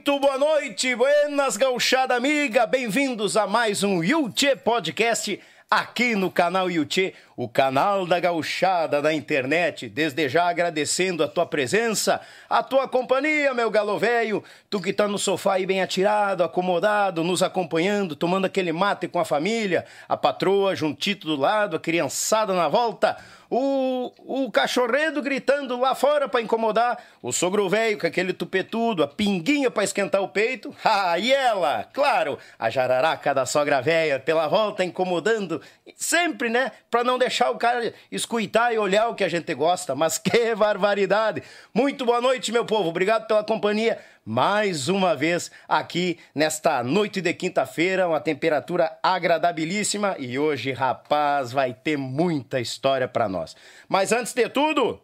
Muito boa noite, buenas gauchada amiga, bem-vindos a mais um Yuchê Podcast aqui no canal Yuchê, o canal da gauchada da internet. Desde já agradecendo a tua presença, a tua companhia, meu galo velho, tu que tá no sofá aí bem atirado, acomodado, nos acompanhando, tomando aquele mate com a família, a patroa juntito do lado, a criançada na volta o, o cachorredo gritando lá fora para incomodar, o sogro velho com aquele tupetudo, a pinguinha para esquentar o peito, ah, e ela, claro, a jararaca da sogra velha pela volta incomodando, sempre, né, para não deixar o cara escutar e olhar o que a gente gosta, mas que barbaridade! Muito boa noite, meu povo, obrigado pela companhia mais uma vez aqui nesta noite de quinta-feira, uma temperatura agradabilíssima e hoje, rapaz, vai ter muita história para nós. Mas antes de tudo,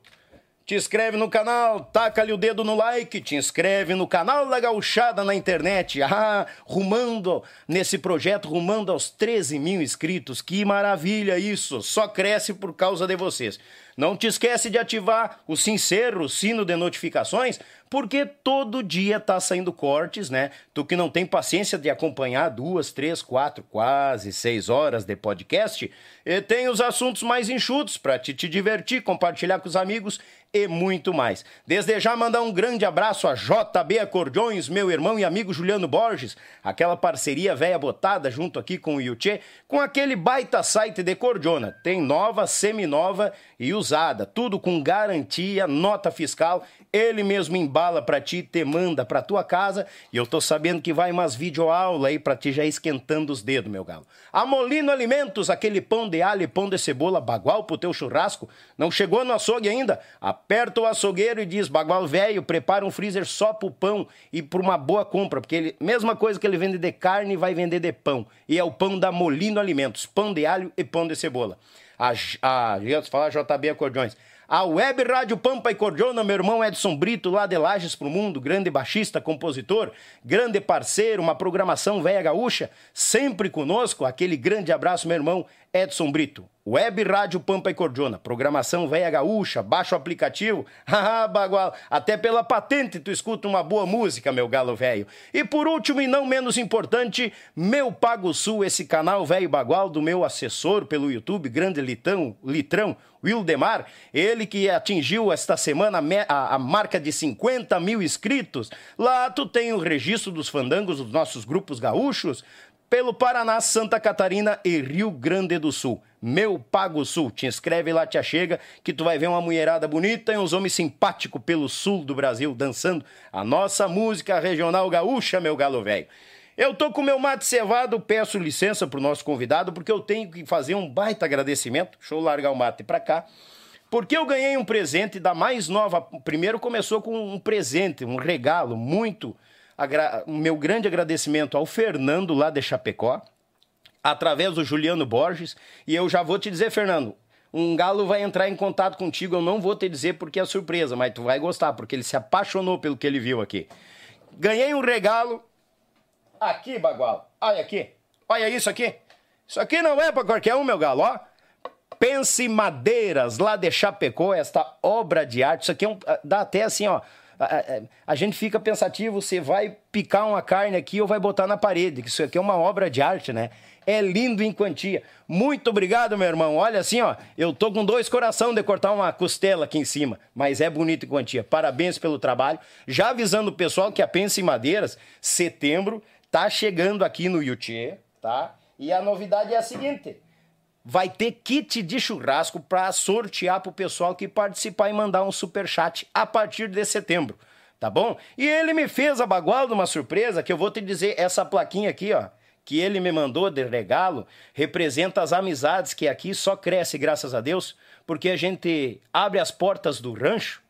te inscreve no canal, taca-lhe o dedo no like, te inscreve no canal da Gauchada na internet. Ah, rumando nesse projeto, rumando aos 13 mil inscritos. Que maravilha isso! Só cresce por causa de vocês. Não te esquece de ativar o sincero, o sino de notificações, porque todo dia tá saindo cortes, né? Tu que não tem paciência de acompanhar duas, três, quatro, quase seis horas de podcast, e tem os assuntos mais enxutos para te, te divertir, compartilhar com os amigos e muito mais. Desde já mandar um grande abraço a JB Acordeões, meu irmão e amigo Juliano Borges, aquela parceria velha botada junto aqui com o Yuchê, com aquele baita site de cordiona. Tem nova, seminova e usada, tudo com garantia, nota fiscal, ele mesmo embala para ti, te manda para tua casa e eu tô sabendo que vai umas videoaula aí para ti já esquentando os dedos, meu galo. A Molino Alimentos, aquele pão de alho e pão de cebola bagual pro teu churrasco, não chegou no açougue ainda? Aperta o açougueiro e diz: Bagual velho, prepara um freezer só pro pão e por uma boa compra, porque ele, mesma coisa que ele vende de carne, vai vender de pão. E é o pão da Molino Alimentos: pão de alho e pão de cebola. A, a, falar JB Acordeões. A Web Rádio Pampa e Cordiona, meu irmão Edson Brito, lá de Lages pro Mundo, grande baixista, compositor, grande parceiro, uma programação velha gaúcha, sempre conosco. Aquele grande abraço, meu irmão Edson Brito. Web Rádio Pampa e Cordiona, programação velha gaúcha, baixa o aplicativo, haha, bagual, até pela patente tu escuta uma boa música, meu galo velho. E por último e não menos importante, meu Pago Sul, esse canal velho bagual do meu assessor pelo YouTube, grande litão, litrão, Wildemar, ele que atingiu esta semana a, a, marca de 50 mil inscritos. Lá tu tem o registro dos fandangos dos nossos grupos gaúchos, pelo Paraná, Santa Catarina e Rio Grande do Sul. Meu Pago Sul. Te inscreve lá, te achega, que tu vai ver uma mulherada bonita e uns homens simpáticos pelo sul do Brasil dançando a nossa música regional gaúcha, meu galo velho. Eu tô com meu mate cevado, peço licença pro nosso convidado, porque eu tenho que fazer um baita agradecimento. Deixa eu largar o mate pra cá. Porque eu ganhei um presente da mais nova. Primeiro começou com um presente, um regalo muito. Agra... Meu grande agradecimento ao Fernando lá de Chapecó, através do Juliano Borges. E eu já vou te dizer, Fernando, um galo vai entrar em contato contigo. Eu não vou te dizer porque é surpresa, mas tu vai gostar, porque ele se apaixonou pelo que ele viu aqui. Ganhei um regalo. Aqui, Bagual. Olha aqui. Olha isso aqui. Isso aqui não é para qualquer um, meu galo, ó. Pense Madeiras, lá de Chapecó, esta obra de arte. Isso aqui é um, dá até assim, ó. A, a, a, gente fica pensativo, você vai picar uma carne aqui ou vai botar na parede, que isso aqui é uma obra de arte, né? É lindo em quantia. Muito obrigado, meu irmão. Olha assim, ó, eu tô com dois coração de cortar uma costela aqui em cima, mas é bonito em quantia. Parabéns pelo trabalho. Já avisando o pessoal que a Pense em Madeiras, setembro, tá chegando aqui no Yuchê, tá? E a novidade é a seguinte: vai ter kit de churrasco para sortear pro pessoal que participar e mandar um super chat a partir de setembro, tá bom? E ele me fez a bagual de uma surpresa que eu vou te dizer essa plaquinha aqui, ó, que ele me mandou de regalo, representa as amizades que aqui só cresce graças a Deus, porque a gente abre as portas do rancho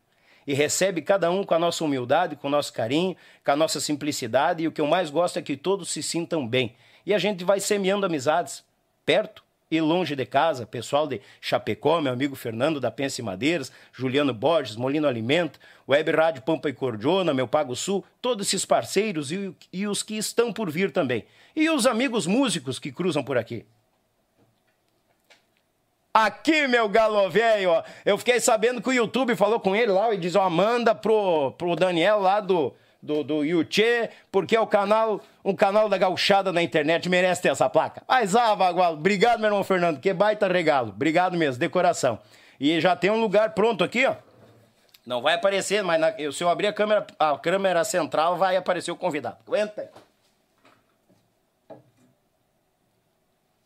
e recebe cada um com a nossa humildade, com o nosso carinho, com a nossa simplicidade, e o que eu mais gosto é que todos se sintam bem. E a gente vai semeando amizades perto e longe de casa, pessoal de Chapecó, meu amigo Fernando da Pense Madeiras, Juliano Borges, Molino Alimento, Web Rádio Pampa e Cordiona, meu Pago Sul, todos esses parceiros e, e os que estão por vir também. E os amigos músicos que cruzam por aqui. Aqui, meu galo velho. Eu fiquei sabendo que o YouTube falou com ele lá e diz, ó, manda pro, pro Daniel lá do, do, do Yuchê, porque é o canal, um canal da gauchada na internet, merece ter essa placa. Mas, ah, Bagual, obrigado, meu irmão Fernando, que baita regalo. Obrigado mesmo, decoração. E já tem um lugar pronto aqui, ó. Não vai aparecer, mas na, se eu abrir a câmera, a câmera central, vai aparecer o convidado. Aguenta.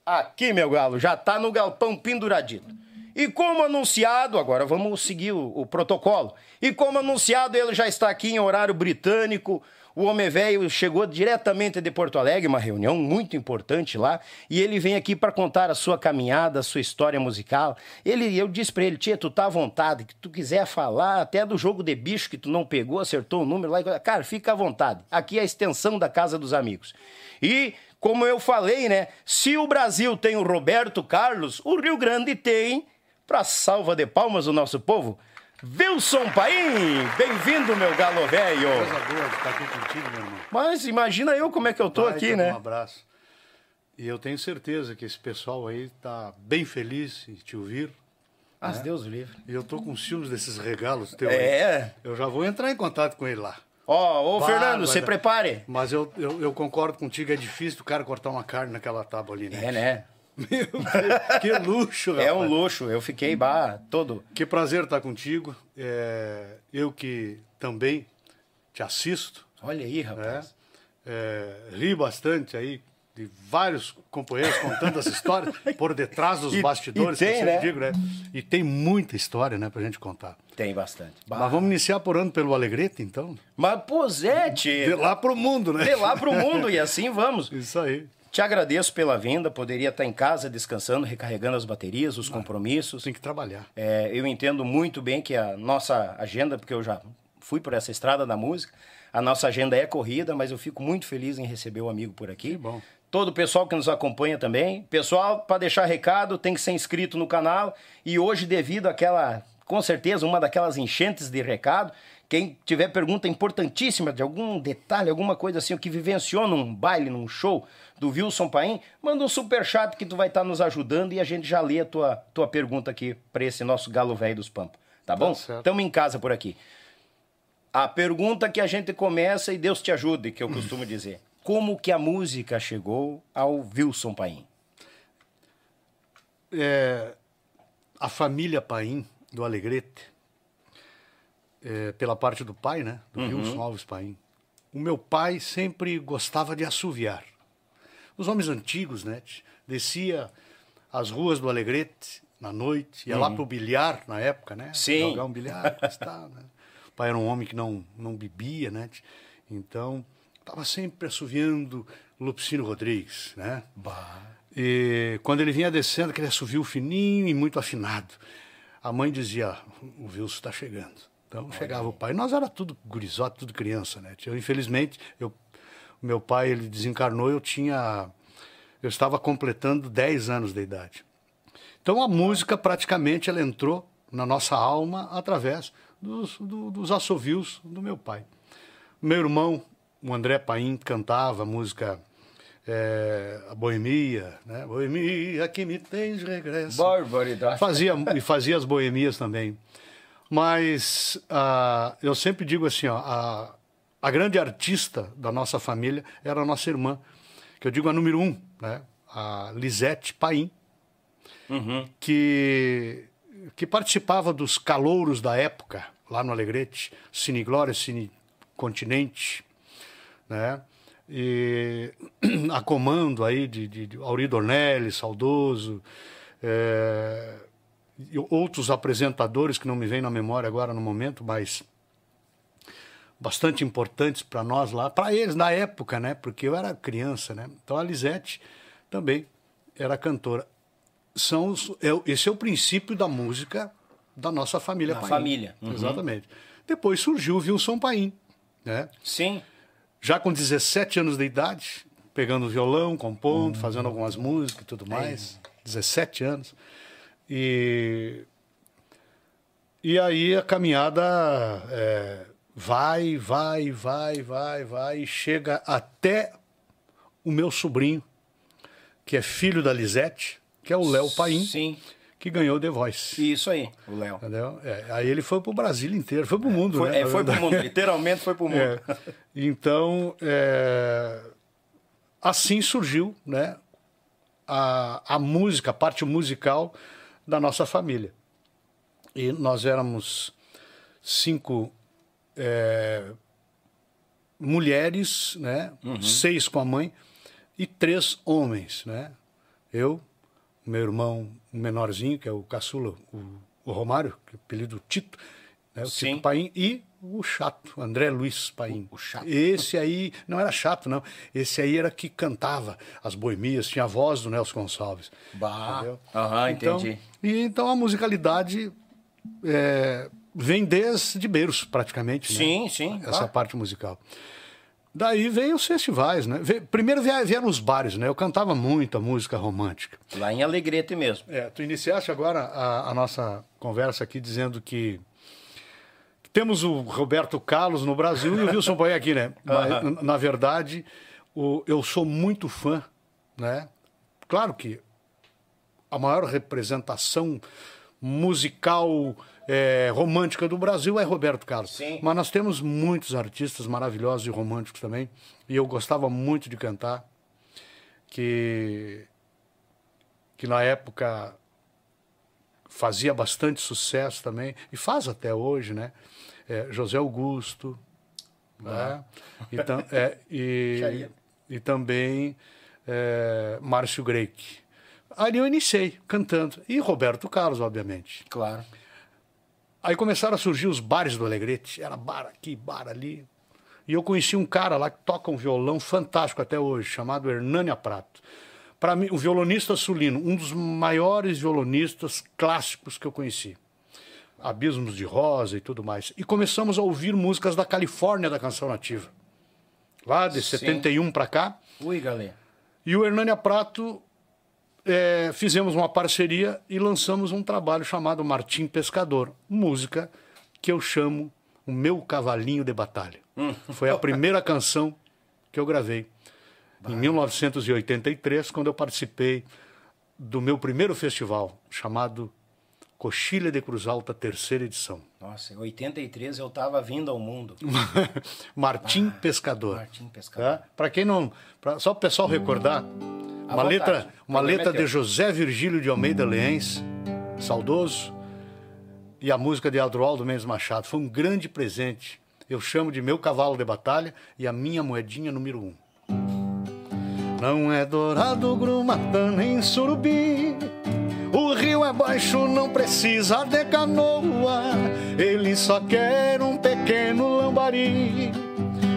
Aqui, meu galo, já tá no galpão penduradito. E como anunciado, agora vamos seguir o, o, protocolo. E como anunciado, ele já está aqui em horário britânico. O homem velho chegou diretamente de Porto Alegre, uma reunião muito importante lá, e ele vem aqui para contar a sua caminhada, a sua história musical. Ele, eu disse para ele, tia, tu tá à vontade, que tu quiser falar até do jogo de bicho que tu não pegou, acertou o número lá, cara, fica à vontade. Aqui é a extensão da casa dos amigos. E como eu falei, né? Se o Brasil tem o Roberto Carlos, o Rio Grande tem para salva de palmas o nosso povo. Wilson Paim, bem-vindo, meu galo velho. Coisa boa de estar aqui contigo, meu irmão. Mas imagina eu como é que eu tô Vai, aqui, né? Um abraço. E eu tenho certeza que esse pessoal aí tá bem feliz em te ouvir. Mas né? Deus livre. E eu tô com ciúmes desses regalos teus. É. Aí. Eu já vou entrar em contato com ele lá. Ó, oh, ô Fernando, você prepare. Mas eu, eu, eu, concordo contigo, é difícil o cara cortar uma carne naquela tábua ali, né? É, né? Meu Deus, que luxo, rapaz. É um luxo, eu fiquei bah, todo. Que prazer estar contigo. É, eu que também te assisto. Olha aí, rapaz. É, é, ri bastante aí de vários companheiros contando as histórias por detrás dos e, bastidores, e tem, né? digo, né? E tem muita história, né, pra gente contar. Tem bastante. Bah. Mas vamos iniciar por ano pelo Alegrete, então? Mas, pois é, tchê. De lá pro mundo, né? De lá pro mundo, e assim vamos. Isso aí. Te agradeço pela vinda, poderia estar em casa descansando, recarregando as baterias, os compromissos. Tem que trabalhar. É, eu entendo muito bem que a nossa agenda, porque eu já fui por essa estrada da música, a nossa agenda é corrida, mas eu fico muito feliz em receber o amigo por aqui. Que bom. Todo o pessoal que nos acompanha também. Pessoal, para deixar recado, tem que ser inscrito no canal. E hoje, devido àquela, com certeza, uma daquelas enchentes de recado, quem tiver pergunta importantíssima de algum detalhe, alguma coisa assim, o que vivenciou num baile, num show do Wilson Paim, manda um super chat que tu vai estar tá nos ajudando e a gente já lê a tua, tua pergunta aqui para esse nosso galo velho dos Pampa. Tá bom? Estamos em casa por aqui. A pergunta que a gente começa e Deus te ajude, que eu costumo dizer. Como que a música chegou ao Wilson Paim? É, a família Paim, do Alegrete, é, pela parte do pai, né? Do uhum. Wilson Alves Paim. O meu pai sempre gostava de assoviar. Os homens antigos, né? Descia as ruas do Alegrete na noite, ia uhum. lá pro bilhar na época, né? Sim. Jogar um bilhar, tá, né? O pai era um homem que não, não bebia, né? Então, estava sempre assoviando Lupicínio Rodrigues, né? E quando ele vinha descendo, aquele assovio fininho e muito afinado. A mãe dizia, o Wilson está chegando. Então chegava o pai. Nós era tudo gurizote, tudo criança, né? Eu, infelizmente, eu, meu pai ele desencarnou, eu tinha... Eu estava completando 10 anos de idade. Então a música praticamente ela entrou na nossa alma através dos, do, dos assovios do meu pai. Meu irmão, o André Paim, cantava música é, a boemia, né? Boemia que me tens regresso. Barbaridade. Fazia, e fazia as boemias também. Mas ah, eu sempre digo assim, ó, a, a grande artista da nossa família era a nossa irmã, que eu digo a número um, né? a Lisete Paim, que, que participava dos calouros da época, lá no Alegrete, Cine Glória, Cine Continente, né? E a comando aí de, de, de Auri Dornelli, saudoso, é, outros apresentadores que não me vêm na memória agora no momento, mas bastante importantes para nós lá, para eles na época, né? Porque eu era criança, né? Então a Lisete também era cantora. São os, é, esse é o princípio da música da nossa família Paim. família. Uhum. Exatamente. Depois surgiu o Wilson Paim, né? Sim. Já com 17 anos de idade, pegando violão, compondo, Uhum. fazendo algumas músicas e tudo mais. É. 17 anos. E, e aí a caminhada é, vai, vai, vai, vai, vai, e chega até o meu sobrinho, que é filho da Lisete, que é o Léo Paim, Sim. que ganhou The Voice. Isso aí, o Léo. Entendeu? É, aí ele foi pro Brasil inteiro, foi pro mundo, Foi, né? é, foi pro mundo, literalmente foi pro mundo. É. Então, é, assim surgiu né, a, a música, a parte musical da nossa família. E nós éramos cinco é, mulheres, né, seis com a mãe, e três homens. Né? Eu, meu irmão menorzinho, que é o caçula, o, o Romário, que é o apelido Tito, né, o Sim. Tito Paim, e o chato, André Luiz Paim. O- o chato. Esse aí, não era chato, não. Esse aí era que cantava as boemias, tinha a voz do Nelson Gonçalves. Bah. Aham, Então, entendi. e então a musicalidade é, vem desde berço, praticamente. né? Sim, sim, Essa parte musical. Daí veio os festivais, né? Primeiro vie- vieram os bares, né? Eu cantava muita música romântica. Lá em Alegrete mesmo. É, tu iniciaste agora a, a nossa conversa aqui dizendo que temos o Roberto Carlos no Brasil e o Wilson Paim aqui, né? Mas, n- na verdade, o- eu sou muito fã, né? Claro que a maior representação musical é, romântica do Brasil é Roberto Carlos. Sim. Mas nós temos muitos artistas maravilhosos e românticos também. E eu gostava muito de cantar. Que, que na época fazia bastante sucesso também. E faz até hoje, né? É, José Augusto. Né? E, tam- é, e, e também é, Márcio Greik. Ali eu iniciei cantando. E Roberto Carlos, obviamente. Claro. Aí começaram a surgir os bares do Alegrete. Era bar aqui, bar ali. E eu conheci um cara lá que toca um violão fantástico até hoje, chamado Hernânia Prato. Para mim, um violonista sulino, um dos maiores violonistas clássicos que eu conheci. Abismos de Rosa e tudo mais. E começamos a ouvir músicas da Califórnia da canção nativa. Lá de Sim. 71 para cá. Ui, galera. E o Hernânia Prato é, fizemos uma parceria e lançamos um trabalho chamado Martim Pescador, música que eu chamo O Meu Cavalinho de Batalha. Foi a primeira canção que eu gravei em 1983, quando eu participei do meu primeiro festival, chamado Coxilha de Cruz Alta, terceira edição. Nossa, em 83 eu tava vindo ao mundo. Martim Pescador. Martim Pescador. Tá? Para quem não. pra- só o pessoal recordar, uma vontade. letra, uma programa letra de José Virgílio de Almeida Leens, saudoso, e a música de Adroaldo Mendes Machado. Foi um grande presente. Eu chamo de meu cavalo de batalha e a minha moedinha número um. Não é dourado, grumatã nem surubi. O rio é baixo, não precisa de canoa. Ele só quer um pequeno lambari.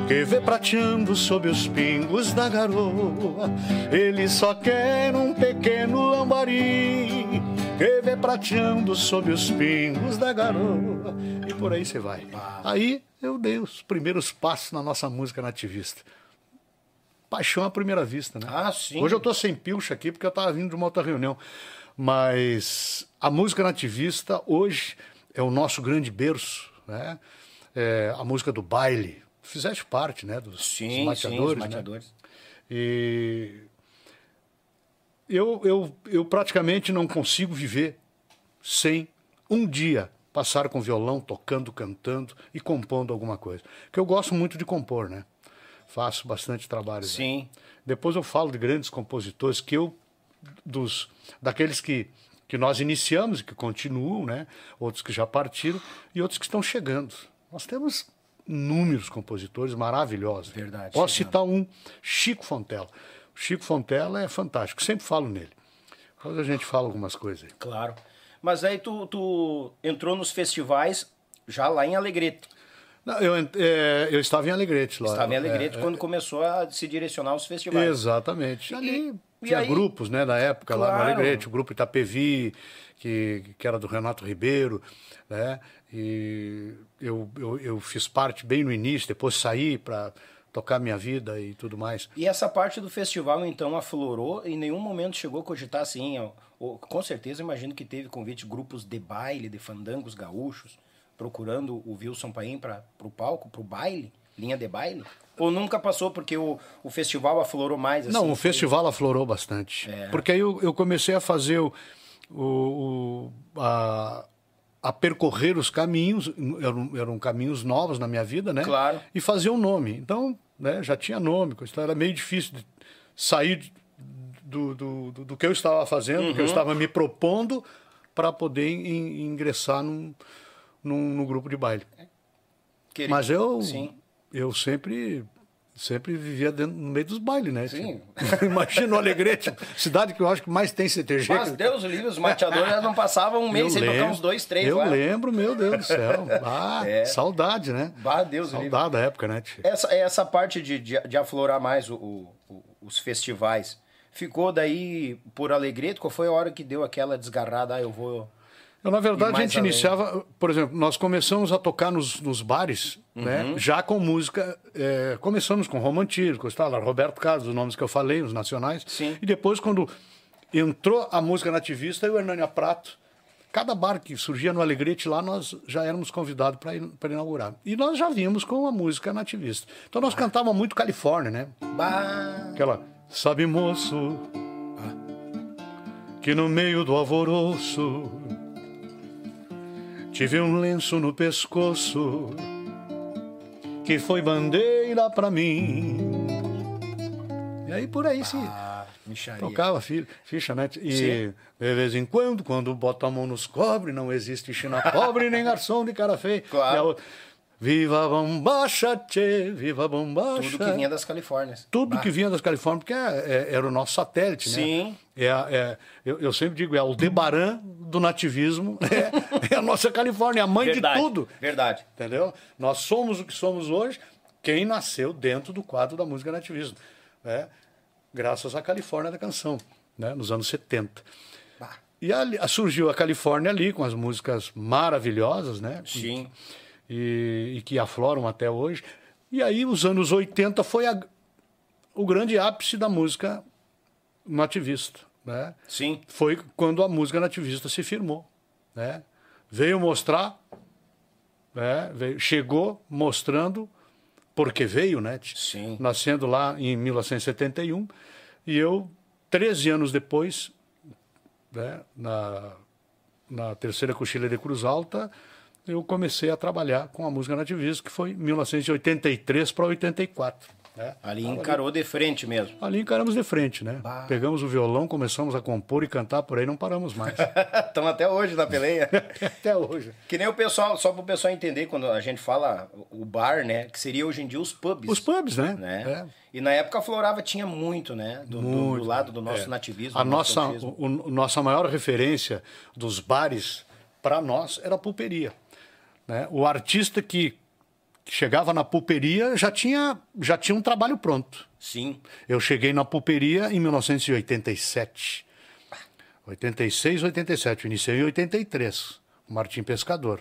que vê prateando sob os pingos da garoa. Ele só quer um pequeno lambari que vê prateando sob os pingos da garoa. E por aí você vai. Aí eu dei os primeiros passos na nossa música nativista. Paixão à primeira vista, né? Ah, sim. Hoje eu tô sem pilcha aqui porque eu tava vindo de uma outra reunião. Mas a música nativista hoje é o nosso grande berço, né? É, a música do baile. Fizeste parte, né? Dos, Sim, dos sim, mateadores, os né? mateadores. E eu, eu, eu praticamente não consigo viver sem um dia passar com violão, tocando, cantando e compondo alguma coisa. Porque eu gosto muito de compor, né? Faço bastante trabalho. né? Sim. Depois eu falo de grandes compositores que eu dos daqueles que que nós iniciamos e que continuam, né? Outros que já partiram e outros que estão chegando. Nós temos inúmeros compositores maravilhosos. Verdade, Posso citar um, Chico Fontela. O Chico Fontela é fantástico, sempre falo nele. Quando a gente fala algumas coisas aí. Claro. Mas aí tu, tu entrou nos festivais já lá em Alegrete. Não, eu, é, eu estava em Alegrete lá. Estava em Alegrete É, quando começou a se direcionar aos é, festivais. Exatamente. Ali tinha aí- grupos, né, na época lá no Claro. Alegrete, o grupo Itapevi, que, que era do Renato Ribeiro, né? E eu, eu, eu fiz parte bem no início, depois saí para tocar minha vida e tudo mais. E essa parte do festival, então, aflorou, em nenhum momento chegou a cogitar assim, ó, ou- com certeza imagino que teve convite grupos de baile, de fandangos gaúchos, procurando o Wilson Paim para o palco, para o baile, linha de baile? Ou nunca passou porque o, o festival aflorou mais? Assim, Não, o festival aflorou bastante. É. Porque aí eu, eu comecei a fazer o, o- o- a, a percorrer os caminhos, eram, eram caminhos novos na minha vida, né? Claro. E fazer um nome. Então, né, já tinha nome, então era meio difícil de sair do, do, do, do que eu estava fazendo, do que eu estava me propondo para poder in- ingressar num, num, num grupo de baile. Querer- Mas eu, Sim. Eu sempre, sempre vivia dentro, no meio dos bailes, né? Sim. Imagina o Alegrete, cidade que eu acho que mais tem CTG. Mas Deus livre, os mateadores não passavam um mês eu sem tocar lembro, uns dois, três Eu lembro, meu Deus do céu. Ah, É. saudade, né? Bah, Deus o livre. Saudade da época, né? tio? Essa, essa parte de, de, de aflorar mais o- o- o- os festivais, ficou daí por Alegrete? Qual foi a hora que deu aquela desgarrada? Ah, eu vou... Na verdade, a gente além. iniciava, por exemplo, nós começamos a tocar nos, nos bares, Uhum. né? Já com música. é, começamos com Romantisco, tá, lá, Roberto Carlos, os nomes que eu falei, os nacionais. Sim. E depois, quando entrou a música nativista, eu e o Hernânia Prato, cada bar que surgia no Alegrete lá, nós já éramos convidados para inaugurar. E nós já vínhamos com a música nativista. Então nós cantávamos muito Califórnia, né? Bah, Aquela, sabe moço, que no meio do alvoroço tive um lenço no pescoço que foi bandeira pra mim. E aí por aí se ah, tocava fi- ficha, né? E Sim. de vez em quando, quando bota a mão nos cobre, não existe China pobre nem garçom de cara feia. Claro. Viva a bombacha, tchê, viva a bombacha. Tudo que vinha das Califórnias. Tudo Bah, que vinha das Califórnias, porque é- é- era o nosso satélite, né? Sim. É, é- eu, eu sempre digo, é o Debaran do nativismo, é, é a nossa Califórnia, a mãe Verdade, de tudo. Verdade. Entendeu? Nós somos o que somos hoje, quem nasceu dentro do quadro da música nativismo. Né? Graças à Califórnia da canção, né? nos anos 70. Bah, E ali, surgiu a Califórnia ali, com as músicas maravilhosas, né? sim. e, e que afloram até hoje. E aí, os anos 80 foi a- o grande ápice da música nativista. Né? Sim. Foi quando a música nativista se firmou. Né? Veio mostrar, né? Veio- chegou mostrando porque veio, né? Sim. Nascendo lá em 1971. E eu, 13 anos depois, né? na, na terceira coxilha de Cruz Alta, eu comecei a trabalhar com a música nativista, que foi 1983 para 84. Né? Ali encarou de frente mesmo. Ali encaramos de frente, né? Bah. Pegamos o violão, começamos a compor e cantar por aí, não paramos mais. Estão até hoje na peleia. Até hoje. Que nem o pessoal, só para o pessoal entender, quando a gente fala o bar, né? Que seria hoje em dia os pubs. Os pubs, né? Né? É. E na época a Florava tinha muito, né? Do, do- do Muito, lado do nosso é. nativismo. A nossa, o, o- nossa maior referência dos bares para nós era a pulperia. Né? O artista que chegava na pulperia, já tinha, já tinha um trabalho pronto. Sim. Eu cheguei na pulperia em 1987. 86, 87. Eu iniciei em 83. O Martim Pescador.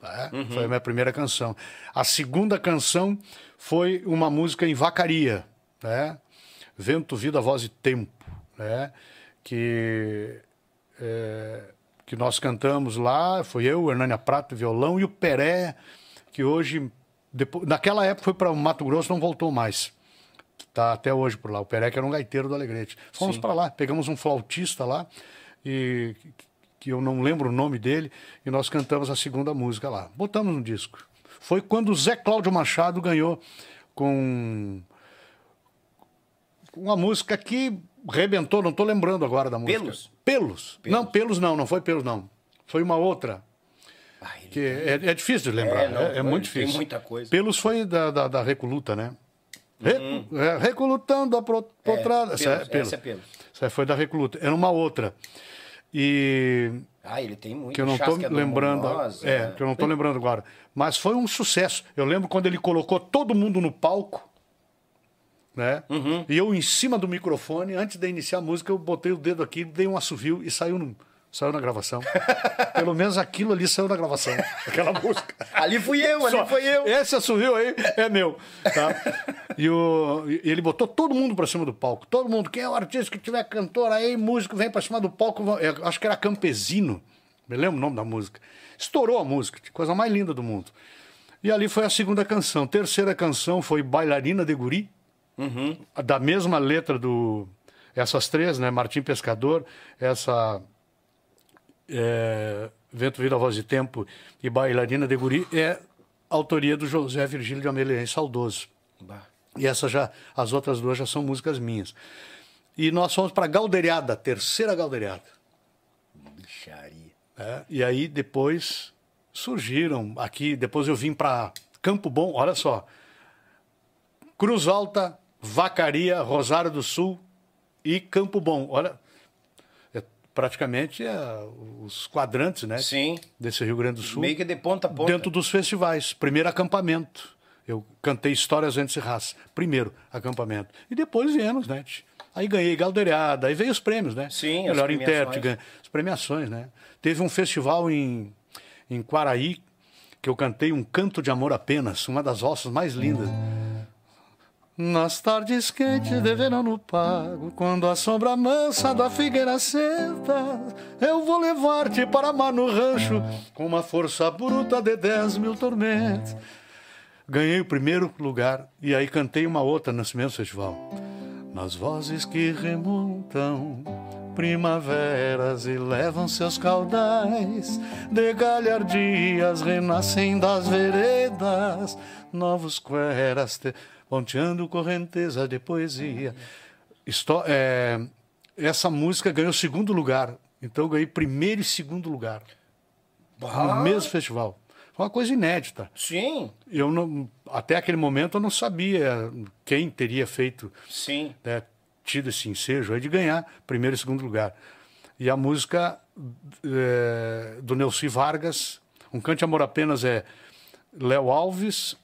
Tá? Foi a minha primeira canção. A segunda canção foi uma música em vacaria. Né? Vento, Vida, Voz e Tempo. Né? Que, é, que nós cantamos lá. Foi eu, Hernânia Prato, violão, e o Peré, que hoje. Depois, naquela época foi para o Mato Grosso, não voltou mais. Tá até hoje por lá. O que era um gaiteiro do Alegrete. Fomos para lá, pegamos um flautista lá, e que eu não lembro o nome dele, e nós cantamos a segunda música lá. Botamos no disco. Foi quando o Zé Cláudio Machado ganhou com uma música que rebentou, não estou lembrando agora da música. Pelos? Pelos. Não, pelos não, não foi pelos não. Foi uma outra. Ah, Que é, é difícil de lembrar, É, é, não, é foi, muito tem difícil. muita coisa. Pelos foi da, da, da Recoluta, né? Re- é, recolutando a pro- potrada. Essa é essa Pelos. é Pelos. Essa foi da Recoluta. Era uma outra. E Ah, ele tem muito. que eu não estou lembrando. É, que eu não estou lembrando agora. Mas foi um sucesso. Eu lembro quando ele colocou todo mundo no palco, né? Uhum. E eu em cima do microfone, antes de iniciar a música, eu botei o dedo aqui, dei um assovio e saiu no, saiu na gravação. Pelo menos aquilo ali saiu na gravação, aquela música. Ali fui eu, ali Só- foi eu. Esse assovio aí é meu. Tá? E, o, e ele botou todo mundo pra cima do palco. Todo mundo. Quem é o artista que tiver cantor aí, músico, vem pra cima do palco. eu acho que era Campesino. Me lembro o nome da música. Estourou a música, coisa mais linda do mundo. E ali foi a segunda canção. Terceira canção foi Bailarina de Guri. Da mesma letra do. Essas três, né? Martim Pescador, essa é, Vento, Vida, Voz de Tempo e Bailarina de Guri é autoria do José Virgílio de Amelien, saudoso. Bah. E essas já, as outras duas já são músicas minhas. E nós fomos para Galderiada, terceira Galderiada. Bicharia. né? E aí depois surgiram aqui, depois eu vim para Campo Bom, olha só. Cruz Alta, Vacaria, Rosário do Sul e Campo Bom. Olha, é praticamente é, os quadrantes, né? Sim. Desse Rio Grande do Sul. Meio que de ponta a ponta. Dentro dos festivais. Primeiro acampamento. Eu cantei Histórias Antes e Raça. Primeiro acampamento. E depois viemos, né? Aí ganhei Galderiada, aí veio os prêmios, né? Sim, Melhor intérprete, as premiações, né? Teve um festival em, em Quaraí, que eu cantei um canto de amor apenas, uma das roças mais lindas. Nas tardes quentes de verão no pago, quando a sombra mansa da figueira senta, eu vou levar-te para amar no rancho, com uma força bruta de dez mil tormentos. Ganhei o primeiro lugar e aí cantei uma outra nesse mesmo festival. Nas vozes que remontam primaveras e levam seus caudais, de galhardias renascem das veredas, novos cueras te- ponteando correnteza de poesia. É, essa música ganhou segundo lugar, então eu ganhei primeiro e segundo lugar Bah. no mesmo festival. Foi uma coisa inédita. Sim, Eu não, até aquele momento eu não sabia quem teria feito, sim. né, tido esse ensejo aí de ganhar primeiro e segundo lugar. E a música eh, do Nelci Vargas, Um Cante Amor Apenas é Léo Alves,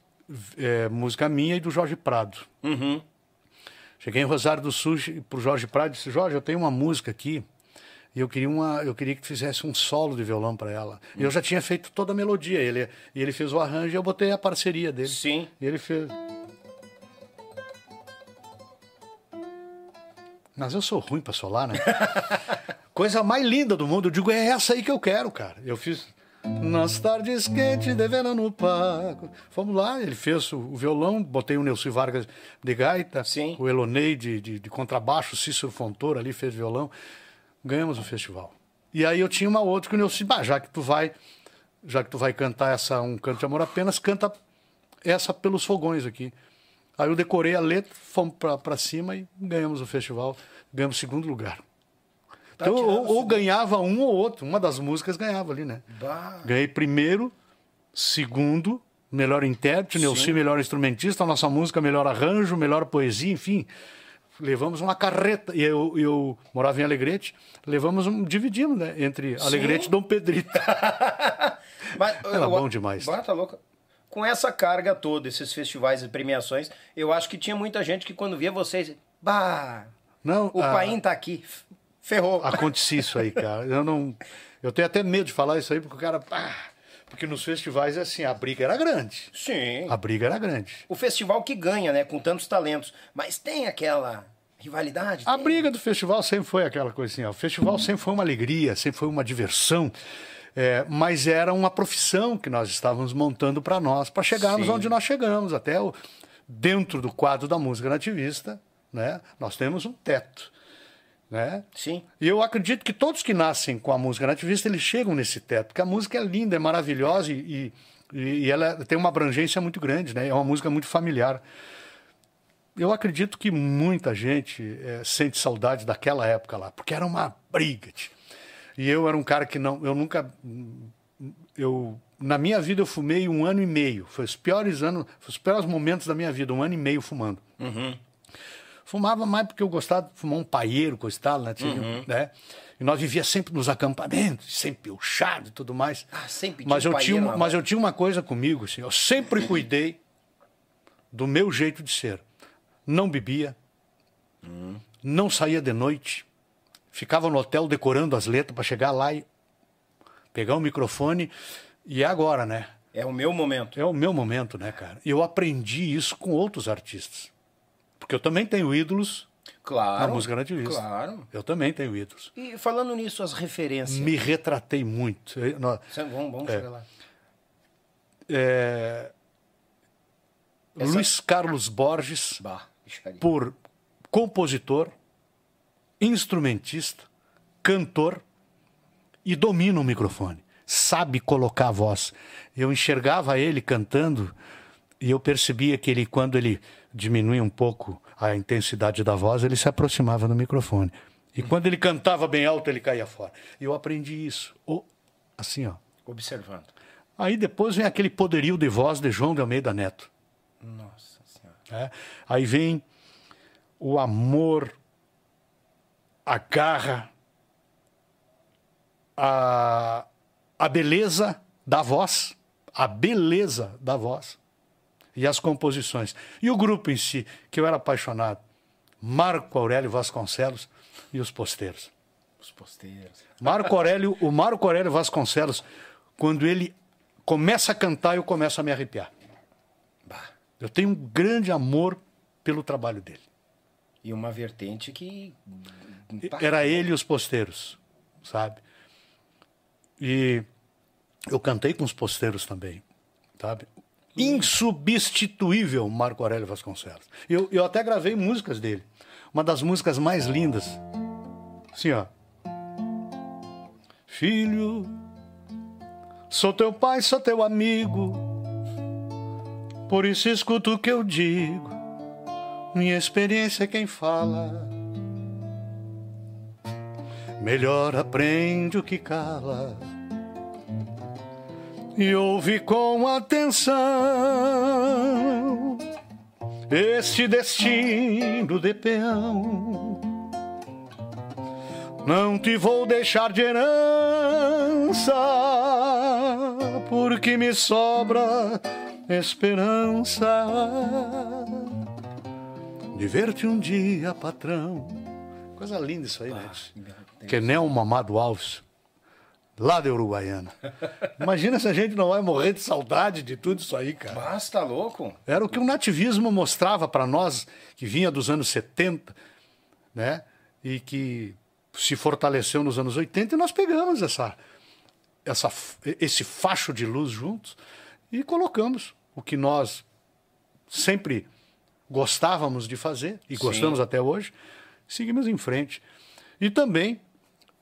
é, música minha e do Jorge Prado. Uhum. Cheguei em Rosário do Sul pro Jorge Prado e disse: Jorge, eu tenho uma música aqui e eu queria, uma, eu queria que fizesse um solo de violão para ela. E eu já tinha feito toda a melodia. Ele, e ele fez o arranjo e eu botei a parceria dele. Sim. E ele fez. Mas eu sou ruim para solar, né? Coisa mais linda do mundo. Eu digo, é essa aí que eu quero, cara. Eu fiz. Nas tardes quentes de no pago. Fomos lá, ele fez o, violão, botei o Nelson Vargas de gaita, Sim. o Elonei de, de, de contrabaixo, o Cícero Fontoura ali fez violão. Ganhamos o festival. E aí eu tinha uma outra que o Nelson, bah, já que tu vai, já que tu vai cantar essa Um Canto de Amor Apenas, canta essa pelos fogões aqui. Aí eu decorei a letra, fomos pra, pra cima e ganhamos o festival, ganhamos segundo lugar. Tá Então, ou, ou ganhava um ou outro, uma das músicas ganhava ali, né? Bah. Ganhei primeiro, segundo, melhor intérprete, Nelson melhor instrumentista, a nossa música melhor arranjo, melhor poesia, enfim. Levamos uma carreta, e eu, eu morava em Alegrete, levamos um, dividimos, né? Entre Alegrete e Dom Pedrito. Mas, Era eu- bom demais. Bah, tá louco. com essa carga toda, esses festivais e premiações, eu acho que tinha muita gente que quando via vocês, bah, Não, o a- Paim tá aqui, ferrou. Acontecia isso aí, cara. Eu não. Eu tenho até medo de falar isso aí, porque o cara. ah, porque nos festivais é assim, a briga era grande. Sim. A briga era grande. O festival que ganha, né, com tantos talentos, mas tem aquela rivalidade. A tem. briga do festival sempre foi aquela coisinha. O festival sempre foi uma alegria, sempre foi uma diversão. é, mas era uma profissão que nós estávamos montando para nós, para chegarmos Sim. onde nós chegamos, até o, dentro do quadro da música nativista, né? Nós temos um teto, né? Sim. E eu acredito que todos que nascem com a música nativista, eles chegam nesse teto, porque a música é linda, é maravilhosa e, e, e ela tem uma abrangência muito grande, né? É uma música muito familiar. Eu acredito que muita gente eh, sente saudade daquela época lá, porque era uma briga. E eu era um cara que não, eu nunca, eu na minha vida eu fumei um ano e meio. Foi os piores anos, foi os piores momentos da minha vida, um ano e meio fumando. Fumava mais porque eu gostava de fumar um paieiro, coisa e tal, né? Tinha, Uhum. né? E nós vivia sempre nos acampamentos, sempre puxado e tudo mais. Ah, sempre tinha mas um eu tinha, paieiro uma, na mas eu tinha uma coisa comigo, assim, eu sempre cuidei do meu jeito de ser. Não bebia, não saía de noite, ficava no hotel decorando as letras para chegar lá e pegar o microfone. E é agora, né? É o meu momento. É o meu momento, né, cara? E eu aprendi isso com outros artistas. Porque eu também tenho ídolos Claro. na música nativista. Claro. Eu também tenho ídolos. E falando nisso, as referências. Me retratei muito. Eu- nó- Vamos, vamos chegar lá. é, Essa- Luiz Carlos Borges, Bah, por compositor, instrumentista, cantor e domina o microfone. Sabe colocar a voz. Eu enxergava ele cantando e eu percebia que ele, quando ele diminuía um pouco a intensidade da voz, ele se aproximava do microfone. E quando ele cantava bem alto, ele caía fora. E eu aprendi isso. O- Assim, ó. Observando. Aí depois vem aquele poderio de voz de João de Almeida Neto. Nossa Senhora. né? Aí vem o amor, a garra, a, a beleza da voz, a beleza da voz e as composições. E o grupo em si, que eu era apaixonado, Marco Aurélio Vasconcelos e os posteiros. Os posteiros. Marco Aurélio, o Marco Aurélio Vasconcelos, quando ele começa a cantar, eu começo a me arrepiar. Bah. Eu tenho um grande amor pelo trabalho dele. E uma vertente que. Era ele e os posteiros, sabe? E eu cantei com os posteiros também, sabe? Insubstituível Marco Aurélio Vasconcelos. Eu, eu até gravei músicas dele. Uma das músicas mais lindas. Assim, ó. Filho, sou teu pai, sou teu amigo. Por isso escuto o que eu digo. Minha experiência é quem fala. Melhor aprende o que cala e ouve com atenção este destino de peão. Não te vou deixar de herança, porque me sobra esperança de ver-te um dia, patrão. Coisa linda isso aí, né? Que nem um mamado Alves, lá da Uruguaiana. Imagina se a gente não vai morrer de saudade de tudo isso aí, cara. Mas tá louco? Era o que o nativismo mostrava para nós, que vinha dos anos 70, né? E que se fortaleceu nos anos 80 e nós pegamos essa, essa, esse facho de luz juntos e colocamos o que nós sempre gostávamos de fazer e gostamos até hoje, seguimos em frente. E também,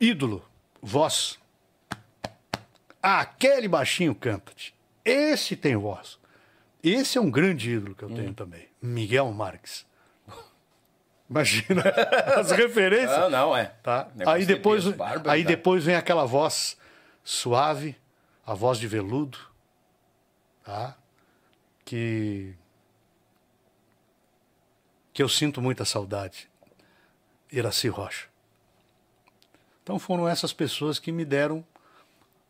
ídolo, voz. Aquele baixinho canta-te. Esse tem voz. Esse é um grande ídolo que eu tenho também. Miguel Marques. Imagina as referências. Não, não, é. Tá? Aí de depois, aí tá? depois vem aquela voz suave, a voz de veludo, tá? Que que eu sinto muita saudade. Iraci Rocha. Então foram essas pessoas que me deram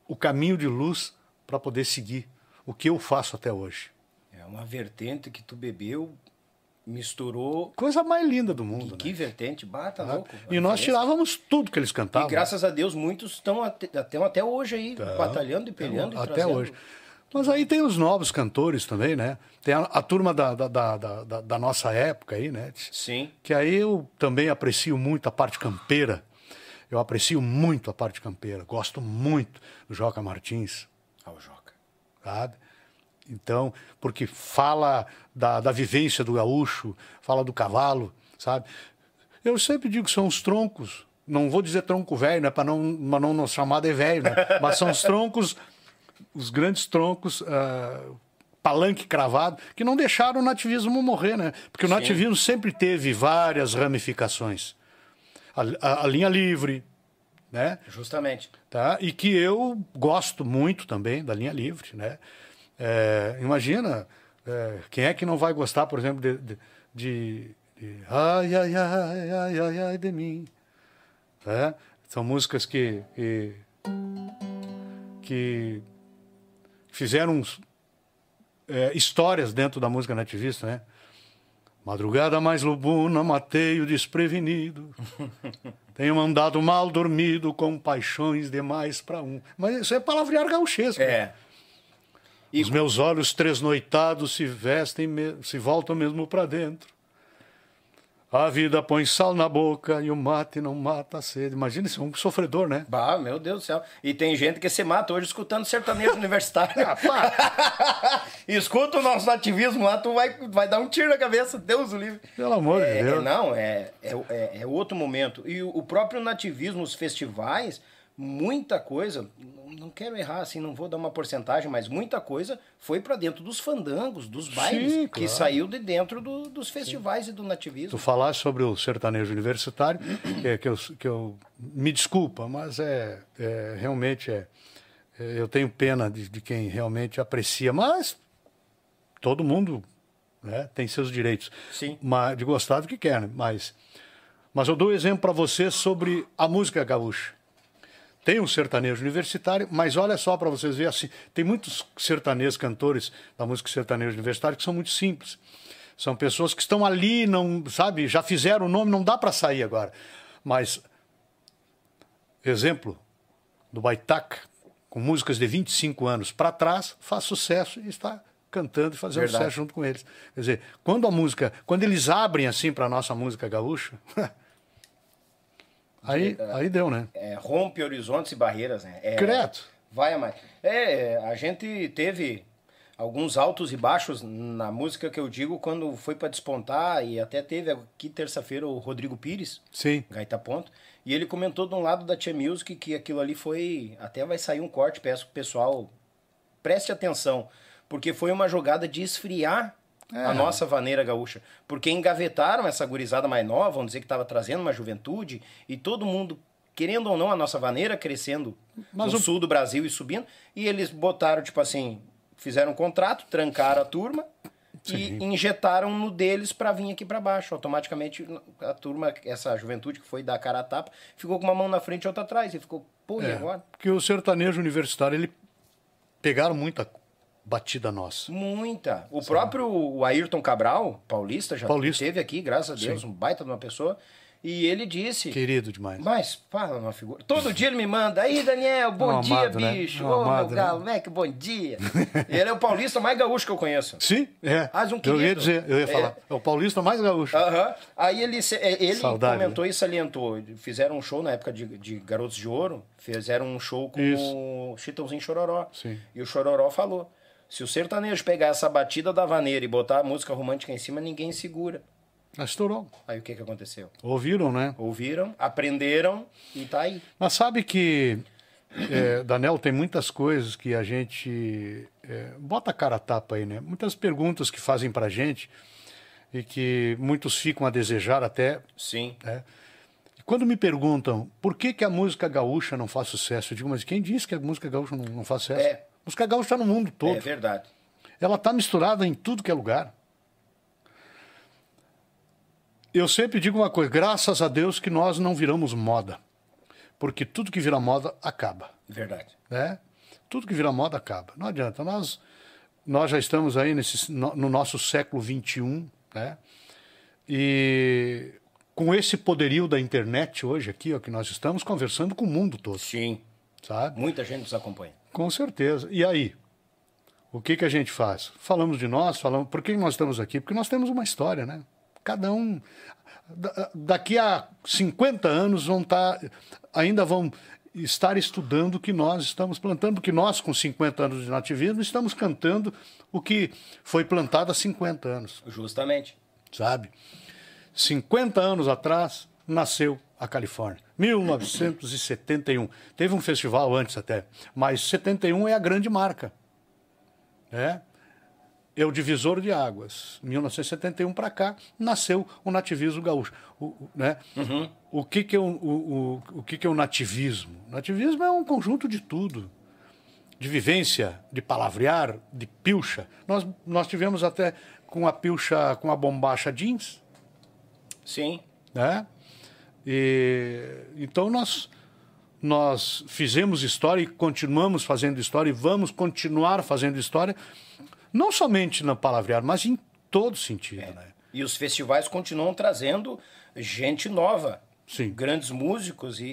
o caminho de luz para poder seguir o que eu faço até hoje. É uma vertente que tu bebeu, misturou. Coisa mais linda do mundo. Que né? vertente, bata Tá? louco. E nós tirávamos tudo que eles cantavam. E graças a Deus, muitos estão até, até, até hoje aí, Tá. batalhando e peleando. e Até hoje. Mas aí tem os novos cantores também, né? Tem a, a turma da, da- da- da nossa época aí, né? Sim. Que aí eu também aprecio muito a parte campeira. Eu aprecio muito a parte campeira. Gosto muito do Joca Martins, Ao Joca. sabe? Então, porque fala da, da vivência do gaúcho, fala do cavalo, sabe? Eu sempre digo que são os troncos. Não vou dizer tronco velho, né? Para não, pra não nos chamar de velho, né? Mas são os troncos, os grandes troncos, ah, palanque cravado, que não deixaram o nativismo morrer, né? Porque o Sim. nativismo sempre teve várias ramificações. A, a- a linha livre, né? Justamente. tá? E que eu gosto muito também da linha livre, né? É, imagina, é, quem é que não vai gostar, por exemplo, de, de, de- de ai, ai, ai, ai, ai, ai de mim, né? São músicas que, que, que fizeram é, histórias dentro da música nativista, né? Madrugada mais lubuna, matei o desprevenido. Tenho andado mal dormido com paixões demais para um. Mas isso é palavrear gauchesco. É. E Os meus olhos tresnoitados se vestem, se voltam mesmo para dentro. A vida põe sal na boca e o mate não mata a sede. Imagina isso, é um sofredor, né? Bah, meu Deus do céu. E tem gente que se mata hoje escutando sertanejo universitário. Escuta o nosso nativismo lá, tu vai, vai dar um tiro na cabeça. Deus o livre. Pelo amor de É, Deus. é, não, é, é, é, é outro momento. E o, o próprio nativismo, os festivais, muita coisa, não- quero errar assim, não vou dar uma porcentagem, mas muita coisa foi para dentro dos fandangos, dos bailes, Sim, que claro. saiu de dentro do- dos festivais e do nativismo. Tu falaste sobre o sertanejo universitário, que, é- que, eu, que eu me desculpa, mas é, é, realmente é, é, eu tenho pena de, de quem realmente aprecia, mas todo mundo né, tem seus direitos Sim. mas, de gostar do que quer, né? mas mas eu dou um exemplo para você sobre a música gaúcha. Tem um sertanejo universitário, mas olha só para vocês verem assim, tem muitos sertanejos cantores da música sertanejo universitário que são muito simples. São pessoas que estão ali, não, sabe, já fizeram o nome, não dá para sair agora. Mas exemplo do Baitaca, com músicas de 25 anos para trás, faz sucesso e está cantando e fazendo Verdade. sucesso junto com eles. Quer dizer, quando a música, quando eles abrem assim para a nossa música gaúcha, aí, aí deu, né? É, rompe horizontes e barreiras, né? É, Credo. Vai a mais. É, a gente teve alguns altos e baixos na música que eu digo quando foi para despontar e até teve aqui terça-feira o Rodrigo Pires, Sim. Gaita Ponto, e ele comentou de um lado da Tia Music que aquilo ali foi, até vai sair um corte, peço que o pessoal preste atenção, porque foi uma jogada de esfriar É. a nossa vaneira gaúcha, porque engavetaram essa gurizada mais nova, vamos dizer que estava trazendo uma juventude e todo mundo querendo ou não a nossa vaneira crescendo Mas no o- sul do Brasil e subindo, e eles botaram tipo assim, fizeram um contrato, trancaram a turma e injetaram no deles para vir aqui para baixo. Automaticamente a turma, essa juventude que foi dar cara a tapa, ficou com uma mão na frente e outra atrás e ficou, pô, e É, agora? porque o sertanejo universitário, ele pegaram muita batida nossa. Muita. O próprio o Ayrton Cabral, paulista, já Paulista. esteve aqui, graças a Deus, um baita de uma pessoa. E ele disse. Querido demais. Mas, fala uma figura. Todo dia ele me manda. Aí, Daniel, bom É um dia, amado, né? bicho. É um Ô, amado, meu né? galo, moleque, bom dia. ele é o paulista mais gaúcho que eu conheço. Sim, é. Ah, um eu ia querido. dizer, eu ia É. falar. É o paulista mais gaúcho. Aham. Aí ele, é, ele Saudade, né? comentou e salientou. Fizeram um show na época de, de Garotos de Ouro. Fizeram um show com Isso. o Chitãozinho Chororó. Sim. E o Chororó falou: se o sertanejo pegar essa batida da vaneira e botar a música romântica em cima, ninguém segura. Mas estourou. Aí o que, que aconteceu? Ouviram, né? Ouviram, aprenderam e tá aí. Mas sabe que, é, Danel, tem muitas coisas que a gente é, bota a cara a tapa aí, né? Muitas perguntas que fazem pra gente e que muitos ficam a desejar até. Sim. né? Quando me perguntam por que, que a música gaúcha não faz sucesso, eu digo, mas quem disse que a música gaúcha não, não faz sucesso? É. Música gaúcha está no mundo todo. É verdade. Ela está misturada em tudo que é lugar. Eu sempre digo uma coisa: graças a Deus que nós não viramos moda. Porque tudo que vira moda acaba. Verdade. Né? Tudo que vira moda acaba. Não adianta. Nós, nós já estamos aí nesse, no, no nosso século XXI, né? E com esse poderio da internet hoje aqui, ó, que nós estamos conversando com o mundo todo, Sim. sabe? Muita gente nos acompanha. Com certeza. E aí? O que, que a gente faz? Falamos de nós, falamos. Por que nós estamos aqui? Porque nós temos uma história, né? Cada um. da- Daqui a 50 anos vão estar. Ainda vão estar estudando o que nós estamos plantando, porque nós, com 50 anos de nativismo, estamos cantando o que foi plantado há 50 anos Justamente. sabe? 50 anos atrás nasceu a Califórnia. 1971. Teve um festival antes até, mas 71 é a grande marca. É, é o divisor de águas. 1971 para cá nasceu o nativismo gaúcho. O, né? o, que, que, é o, o, o, o que, que é o nativismo? Nativismo é um conjunto de tudo de vivência, de palavrear, de pilcha. Nós, nós tivemos até com a pilcha, com a bombacha jeans, Sim. né? E, então nós, nós fizemos história e continuamos fazendo história e vamos continuar fazendo história, não somente na palavrear, mas em todo sentido. Né? E os festivais continuam trazendo gente nova. Sim. Grandes músicos e,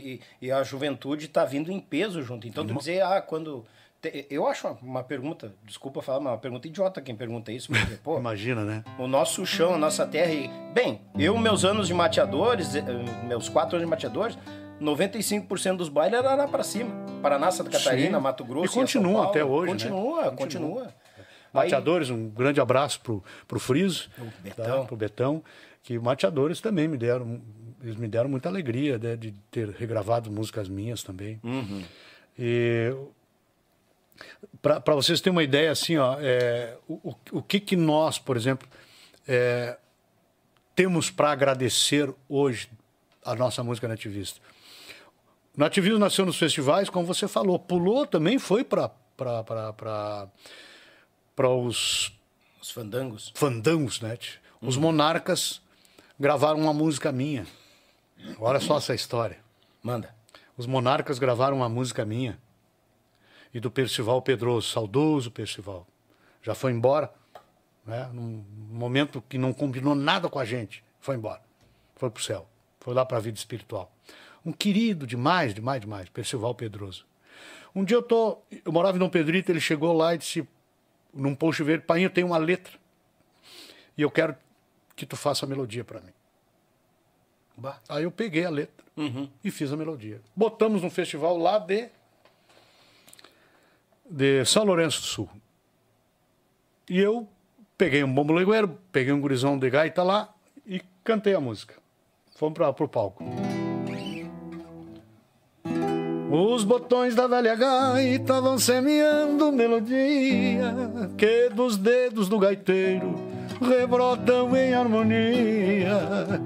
e- e a juventude está vindo em peso junto. Então, tu dizer, ah, quando. Eu acho uma- pergunta, desculpa falar, mas uma pergunta idiota quem pergunta isso, porque, pô, Imagina, né? o nosso chão, a nossa terra. E, bem, eu, meus anos de mateadores, eh, meus quatro anos de mateadores, 95% dos bailes era lá pra cima. Paraná, Santa Catarina, Sim. Mato Grosso. E continua Paulo. até hoje, né? Continua, continua. Mateadores, um grande abraço pro, pro Friso, Betão. tá? pro Betão, que mateadores também me deram, eles me deram muita alegria né, de ter regravado músicas minhas também. E para vocês terem uma ideia, assim, ó, é, o, o- que que nós, por exemplo, é, temos para agradecer hoje a nossa música nativista? O nativismo nasceu nos festivais, como você falou, pulou também, foi para para os Os fandangos. fandangos, né? tio? Os monarcas gravaram uma música minha. Olha só essa história. Manda. Os monarcas gravaram uma música minha e do Percival Pedroso, saudoso Percival. Já foi embora, né? num momento que não combinou nada com a gente. Foi embora. Foi pro céu. Foi lá para a vida espiritual. Um querido demais, demais, demais, Percival Pedroso. Um dia eu tô, eu morava em Dom Pedrito, ele chegou lá e disse, num post verde, pai, eu tenho uma letra e eu quero que tu faça a melodia para mim. Aí eu peguei a letra e fiz a melodia. Botamos num festival lá de, de São Lourenço do Sul. E eu peguei um bombo legueiro, peguei um gurizão de gaita lá e cantei a música. Fomos para o palco. Os botões da velha gaita vão semeando melodia que dos dedos do gaiteiro rebrotam em harmonia.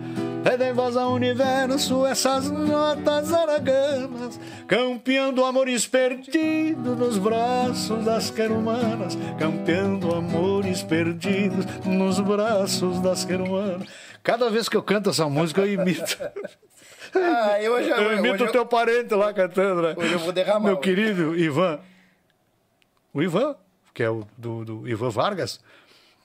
Pedem voz ao universo essas notas araganas, campeando amores perdidos nos braços das querumanas, campeando amores perdidos nos braços das querumanas. Cada vez que eu canto essa música, eu imito. Ah, eu já. Eu imito o teu parente lá cantando, né? Hoje eu vou derramar Meu hoje. querido Ivan. O Ivan, que é o do, do Ivan Vargas.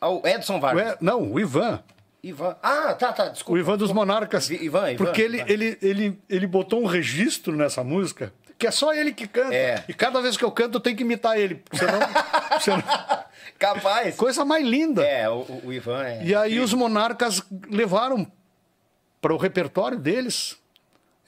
Ah, o Edson Vargas. Ué, não, o Ivan. Ivan. Ah, tá, tá, desculpa. O Ivan dos Monarcas. Ivan, Ivan, Porque ele, Ivan. ele, ele, ele botou um registro nessa música que é só ele que canta. É. E cada vez que eu canto, eu tenho que imitar ele. Senão, senão- Capaz. coisa mais linda. É, o- o Ivan é. E aí os monarcas levaram para o repertório deles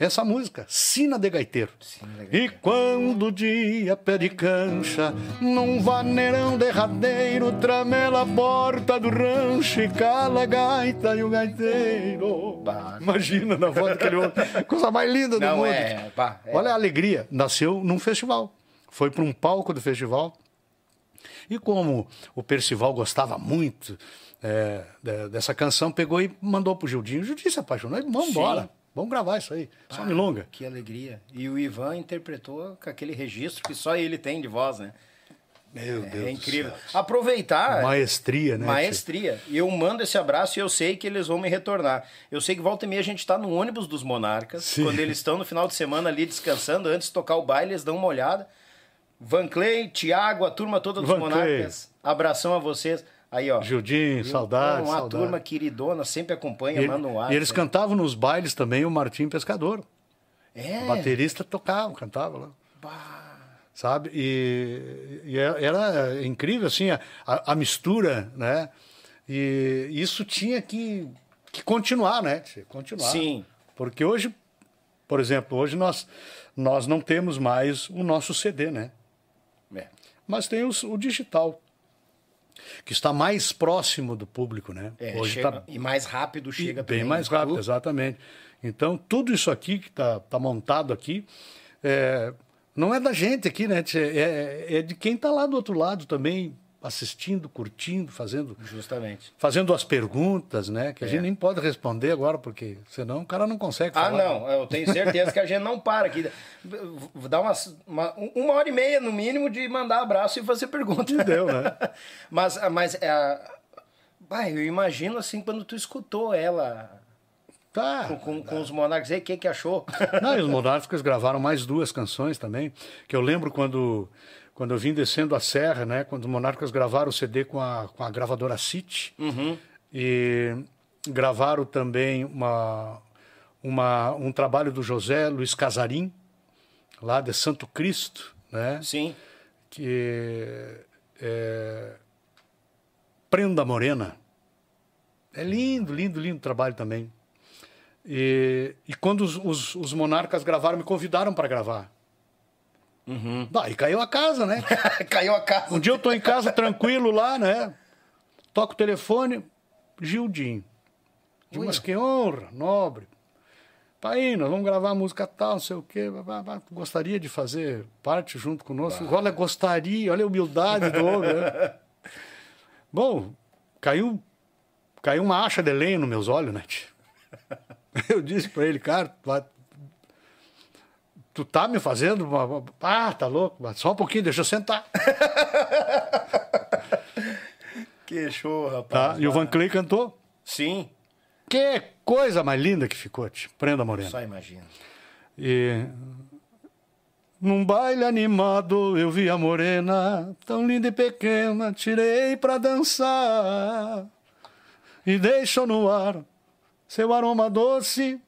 essa música, Sina de Gaiteiro. Sina de E quando o dia pede cancha, num vaneirão derradeiro, tramela a porta do rancho e cala a gaita e o gaiteiro. Bah. Imagina na voz daquele homem. Coisa mais linda do Não, mundo. é, pá, é. Olha a alegria. Nasceu num festival. Foi para um palco do festival. E como o Percival gostava muito é, de- dessa canção, pegou e mandou pro Gildinho. O Gildinho se apaixonou e vamos embora. Vamos gravar isso aí. Só milonga. Que alegria. E o Ivan interpretou com aquele registro que só ele tem de voz, né? Meu Deus É incrível. Aproveitar. Maestria, né? Maestria. E eu mando esse abraço e eu sei que eles vão me retornar. Eu sei que volta e meia a gente tá no ônibus dos Monarcas. Sim. Quando eles estão no final de semana ali descansando, antes de tocar o baile, eles dão uma olhada. Van Clay, Thiago, a turma toda dos Van Monarcas. Abração a vocês. Aí, ó. Gildinho, saudade, Uma saudade. turma queridona, sempre acompanha, ele- manda um ar. e eles cantavam nos bailes também o Martim Pescador. É. O baterista tocava, cantava lá. Sabe? E, e é- era incrível, assim, a, a- mistura, né? E isso tinha que, que continuar, né? Continuar. Sim. Porque hoje, por exemplo, hoje nós, nós não temos mais o nosso CD, né? É. Mas tem os- o digital, que está mais próximo do público, né? É, hoje chega- tá E mais rápido chega bem também. mais rápido, Uh, exatamente. Então, tudo isso aqui que está tá montado aqui, é, não é da gente aqui, né? É, é de quem está lá do outro lado também, assistindo, curtindo, fazendo, Justamente. fazendo as perguntas, né? Que a É. gente nem pode responder agora, porque senão o cara não consegue Ah, falar. não, eu tenho certeza que a gente não para aqui. Dar umas, uma, uma hora e meia, no mínimo, de mandar abraço e fazer pergunta. Deu, né? mas, mas é, bah, eu imagino assim, quando tu escutou ela Tá. com, com, com os monarcas aí, o que que achou? Não, e os Monárquicos gravaram mais duas canções também, que eu lembro quando, quando eu vim descendo a serra, né? Quando os Monárquicos gravaram o CD com a, com a gravadora City. E gravaram também uma, uma, um trabalho do José Luiz Casarim, lá de Santo Cristo, né? Sim. que é Prenda Morena. É lindo, lindo, lindo trabalho também. E, e quando os, os, os monarcas gravaram, me convidaram para gravar. Uhum. Daí caiu a casa, né? Caiu a casa. Um dia eu tô em casa tranquilo lá, né? Toco o telefone, Gildinho. Ui. mas que honra, nobre. Pai, nós vamos gravar música tal, não sei o quê. Gostaria de fazer parte junto conosco? Olha, gostaria, olha a humildade do homem. né? Bom, caiu, caiu uma acha de lenha nos meus olhos, né? tio? Eu disse para ele, cara, tu tá me fazendo uma... Ah, tá louco, só um pouquinho, deixa eu sentar. Que show, Tá? rapaz. E o Van Clay cantou. Sim, Que coisa mais linda que ficou, tio. Prenda Morena. só imagina. E num baile animado eu vi a morena, tão linda e pequena, tirei pra dançar. E deixou no ar seu aroma doce.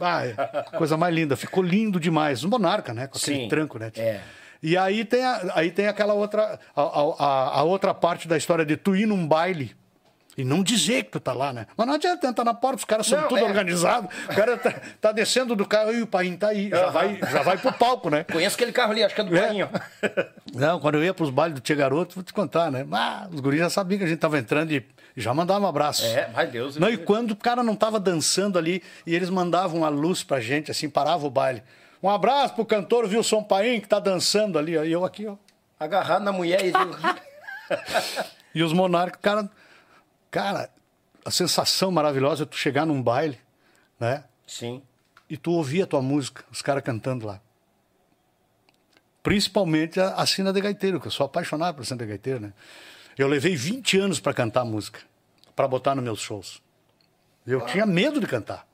Ai, coisa mais linda, ficou lindo demais. Um monarca, né? Com aquele Sim, tranco, né? é. E aí tem, a, aí tem aquela outra, a, a, a outra parte da história de tu ir num baile e não dizer que tu tá lá, né? Mas não adianta tentar na porta, os caras são Não, tudo é. organizados, o cara tá, tá descendo do carro e o pai tá aí, já, Aham. vai, já vai pro palco, né? Conheço aquele carro ali, acho que é do É. Painho. Não, quando eu ia pros bailes do Tia Garoto, vou te contar, né? Ah, os guris já sabiam que a gente tava entrando e já mandavam um abraço. É, ai Deus. Não, e quando o cara não tava dançando ali e eles mandavam a luz pra gente, assim, parava o baile. Um abraço pro cantor Wilson Paim, que tá dançando ali, ó, e eu aqui, ó. Agarrado na mulher e... E os monarcas, cara, cara, a sensação maravilhosa é tu chegar num baile, né? Sim. E tu ouvir a tua música, os caras cantando lá. Principalmente a, a Sina de Gaiteiro, que eu sou apaixonado por Sina de Gaiteiro, né? Eu levei 20 anos para cantar música, para botar nos meus shows. Eu tinha medo de cantar.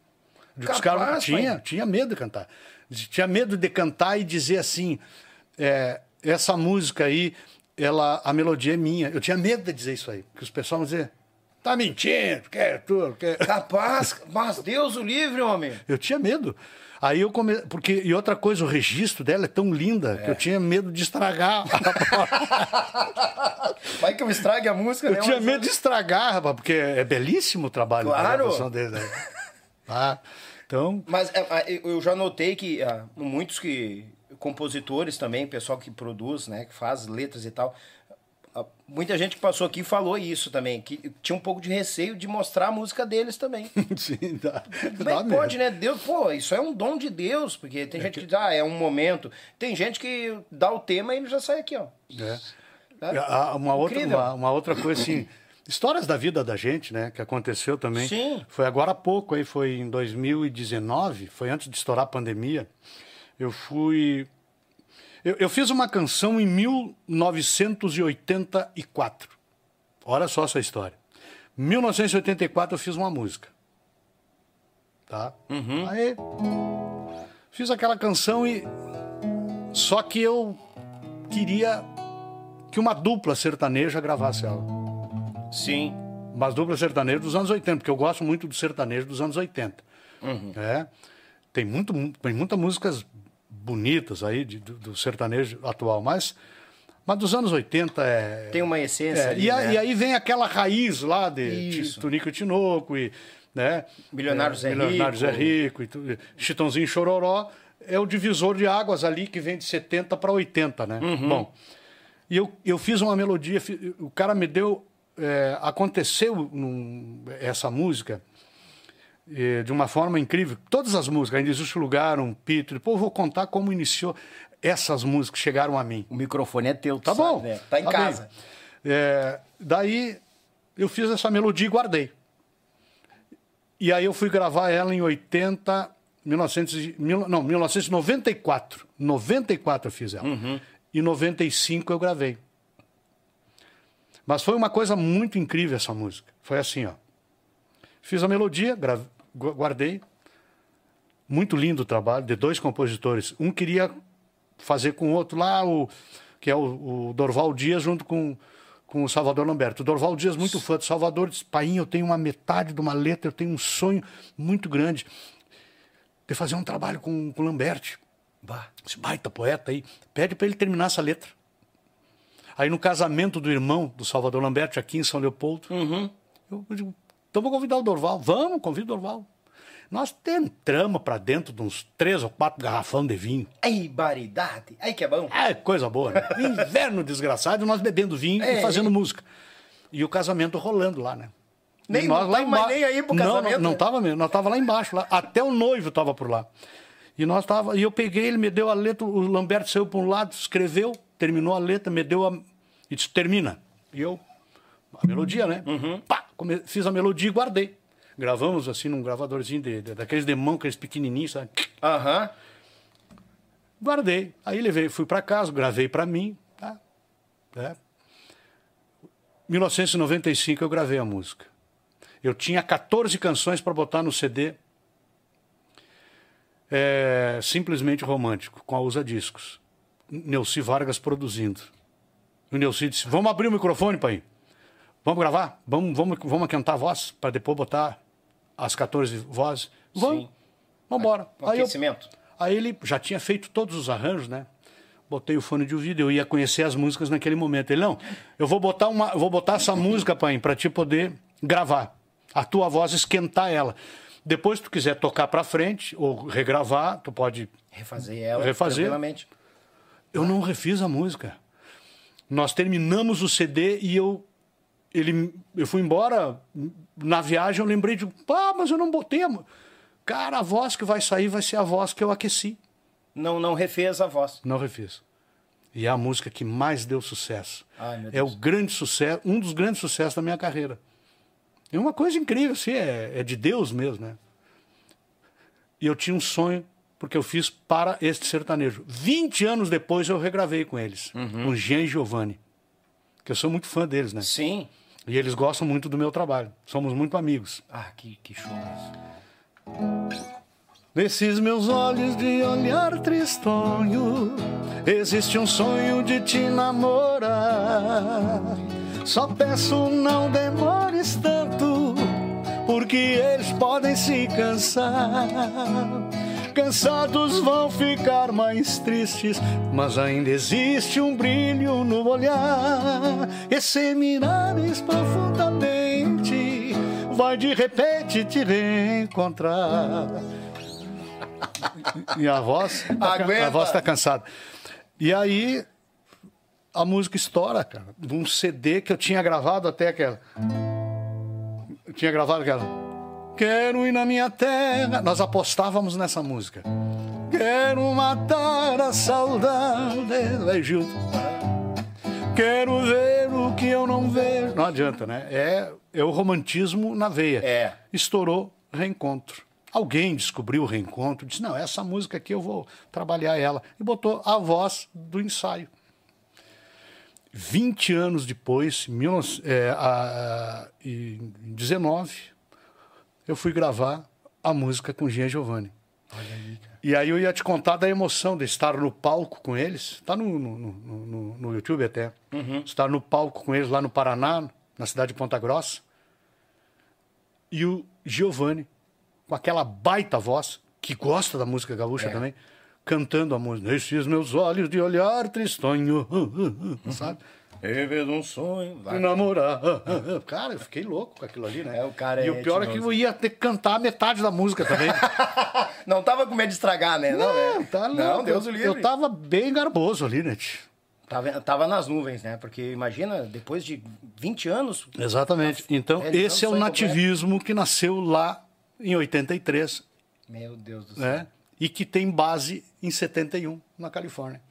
De que os Capaz, caras tinha, tinha medo de cantar. Tinha medo de cantar e dizer assim, é, essa música aí, ela, a melodia é minha. Eu tinha medo de dizer isso aí, que os pessoal vão dizer, tá mentindo, quer tu, quer... Capaz, mas Deus o livre, homem. Eu tinha medo. Aí eu come... porque e outra coisa, o registro dela é tão linda que eu tinha medo de estragar. Vai que eu estrague a música, eu né? tinha Mas- medo de estragar, rapaz, porque é belíssimo o trabalho da Claro. dele. Né? Ah, então, Mas é, é, eu já notei que ah, muitos que compositores também, pessoal que produz, né, que faz letras e tal, muita gente que passou aqui falou isso também, que tinha um pouco de receio de mostrar a música deles também. sim, dá, dá é que mesmo. pode, né? Deus, pô, isso é um dom de Deus, porque tem gente que diz, ah, é um momento. Tem gente que dá o tema e ele já sai aqui, ó. É. Tá? Ah, Uma outra, uma, uma outra coisa assim, histórias da vida da gente, né, que aconteceu também. Sim. Foi agora há pouco, aí foi em 2019, foi antes de estourar a pandemia. Eu fui eu, eu fiz uma canção em 1984. Olha só essa história. 1984 eu fiz uma música. Tá? Aí fiz aquela canção e Só que eu queria que uma dupla sertaneja gravasse ela. Sim. Mas dupla sertaneja dos anos 80, porque eu gosto muito do sertanejo dos anos 80. É, tem, muito, tem muitas músicas bonitas aí de- do, do sertanejo atual, mas, mas dos anos 80 é. Tem uma essência. é, ali, e, a- né? e aí vem aquela raiz lá de Isso. Tunico e Tinoco e. Né, Milionário Zé Milionário Rico. Zé Rico e Chitãozinho e Chororó é o divisor de águas ali que vem de 70 para 80, né? Uhum. Bom, e eu, eu fiz uma melodia, o cara me deu. é, aconteceu num- essa música de uma forma incrível. Todas as músicas, ainda existe lugar, um pito. Depois eu vou contar como iniciou essas músicas chegaram a mim. O microfone é teu, Tá sabe, bom. né? Tá em bem. casa. É, daí eu fiz essa melodia e guardei. E aí eu fui gravar ela em 80, 1900, e- mil- não, 1994. 94 eu fiz ela. E 95 eu gravei. Mas foi uma coisa muito incrível essa música. Foi assim, ó. Fiz a melodia, gra- gu- guardei. Muito lindo o trabalho de dois compositores. Um queria fazer com o outro lá, o, que é o, o Dorval Dias, junto com, com o Salvador Lamberto. O Dorval Dias, muito fã do Salvador, disse: Pai, eu tenho uma metade de uma letra, eu tenho um sonho muito grande de fazer um trabalho com, com o Lambert. Bah. Esse baita poeta aí, pede para ele terminar essa letra. Aí no casamento do irmão do Salvador Lambert, aqui em São Leopoldo, eu digo, então vou convidar o Dorval. Vamos, convida o Dorval. Nós entramos para dentro de uns três ou quatro garrafão de vinho. Ai, baridade. Ai, que é bom. É coisa boa, né? Inverno desgraçado, nós bebendo vinho É, e fazendo é. música. E o casamento rolando lá, né? Nem- E nós não lá tava mais emba- nem aí pro Não, casamento, Não, não né? tava mesmo, nós tava lá embaixo, lá. até o noivo tava por lá. E nós tava, e eu peguei, ele me deu a letra, o Lamberto saiu para um lado, escreveu, terminou a letra, me deu a e disse termina. E eu a melodia, né? Uhum. Pá, come- fiz a melodia e guardei. Gravamos assim num gravadorzinho de, de- daqueles de mão, aqueles pequenininhos, sabe? Aham. Guardei. Aí levei, fui para casa, gravei para mim. Tá? É. 1995 eu gravei a música. Eu tinha 14 canções para botar no CD. É, simplesmente romântico, com a Usa Discos. Neuci Vargas produzindo. O Neuci disse: Vamos abrir o microfone, pai. Vamos gravar? Vamos, vamos, vamos cantar a voz para depois botar as 14 vozes? Vamos. Sim. Vamos embora. Um Aí eu- aquecimento. Aí ele já tinha feito todos os arranjos, né? Botei o fone de ouvido, eu ia conhecer as músicas naquele momento. Ele, não, eu vou botar, uma, vou botar essa música, pai, para te poder gravar. A tua voz, esquentar ela. Depois, se tu quiser tocar para frente ou regravar, tu pode. Refazer ela Refazer. tranquilamente. Eu não refiz a música. Nós terminamos o CD e eu. Ele, eu fui embora, na viagem eu lembrei de. Pá, mas eu não botei a. mu-". Cara, a voz que vai sair vai ser a voz que eu aqueci. Não, não refez a voz. Não refiz. E é a música que mais deu sucesso. Ai, é o grande sucesso, um dos grandes sucessos da minha carreira. É uma coisa incrível, assim, é, é de Deus mesmo, né? E eu tinha um sonho, porque eu fiz para este sertanejo. 20 anos depois eu regravei com eles, Uhum. com Jean e Giovanni. Que eu sou muito fã deles, né? Sim. E eles gostam muito do meu trabalho. Somos muito amigos. Ah, que, que show isso. Nesses meus olhos de olhar tristonho, existe um sonho de te namorar. Só peço não demores tanto, porque eles podem se cansar. Cansados vão ficar mais tristes, mas ainda existe um brilho no olhar. E se mirares profundamente, vai de repente te reencontrar. E a voz, tá, a voz tá cansada. E aí a música estoura, cara. De um CD que eu tinha gravado até aquela. Eu tinha gravado aquela. Quero ir na minha terra. Nós apostávamos nessa música. Quero matar a saudade. Vai junto. Quero ver o que eu não vejo. Não adianta, né? É, é o romantismo na veia. É. Estourou reencontro. Alguém descobriu o reencontro, disse: Não, essa música aqui eu vou trabalhar ela. E botou a voz do ensaio. 20 anos depois, em 19 é, a- a- em 19, eu fui gravar a música com Jean Giovanni. E aí eu ia te contar da emoção de estar no palco com eles. Tá no, no, no, no- YouTube até. Estar no palco com eles lá no Paraná, na cidade de Ponta Grossa. E o Giovanni, com aquela baita voz, que gosta da música gaúcha É. também, cantando a música. Nestes meus olhos de olhar tristonho, sabe? Teve um sonho. De namorar. Cara, eu fiquei louco com aquilo ali, né? É, o cara e é o pior é que eu ia ter que cantar metade da música também. Não tava com medo de estragar, né? Não, né? tá não. Deus o livre. Eu tava bem garboso ali, né? tio? Tava, tava nas nuvens, né? Porque imagina, depois de 20 anos. Exatamente. Então, realizando esse é o nativismo que nasceu lá em 83, Meu Deus do céu. né? E que tem base em 71, na Califórnia.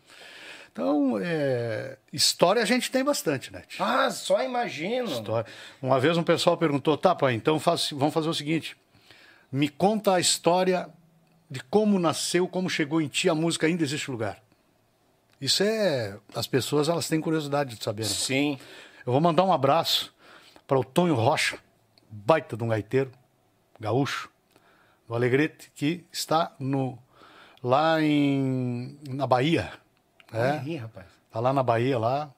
Então, é, história a gente tem bastante, né? Ah, só imagino. História. Uma vez um pessoal perguntou, tá, pai, então faz- vamos fazer o seguinte, me conta a história de como nasceu, como chegou em ti a música Ainda Existe Lugar. Isso é... As pessoas, elas têm curiosidade de saber, né? Sim. Eu vou mandar um abraço para o Tonho Rocha, baita de um gaiteiro, gaúcho, do Alegrete, que está no, lá em, na Bahia. É, rapaz. tá lá na Bahia, lá.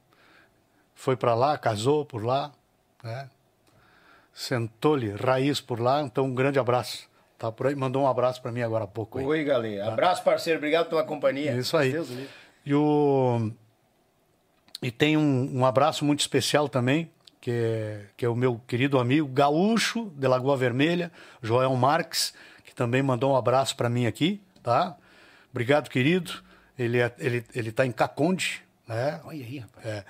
Foi para lá, casou por lá. Né? Sentou-lhe raiz por lá, então um grande abraço. Tá por aí, mandou um abraço para mim agora há pouco. aí. Oi, galera. Abraço, parceiro. Obrigado pela companhia. Isso aí. Deus. E, o... e tem um, um abraço muito especial também, que é, que é o meu querido amigo gaúcho de Lagoa Vermelha, Joel Marques, que também mandou um abraço para mim aqui, tá? Obrigado, querido. Ele é, ele ele está em Caconde, né? Olha aí, rapaz. É,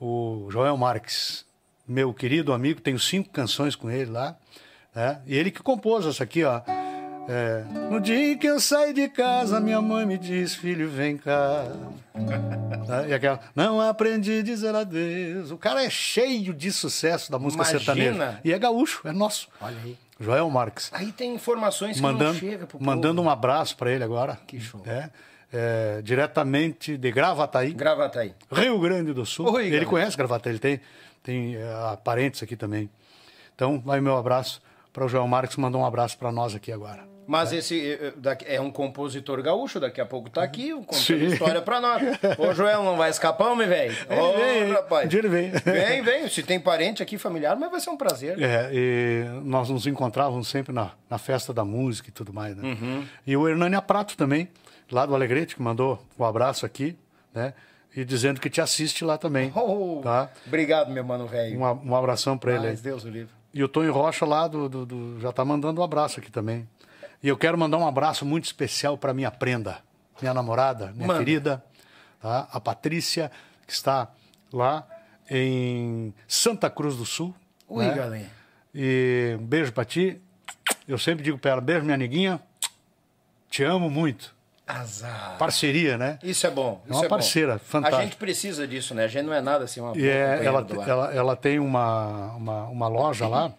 o Joel Marques, meu querido amigo, tenho cinco canções com ele lá. né? E ele que compôs essa aqui, ó. É, no dia em que eu saí de casa, minha mãe me diz, filho, vem cá. Tá? E aquela, não aprendi a dizer adeus. O cara é cheio de sucesso da música Imagina. sertaneja. E é gaúcho, é nosso. Olha aí. Joel Marques. Aí tem informações que Mandando, não chegam pro mandando povo. um abraço para ele agora. Que show. É, é, diretamente de Gravataí. Gravata aí. Rio Grande do Sul. Oi, ele galera. conhece Gravataí, ele tem, tem eh, parentes aqui também. Então, vai meu abraço para o João Marques, mandou um abraço para nós aqui agora. Mas esse eh, eh, daqui- é um compositor gaúcho, daqui a pouco tá aqui, contando história pra nós. Ô, Joel, não vai escapar, homem, velho? Ô, vem, vem. rapaz. Dia ele vem. Vem, vem. Se tem parente aqui familiar, mas vai ser um prazer. É, e nós nos encontrávamos sempre na, na festa da música e tudo mais, né? E o Hernânia Prato também, lá do Alegrete, que mandou um abraço aqui, né? E dizendo que te assiste lá também, Oh, tá? Obrigado, meu mano velho. Um, um abração para ele aí. Deus o livre. E o Tonho Rocha lá do, do- do- já tá mandando um abraço aqui também. E eu quero mandar um abraço muito especial para minha prenda, minha namorada, minha Manda. querida, tá? a Patrícia, que está lá em Santa Cruz do Sul. Oi, né? galera. E um beijo para ti. Eu sempre digo para ela, beijo minha neguinha. Te amo muito. Azar. Parceria, né? Isso é bom. É uma bom. parceira, A fantástica. gente precisa disso, né? A gente não é nada assim, uma E é, ela, ela, ela tem uma, uma, uma loja lá,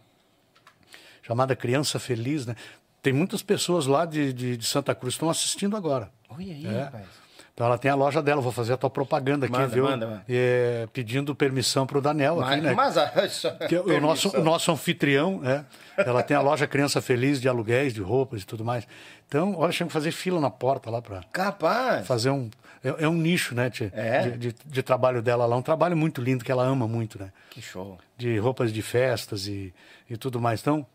chamada Criança Feliz, né? Tem muitas pessoas lá de, de, de Santa Cruz que estão assistindo agora. Olha aí, É. rapaz. Então ela tem a loja dela, vou fazer a tua propaganda aqui, Manda, viu? manda, manda. É, pedindo permissão para o Daniel aqui, Mas, né? mas a- isso- Que é o nosso, o nosso anfitrião, né? Ela tem a loja Criança Feliz de aluguéis, de roupas e tudo mais. Então, olha, tinha que fazer fila na porta lá para Capaz. fazer um. É, é um nicho, né, tia? É? De, de, de trabalho dela lá. Um trabalho muito lindo que ela ama muito, né? Que show. de roupas de festas e, e tudo mais. Então,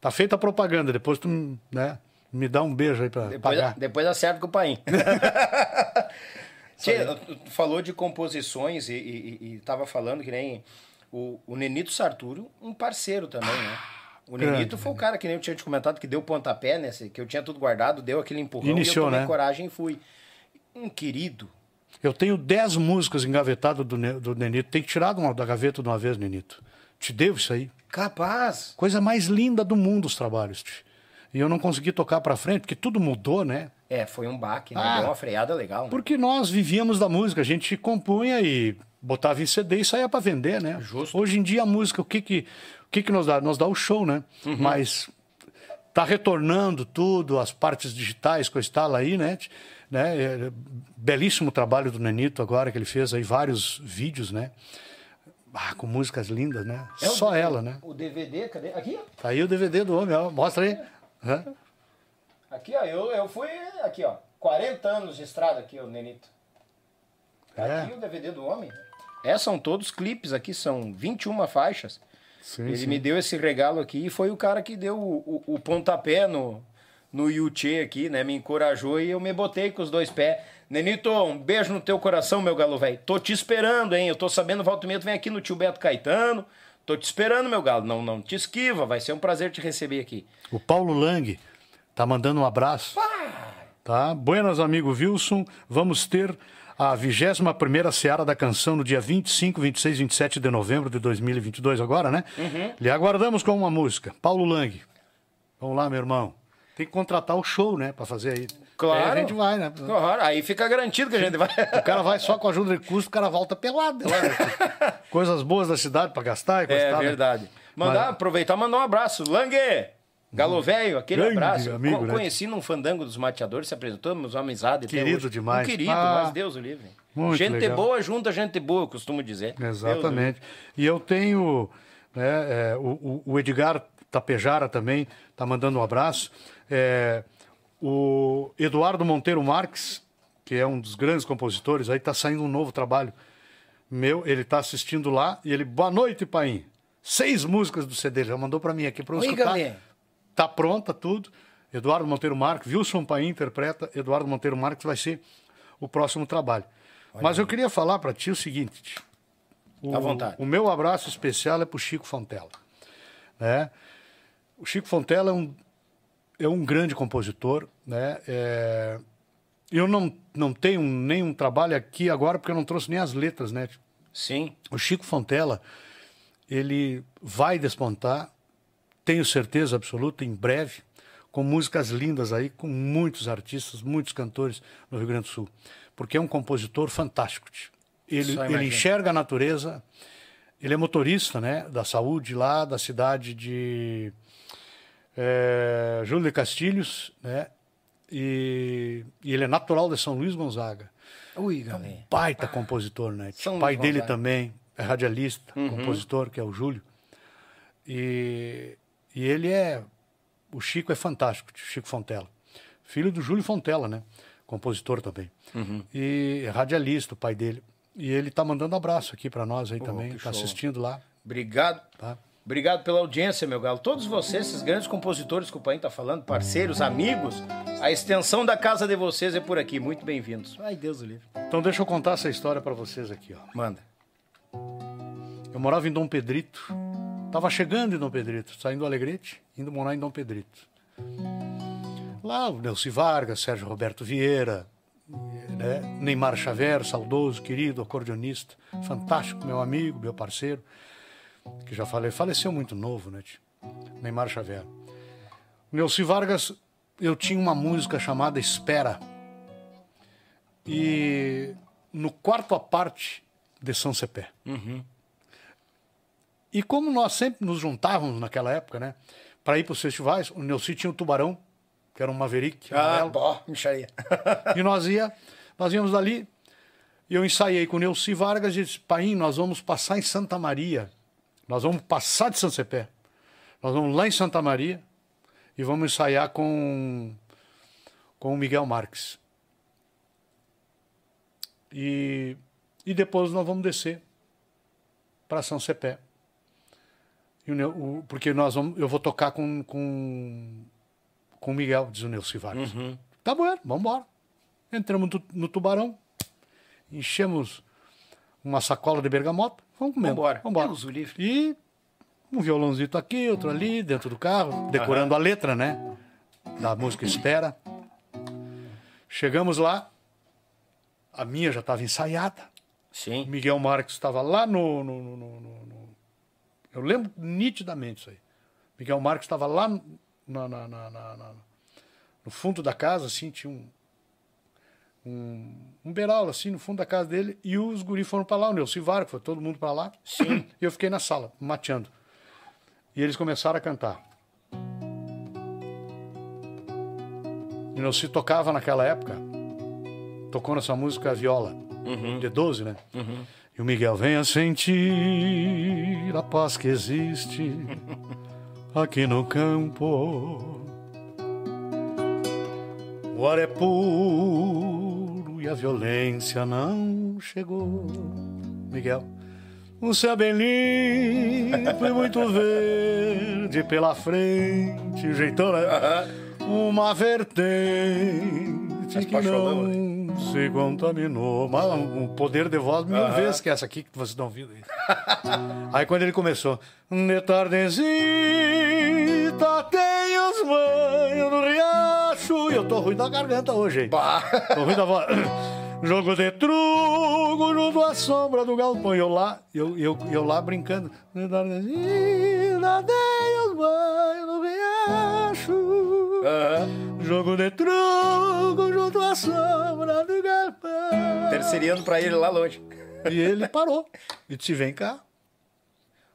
tá feita a propaganda. Depois tu né, me dá um beijo aí para Depois, pagar. depois acerta com o pai. Tu tu falou de composições e, e, e- e tava falando que nem o, o Nenito Sartúrio, um parceiro também, né? O Grande, Nenito foi o cara que nem eu tinha te comentado, que deu pontapé, né? Que eu tinha tudo guardado, deu aquele empurrão Iniciou, e eu tomei né? coragem e fui. Um querido. Eu tenho 10 músicas engavetadas do, do Nenito. Tem que tirar uma- da gaveta de uma vez, Nenito. Te devo isso aí. Capaz. Coisa mais linda do mundo os trabalhos. tio. E eu não consegui tocar para frente, porque tudo mudou, né? É, foi um baque, né? Ah. Deu uma freada legal. Né? Porque nós vivíamos da música, a gente compunha e botava em CD e saía para vender, né? Justo. Hoje em dia a música, o que que, o que, que nos dá? Nos dá o show, né? Uhum. Mas tá retornando tudo, as partes digitais, coisa e tal aí, né? né? É, belíssimo trabalho do Nenito agora, que ele fez aí vários vídeos, né? Ah, com músicas lindas, né? É o- Só ela, né? O DVD, cadê? Aqui. Tá aí o DVD do homem, ó. Mostra aí. Hã? Aqui, ó, eu, eu fui aqui, ó, 40 anos de estrada aqui, o Nenito. Tá É. Aqui o DVD do homem. É, são todos clipes aqui, são 21 faixas. Sim, Ele sim. me deu esse regalo aqui e foi o cara que deu o, o, o pontapé no, no Yuchê aqui, né? Me encorajou e eu me botei com os dois pés. Nenito, um beijo no teu coração, meu galo velho. Tô te esperando, hein? Eu tô sabendo, Valtomento vem aqui no tio Beto Caetano. Tô te esperando, meu galo. Não, não te esquiva, vai ser um prazer te receber aqui. O Paulo Lang tá mandando um abraço. Tá? Buenas, amigo Wilson. Vamos ter a 21ª Seara da Canção no dia 25, 26 e 27 de novembro de 2022 agora, né? Uhum. Lhe aguardamos com uma música. Paulo Lang. Vamos lá, meu irmão. Tem que contratar o show, né? Pra fazer aí. Claro. Aí a gente vai, né? Claro, aí fica garantido que a gente vai. O cara vai só com a ajuda de custo, o cara volta pelado. né? Coisas boas da cidade pra gastar e coisa e É tal, né? verdade. Mandar, aproveitar e mandar um abraço. Langue! Galo velho, aquele Grande abraço. amigo, Co- né? Conheci num fandango dos mateadores, se apresentou, meus amizade. Querido demais. Um querido, Ah, mas Deus o livre. muito gente legal. boa junta gente boa, eu costumo dizer. Exatamente. E eu tenho né, é, o, o- o Edgar Tapejara também está mandando um abraço. É, o Eduardo Monteiro Marques, que é um dos grandes compositores, aí está saindo um novo trabalho meu. Ele está assistindo lá e ele, boa noite, Paim. Seis músicas do CD, já mandou para mim aqui para eu escutar. Tá pronta tudo. Eduardo Monteiro Marques, Wilson Paim interpreta. Eduardo Monteiro Marques vai ser o próximo trabalho. Mas eu queria falar para ti o seguinte. O, À vontade. O meu abraço especial é para o Chico Fontela. Né? O Chico Fontela é um, é um grande compositor. Né? É, eu não, não tenho nenhum trabalho aqui agora porque eu não trouxe nem as letras. Né? Sim. O Chico Fontela, ele vai despontar, tenho certeza absoluta, em breve, com músicas lindas aí, com muitos artistas, muitos cantores no Rio Grande do Sul. Porque é um compositor fantástico. Ele, ele enxerga a natureza, ele é motorista né, da saúde lá da cidade de é, Júlio de Castilhos, né? E, e ele é natural de São Luís Gonzaga Ui, galera. baita compositor, né? São o pai Luís dele Gonzaga. também é radialista, compositor, que é o Júlio. E, e ele é. O Chico é fantástico, Chico Fontela. Filho do Júlio Fontela, né? Compositor também. E é radialista, o pai dele. E ele tá mandando abraço aqui para nós aí também, que tá show. assistindo lá. Obrigado. Tá? Obrigado pela audiência, meu galo. Todos vocês, esses grandes compositores que o Paim tá falando, parceiros, amigos, a extensão da casa de vocês é por aqui. Muito bem-vindos. Ai, Deus o livre. Então deixa eu contar essa história para vocês aqui, ó. Manda. Eu morava em Dom Pedrito. Tava chegando em Dom Pedrito, saindo do Alegrete, indo morar em Dom Pedrito. Lá o Nelci Vargas, Sérgio Roberto Vieira, né? Neymar Xavier, saudoso, querido, acordeonista, fantástico, meu amigo, meu parceiro, que já falei, faleceu muito novo, né? tio? Neymar Xavier. Nelci Vargas, eu tinha uma música chamada Espera. E no quarto a parte de São Cepé. E como nós sempre nos juntávamos naquela época, né? Para ir para os festivais, o Nelci tinha um tubarão, que era um Maverick. Ah, bom, micharia. E nós ia, nós íamos dali, e eu ensaiei com o Neuci Vargas e disse, Paim, nós vamos passar em Santa Maria. Nós vamos passar de São Cepé. Nós vamos lá em Santa Maria e vamos ensaiar com, com o Miguel Marques. E, e depois nós vamos descer para São Cepé. E o o- porque nós vamos, eu vou tocar com, com, com o Miguel, diz o Neuci Vargas. Tá bom, vamos embora. Entramos no, no tubarão, enchemos uma sacola de bergamota, vamos comendo. Vambora. Vambora. Deus o livre. E um violãozito aqui, outro ali, dentro do carro, decorando a letra, né? Da música Espera. Chegamos lá, a minha já estava ensaiada. Sim. Miguel Marques estava lá no, no- no- no- Eu lembro nitidamente isso aí. Miguel Marques estava lá na- na- na- no fundo da casa, assim, tinha um, um, um beiral, assim, no fundo da casa dele, e os guris foram para lá, o Nelci Vargas, foi todo mundo para lá. Sim. E eu fiquei na sala, mateando. E eles começaram a cantar. E o Nelci tocava naquela época, tocou nessa música a viola, de 12, né? E o Miguel, venha sentir a paz que existe aqui no campo. O ar é puro e a violência não chegou. Miguel. O céu é bem limpo e muito verde pela frente, jeitão, né? Uma vertente que não se contaminou. Mas um poder de voz mil vezes que essa aqui que vocês estão ouvindo aí. aí quando ele começou, de tardezita tem os banhos no riacho. E eu tô ruim da garganta hoje, hein? Tô ruim da voz. Jogo de truco junto à sombra do galpão. E eu lá, eu, eu, eu lá brincando. Nadei os banhos no riacho. Aham. Jogo de truco junto à sombra do galpão. Terceiriando pra ele lá longe. E ele parou. E disse: vem cá,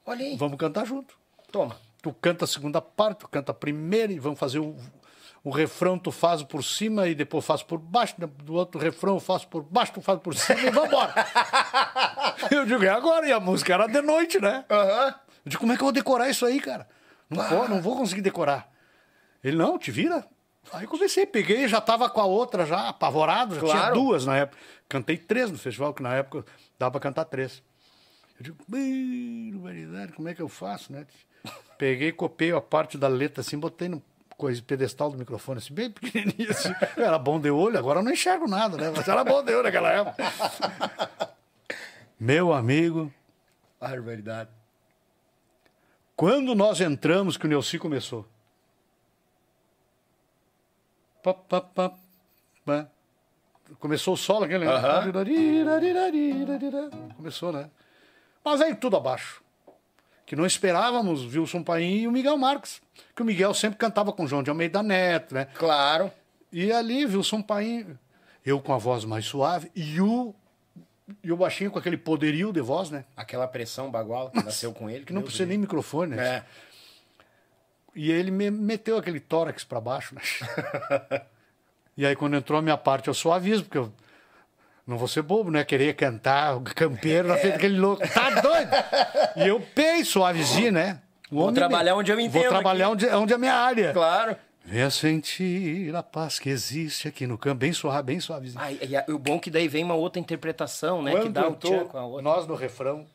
Olha aí. vamos cantar junto. Toma. Tu canta a segunda parte, tu canta a primeira e vamos fazer o, o refrão, tu faz por cima e depois faz por baixo, do outro refrão eu faço por baixo, tu faz por cima e vambora. eu digo, é agora, e a música era de noite, né? Aham. Eu digo, como é que eu vou decorar isso aí, cara? Não, vou, não vou conseguir decorar. Ele, não, te vira. Aí comecei, peguei, já tava com a outra já, apavorado, já tinha Claro. duas na época. Cantei três no festival, que na época dava pra cantar três. Eu digo, "Ih, barbaridade, como é que eu faço, né? Peguei, copiei a parte da letra assim, botei no coisa, pedestal do microfone, assim, bem pequenininho, assim. Era bom de olho, agora eu não enxergo nada, né? Mas era bom de olho naquela época. Meu amigo, Barbaridade. quando nós entramos, que o Neuci começou. Pá, pá, pá, pá. Começou o solo, aquele. Aham. Começou, né? Mas aí tudo abaixo. Que não esperávamos Wilson Paim e o Miguel Marques. Que o Miguel sempre cantava com o João de Almeida Neto, né? Claro. E ali, Wilson Paim, eu com a voz mais suave e o, e o baixinho com aquele poderio de voz, né? Aquela pressão bagual que nasceu com ele. Que não Deus precisa nem microfone, né? É. E ele me meteu aquele tórax pra baixo, né? e aí quando entrou a minha parte, eu suavizo, porque eu não vou ser bobo, né? Querer cantar, o campeiro na frente daquele louco. Tá doido? E eu pei suavezinho, né? Vou trabalhar me- onde eu Vou entendo trabalhar onde, onde é a minha área. Claro. Venha sentir a paz que existe aqui no campo, bem suave, bem suavezinho. Ai, e o bom é que daí vem uma outra interpretação, né? que Quando dá o entrou tchan com a outra. nós no refrão,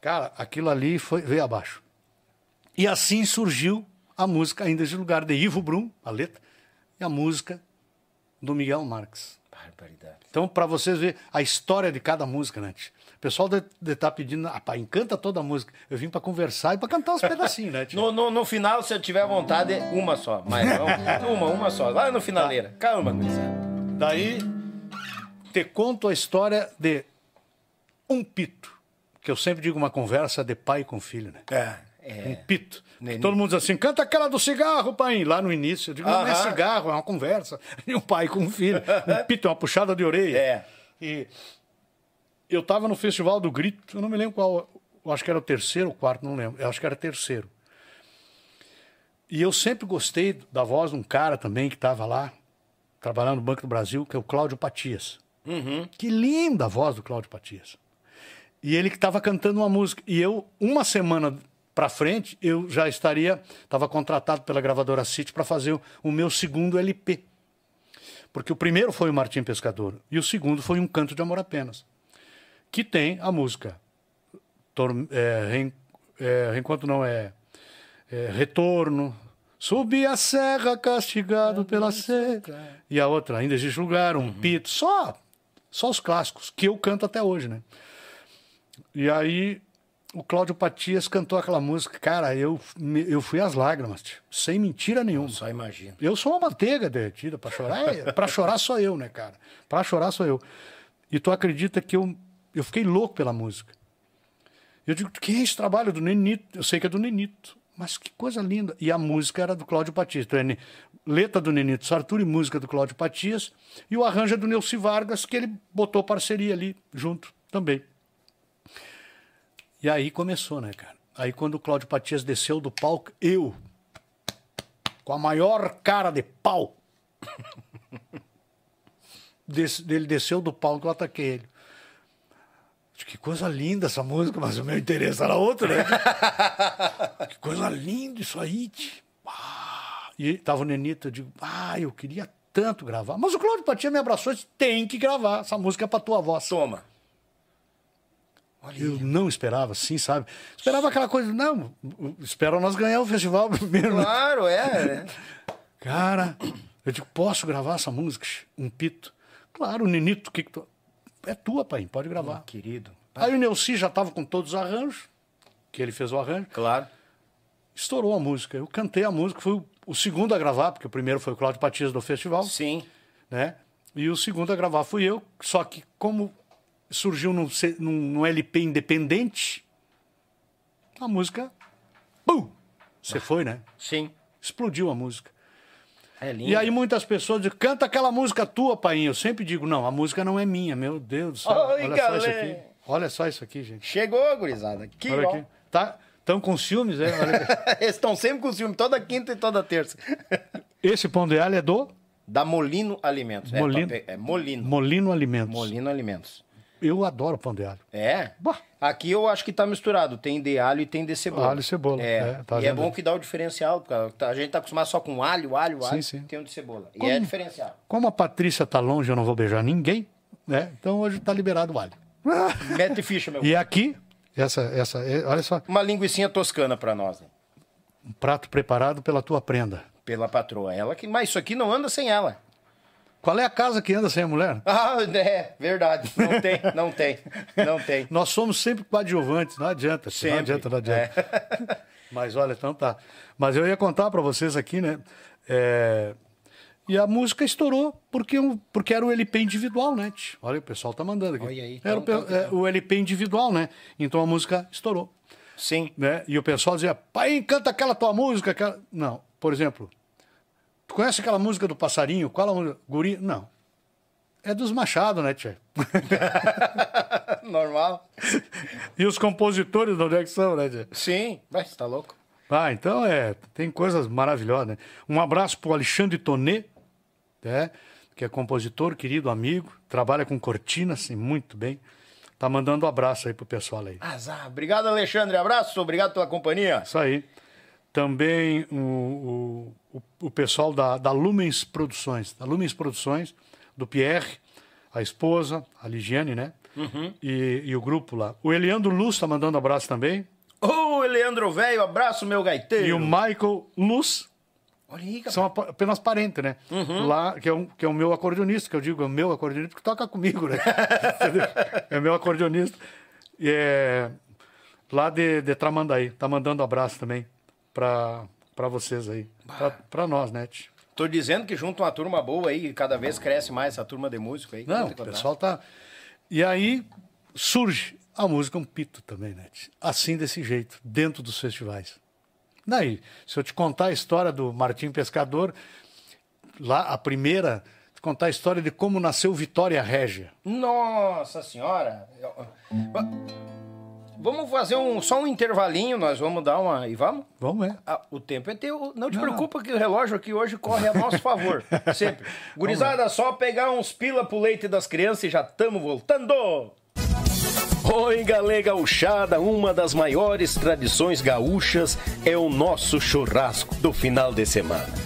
cara, aquilo ali foi, veio abaixo. E assim surgiu a música Ainda de Lugar, de Ivo Brum, a letra, e a música do Miguel Marques. Barbaridade. Então, para vocês verem a história de cada música, né? O pessoal deve estar pedindo, ah, pá, encanta toda a música. Eu vim para conversar e para cantar uns pedacinhos, né? No, no, no final, se eu tiver vontade, uma só. Mas não, uma, uma só. Lá no finaleira. Calma, gurizada. Daí te conto a história de um pito, que eu sempre digo uma conversa de pai com filho, né? É. Um pito. Neném. Todo mundo diz assim, canta aquela do cigarro, pai. Lá no início, eu digo, não é Aham. cigarro, é uma conversa. E um pai com um filho. Um pito, é uma puxada de orelha. É. E eu tava no Festival do Grito, eu não me lembro qual, acho que era o terceiro ou quarto, não lembro. Eu acho que era terceiro. E eu sempre gostei da voz de um cara também que estava lá, trabalhando no Banco do Brasil, que é o Cláudio Patias. Que linda a voz do Cláudio Patias. E ele que estava cantando uma música. E eu, uma semana para frente, eu já estaria, estava contratado pela gravadora City para fazer o, o meu segundo LP. Porque o primeiro foi o Martim Pescador e o segundo foi Um Canto de Amor Apenas, que tem a música Tor- é, Reen- é, Reencontro não é, é Retorno, Subi a serra castigado pela sede. E a outra, Ainda existe lugar, Um Pito, só, só os clássicos, que eu canto até hoje, né? E aí o Cláudio Patias cantou aquela música, cara, eu, eu fui às lágrimas, tio, sem mentira nenhuma. Só imagina. Eu sou uma manteiga derretida para chorar. É, para chorar sou eu, né, cara? Para chorar sou eu. E tu acredita que eu, eu fiquei louco pela música. Eu digo, quem é esse trabalho do Nenito? Eu sei que é do Nenito. Mas que coisa linda. E a música era do Cláudio Patias. Então, é letra do Nenito Sartori, música do Cláudio Patias. E o arranjo é do Neuci Vargas, que ele botou parceria ali junto também. E aí começou, né, cara? Aí quando o Cláudio Patias desceu do palco, eu, com a maior cara de pau, des, ele desceu do palco, eu ataquei ele. Que coisa linda essa música, mas o meu interesse era outro, né? que coisa linda isso aí, tio. Ah, E tava o Nenito, eu digo, ah, eu queria tanto gravar. Mas o Cláudio Patia me abraçou e disse, tem que gravar, essa música é pra tua voz. Toma. Eu não esperava, sim, sabe? Esperava aquela coisa, não, espera nós ganhar o festival primeiro. né? Claro, é. é. Cara, eu digo, posso gravar essa música? Um pito. Claro, Nenito, o que que tu... É tua, pai, pode gravar. Querido. Aí o Neuci já tava com todos os arranjos, que ele fez o arranjo, Claro. estourou a música. Eu cantei a música, foi o- segundo a gravar, porque o primeiro foi o Cláudio Patias do festival, Sim. né? E o segundo a gravar fui eu, só que como surgiu num, num- num LP independente, a música, pum, você foi, né? Sim. Explodiu a música. É lindo. E aí muitas pessoas dizem, canta aquela música tua, pai. Eu sempre digo, não, a música não é minha, meu Deus do céu. Oi, Olha só isso galera. aqui. Olha só isso aqui, gente. Chegou, gurizada. Aqui, Olha aqui. Tá, tão com ciúmes, é? Olha. Eles estão sempre com ciúme, toda quinta e toda terça. Esse pão de alho é do Da Molino Alimentos. É, Molino. pe- É, Molino. Molino Alimentos. Molino Alimentos. Eu adoro pão de alho. É? Bah. Aqui eu acho que tá misturado. Tem de alho e tem de cebola. Alho e cebola, É. é, tá e é bom que dá o diferencial, porque a gente tá acostumado só com alho, alho, alho. sim. Tem o de cebola. E Como? é diferencial. Como a Patrícia tá longe, eu não vou beijar ninguém, né? Então hoje tá liberado o alho. Mete ficha, meu. E aqui, essa, essa, é- olha só, Uma linguicinha toscana pra nós, né? um prato preparado pela tua prenda. Pela patroa. Ela que... Mas isso aqui não anda sem ela. Qual é a casa que anda sem a mulher? Ah, é, verdade. Não tem, não tem, não tem. Nós somos sempre coadjuvantes, não adianta. Sempre. Não adianta, não adianta. É. Mas olha, então tá. Mas eu ia contar para vocês aqui, né? É, E a música estourou porque, um- porque era o LP individual, né? Olha, o pessoal tá mandando aqui. Olha aí, Era o, então, então, é, o LP individual, né? Então a música estourou. Sim. Né? E o pessoal dizia, pai, canta aquela tua música. Aquela... Não, por exemplo, tu conhece aquela música do passarinho? Qual a música? Guri? Não. É dos Machado, né, Tchê? Normal. E os compositores de onde é que são, né, Tchê? Sim. Vai, você tá louco? Ah, então é, tem coisas maravilhosas, né? Um abraço pro Alexandre Tonê, né? que é compositor, querido amigo, trabalha com cortinas, e muito bem. Tá mandando um abraço aí pro pessoal aí. Azar. Obrigado, Alexandre. Abraço. Obrigado pela companhia. Isso aí. Também o, o, o, pessoal da, da Lumens Produções, da Lumens Produções, do Pierre, a esposa, a Ligiane, né? E, e o grupo lá. O Eliandro Luz tá mandando abraço também. Ô, Leandro Velho, abraço, meu gaiteiro. E o Michael Luz, Olha aí, cara. são apenas parentes, né? Lá, que é, um, que é o meu acordeonista, que eu digo, é o meu acordeonista, porque toca comigo, né? É meu acordeonista. E é, lá de, de Tramandaí, tá mandando abraço também pra, pra vocês aí. Pra, pra nós, né? tch? Tô dizendo que junto uma turma boa aí, cada vez cresce mais essa turma de músico aí. Não, o pessoal tá... E aí surge a música um pito também, né? tch? Assim, desse jeito, dentro dos festivais. Daí, se eu te contar a história do Martim Pescador, lá a primeira, te contar a história de como nasceu Vitória Régia. Nossa senhora. Eu- Vamos fazer um, só um intervalinho, nós vamos dar uma. E vamos? Vamos, é. Ah, o tempo é teu. Não te Não, preocupa que o relógio aqui hoje corre a nosso favor. Sempre. Gurizada, só pegar uns pila pro leite das crianças e já estamos voltando. Oi, galera gauchada, uma das maiores tradições gaúchas é o nosso churrasco do final de semana.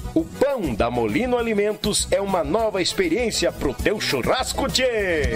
O pão da Molino Alimentos é uma nova experiência pro teu churrasco, tchê!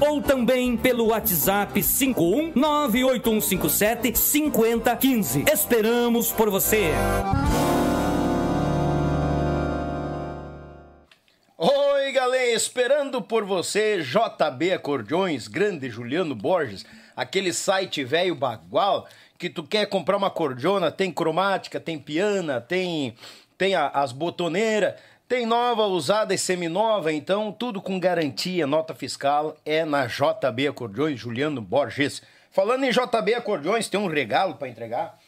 ou também pelo WhatsApp 51981575015 Esperamos por você. Oi, galera, esperando por você, JB Acordeões, grande Juliano Borges, aquele site velho bagual que tu quer comprar uma cordiona, tem cromática, tem piana, tem tem a, as botoneiras, tem nova, usada e seminova, então tudo com garantia, nota fiscal é na JB Acordeões, Juliano Borges. Falando em JB Acordeões, tem um regalo para entregar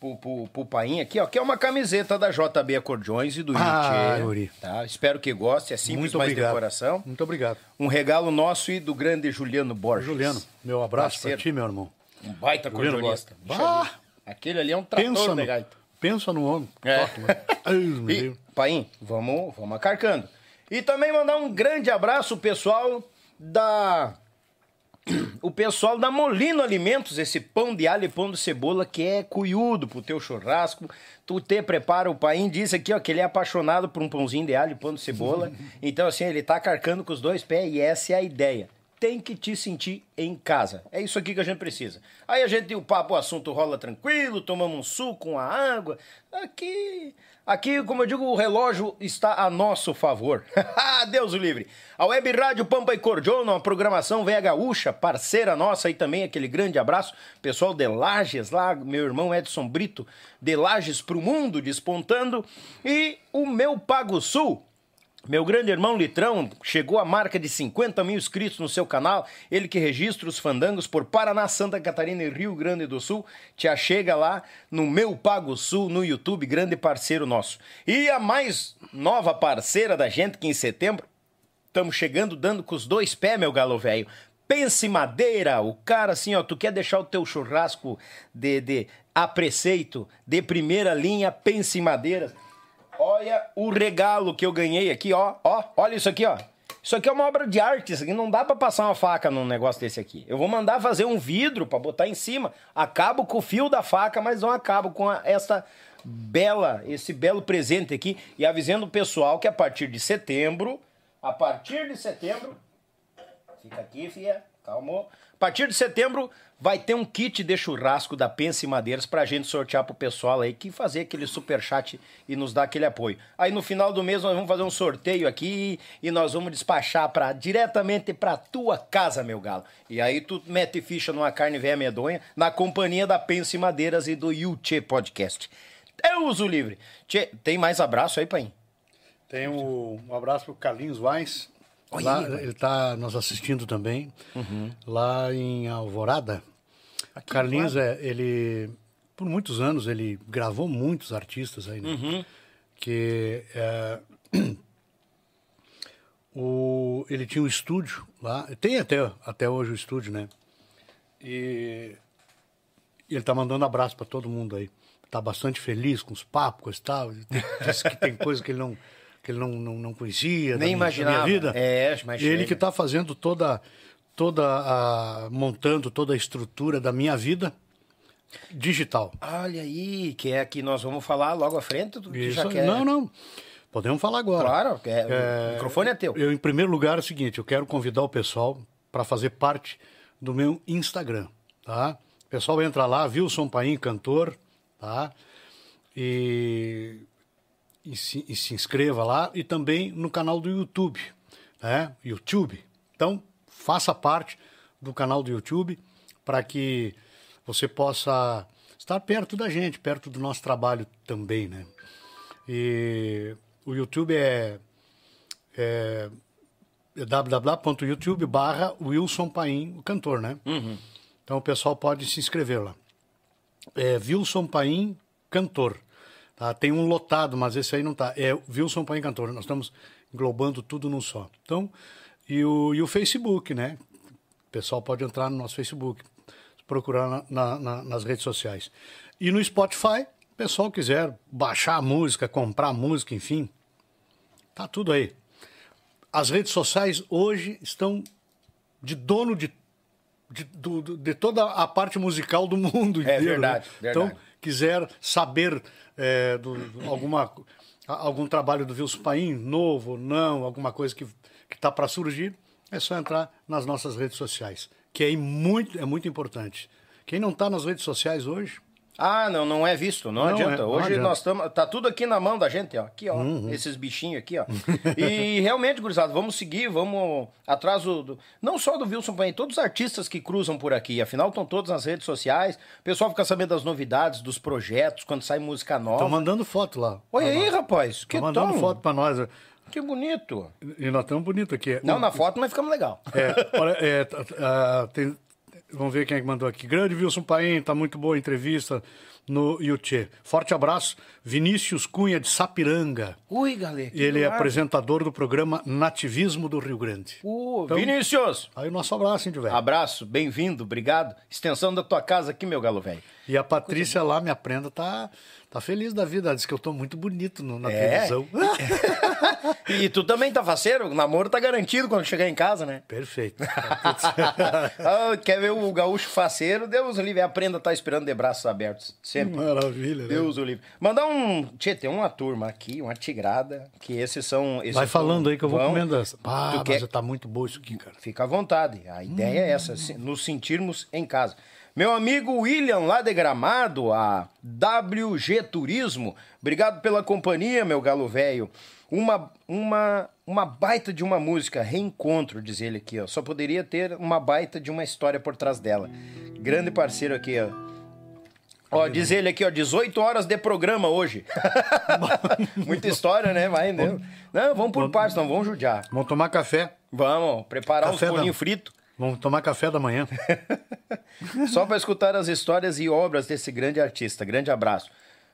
pro, pro, pro Paim aqui, ó, que é uma camiseta da JB Acordeões e do Ah, tá? Espero que goste, é simples, Muito obrigado. decoração. Muito obrigado. Um regalo nosso e do grande Juliano Borges. Juliano, meu abraço pra ti, meu irmão. Um baita acordeonista. Aquele ali é um trator Pensa no, gaita. Pensa no homem. É. Mano. Ai, E. Paim, vamos, vamos acarcando. E também mandar um grande abraço, pessoal, da. O pessoal da Molino Alimentos, esse pão de alho e pão de cebola que é cuiudo pro teu churrasco. Tu te prepara, o Paim disse aqui, ó, que ele é apaixonado por um pãozinho de alho e pão de cebola. então, assim, ele tá carcando com os dois pés e essa é a ideia. Tem que te sentir em casa. É isso aqui que a gente precisa. Aí a gente, o papo, o assunto rola tranquilo, tomamos um suco, uma água. Aqui, aqui, como eu digo, o relógio está a nosso favor. Deus o livre. A Web Rádio Pampa e Cordiona, uma programação velha gaúcha, parceira nossa aí também, aquele grande abraço. Pessoal de Lages lá, meu irmão Edson Brito, de Lages pro mundo, despontando. E o meu Pago Sul, meu grande irmão Litrão chegou à marca de 50 mil inscritos no seu canal. Ele que registra os fandangos por Paraná, Santa Catarina e Rio Grande do Sul. Te achega lá no Meu Pago Sul no YouTube, grande parceiro nosso. E a mais nova parceira da gente, que em setembro estamos chegando dando com os dois pés, meu galo velho. Pense Madeira, o cara assim, ó, tu quer deixar o teu churrasco de, de a preceito, de primeira linha, Pense Madeira. Olha o regalo que eu ganhei aqui, ó, ó, olha isso aqui, ó. Isso aqui é uma obra de arte, isso aqui não dá pra passar uma faca num negócio desse aqui. Eu vou mandar fazer um vidro pra botar em cima. Acabo com o fio da faca, mas não acabo com a- essa bela, esse belo presente aqui e avisando o pessoal que a partir de setembro, a partir de setembro, Fica aqui, fia. Calmou. A partir de setembro vai ter um kit de churrasco da Pense Madeiras pra gente sortear pro pessoal aí que fazer aquele super chat e nos dar aquele apoio. Aí no final do mês nós vamos fazer um sorteio aqui e nós vamos despachar para diretamente pra tua casa, meu galo. E aí tu mete ficha numa carne velha medonha na companhia da Pense Madeiras e do Yuchê Podcast. Eu uso livre. Tchê, tem mais abraço aí, Paim? Tem um, um abraço pro Carlinhos Weiss. Lá, ele está nos assistindo também, Uhum. lá em Alvorada. Carlinhos, é, ele, por muitos anos, ele gravou muitos artistas aí, né? Uhum. Que é, o, ele tinha um estúdio lá, tem até, até hoje o estúdio, né? E, e ele tá mandando abraço para todo mundo aí. Tá bastante feliz com os papos e tal. Disse que tem coisa que ele não que ele não, não, não conhecia da Nem minha- da imaginava. minha vida. É, mas ele chega. que está fazendo toda toda a montando toda a estrutura da minha vida digital. Olha aí, que é que nós vamos falar logo à frente. Tu que Isso- já quer... Não, não. Podemos falar agora. Claro, é, o microfone é teu. Eu, em primeiro lugar, é o seguinte, eu quero convidar o pessoal para fazer parte do meu Instagram, tá? O pessoal entra lá, Wilson Paim, cantor, tá? E, e, se, e se inscreva lá e também no canal do YouTube, né? YouTube. Então, faça parte do canal do YouTube para que você possa estar perto da gente, perto do nosso trabalho também, né? E o YouTube é, é, é www.youtube barra Wilson Paim, o cantor, né? Então o pessoal pode se inscrever lá. É Wilson Paim, cantor. Tá? Tem um lotado, mas esse aí não tá. É Wilson Paim, cantor. Nós estamos englobando tudo num só. Então, e o, e o Facebook, né? O pessoal pode entrar no nosso Facebook, procurar na- na- na- nas redes sociais. E no Spotify, o pessoal quiser baixar a música, comprar a música, enfim, tá tudo aí. As redes sociais hoje estão de dono de, de, do- de toda a parte musical do mundo É inteiro. né? verdade, verdade. Então, quiser saber é, do, alguma, algum trabalho do Wilson Paim, novo, não, alguma coisa que está para surgir, é só entrar nas nossas redes sociais, que é muito, é muito importante. Quem não está nas redes sociais hoje, Ah, não, não é visto, não, Não adianta. é, não Hoje adianta. nós estamos. Tá tudo aqui na mão da gente, ó. Aqui, ó. Esses bichinhos aqui, ó. e realmente, gurizada, vamos seguir, vamos atrás do. não só do Wilson Paim, todos os artistas que cruzam por aqui. Afinal, estão todos nas redes sociais. O pessoal fica sabendo das novidades, dos projetos, quando sai música nova. Estão mandando foto lá. Olha aí, rapaz. Que Estão mandando tom. foto pra nós. Que bonito. E nós estamos bonitos aqui. Não, na foto nós ficamos legal. É, olha, é, tá- ah, tem- vamos ver quem é que mandou aqui. Grande Wilson Paim, tá muito boa a entrevista no Yuchê. Forte abraço, Vinícius Cunha de Sapiranga. Ui, galera. Ele é apresentador do programa Nativismo do Rio Grande. Ô, Então- Vinícius! Aí o nosso abraço, hein, velho. Abraço, bem-vindo, obrigado. Extensão da tua casa aqui, meu galo velho. E a Patrícia lá, minha prenda, tá, tá feliz da vida. Ela disse que eu tô muito bonito no- na É? televisão. E tu também tá faceiro? O namoro tá garantido quando chegar em casa, né? Perfeito. Tá. Ah, quer ver o gaúcho faceiro? Deus livre, a estar esperando de braços abertos. Sempre. Maravilha, né? Deus o livre. Mandar um. Tchê, tem uma turma aqui, uma tigrada, que esses são. Esses Vai falando aí que eu vou comendo essa. Ah, mas quer- tá muito boa isso aqui, cara. Fica à vontade. A ideia é essa, nos sentirmos em casa. Meu amigo William, lá de Gramado, a WG Turismo, obrigado pela companhia, meu galo velho. Uma, uma, uma baita de uma música, reencontro, diz ele aqui, ó. Só poderia ter uma baita de uma história por trás dela. Grande parceiro aqui, ó. Ó, diz ele aqui, ó, 18 horas de programa hoje. Muita história, né? Vai, né? Não, vamos por partes, não vamos judiar. Vamos tomar café. Vamos preparar Café uns da- bolinhos fritos. Vamos tomar café da manhã. Só para escutar as histórias e obras desse grande artista. Grande abraço.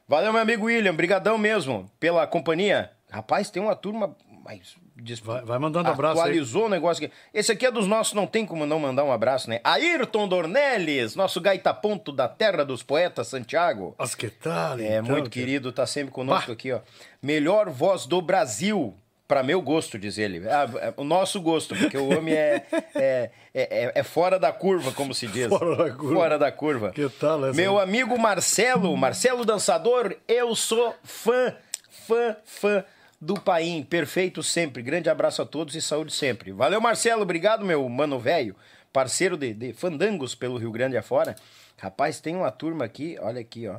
Valeu, meu amigo William. Brigadão mesmo pela companhia. Rapaz, tem uma turma... Mas, diz- Vai- vai mandando abraço aí. Atualizou o negócio aqui. Esse aqui é dos nossos, não tem como não mandar um abraço, né? Ayrton Dornelles, nosso gaita-ponto da terra dos poetas, Santiago. Mas que tal? É, então, muito que- querido, tá sempre conosco Bah. aqui, ó. Melhor voz do Brasil, para meu gosto, diz ele. Ah, é o nosso gosto, porque o homem é, é, é, é fora da curva, como se diz. Fora da curva. Fora da curva. Que tal essa? Meu amigo Marcelo, Marcelo Dançador, eu sou fã, fã, fã do Paim. Perfeito sempre. Grande abraço a todos e saúde sempre. Valeu, Marcelo. Obrigado, meu mano velho. Parceiro de, de fandangos pelo Rio Grande afora. Rapaz, tem uma turma aqui, olha aqui, ó.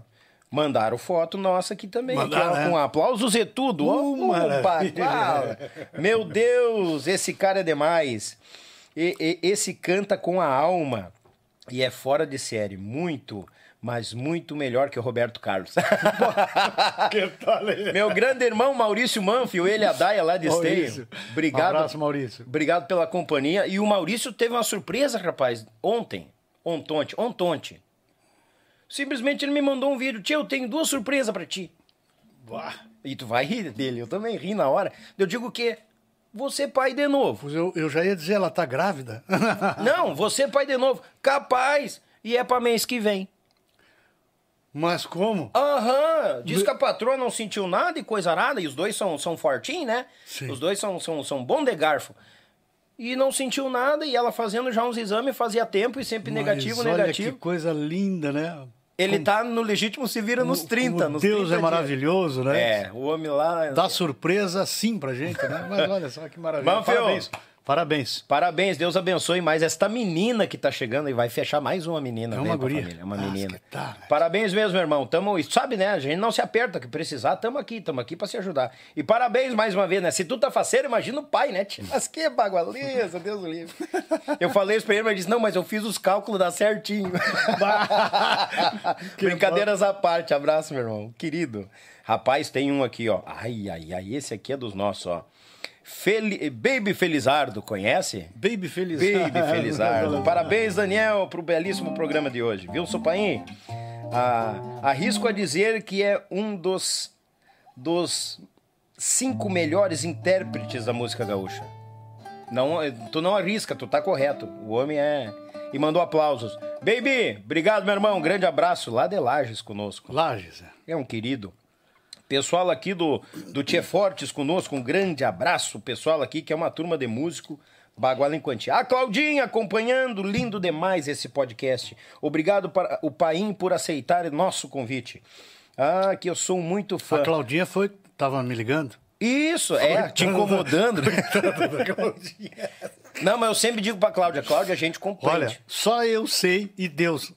Mandaram foto nossa aqui também, aqui, Mandaram, ó, né? com aplausos e tudo. Uh, bagual. Meu Deus, esse cara é demais. E- e- esse canta com a alma e é fora de série. Muito, mas muito melhor que o Roberto Carlos. Que tal, hein? Meu grande irmão Maurício Manfio, ele a Daia lá de Esteio. Obrigado. Um abraço, Maurício. Obrigado pela companhia. E o Maurício teve uma surpresa, rapaz, ontem. Ontonte, ontonte. Simplesmente ele me mandou um vídeo. Tia, eu tenho duas surpresas pra ti. E tu vai rir dele, eu também ri na hora. Eu digo o quê? Você é pai de novo. Eu, eu já ia dizer, ela tá grávida. Não, você é pai de novo. Capaz. E é pra mês que vem. Mas como? Aham. Diz que a patroa não sentiu nada e coisa nada. E os dois são, são fortinhos, né? Sim. Os dois são, são, são bom de garfo. E não sentiu nada. E ela fazendo já uns exames, fazia tempo e sempre negativo, Mas olha negativo. que coisa linda, né? Ele tá no legítimo se vira nos Como- 30. como nos Deus 30 é dias. maravilhoso, né? É, o homem lá. Dá surpresa sim pra gente, né? Mas olha só que maravilha. Manfio. Parabéns. Parabéns. Parabéns, Deus abençoe mais esta menina que tá chegando e vai fechar mais uma menina. É uma guria. família, É uma Ah, menina. tá? Parabéns mesmo, irmão. Tamo, e sabe, né? A gente não se aperta que precisar, tamo aqui, tamo aqui pra se ajudar. E parabéns mais uma vez, né? Se tu tá faceiro, imagina o pai, né? Mas que bagualeza, Deus livre. Eu falei isso pra ele, mas ele disse, não, mas eu fiz os cálculos, dá certinho. Brincadeiras à parte, abraço, meu irmão. Querido. Rapaz, tem um aqui, ó. Ai, ai, ai, esse aqui é dos nossos, ó. Fel... Baby Felizardo, conhece? Baby feliz. Baby Felizardo. Parabéns, Daniel, pro belíssimo programa de hoje. Viu, Sopaim? Ah, arrisco a dizer que é um dos, dos cinco melhores intérpretes da música gaúcha. Não, tu não arrisca, tu tá correto. O homem é. E mandou aplausos. Baby, obrigado, meu irmão. Um grande abraço lá de Lages conosco. Lages. é. É um querido. Pessoal aqui do, do Tchê Fortes conosco, um grande abraço. Pessoal aqui que é uma turma de músico, Baguala em Quantia. A Claudinha acompanhando, lindo demais esse podcast. Obrigado para o Paim por aceitar nosso convite. Ah, que eu sou muito fã. A Claudinha foi, tava me ligando. Isso, é, te incomodando. né? Não, mas eu sempre digo pra Cláudia, Cláudia, a gente compreende. Olha, só eu sei e Deus.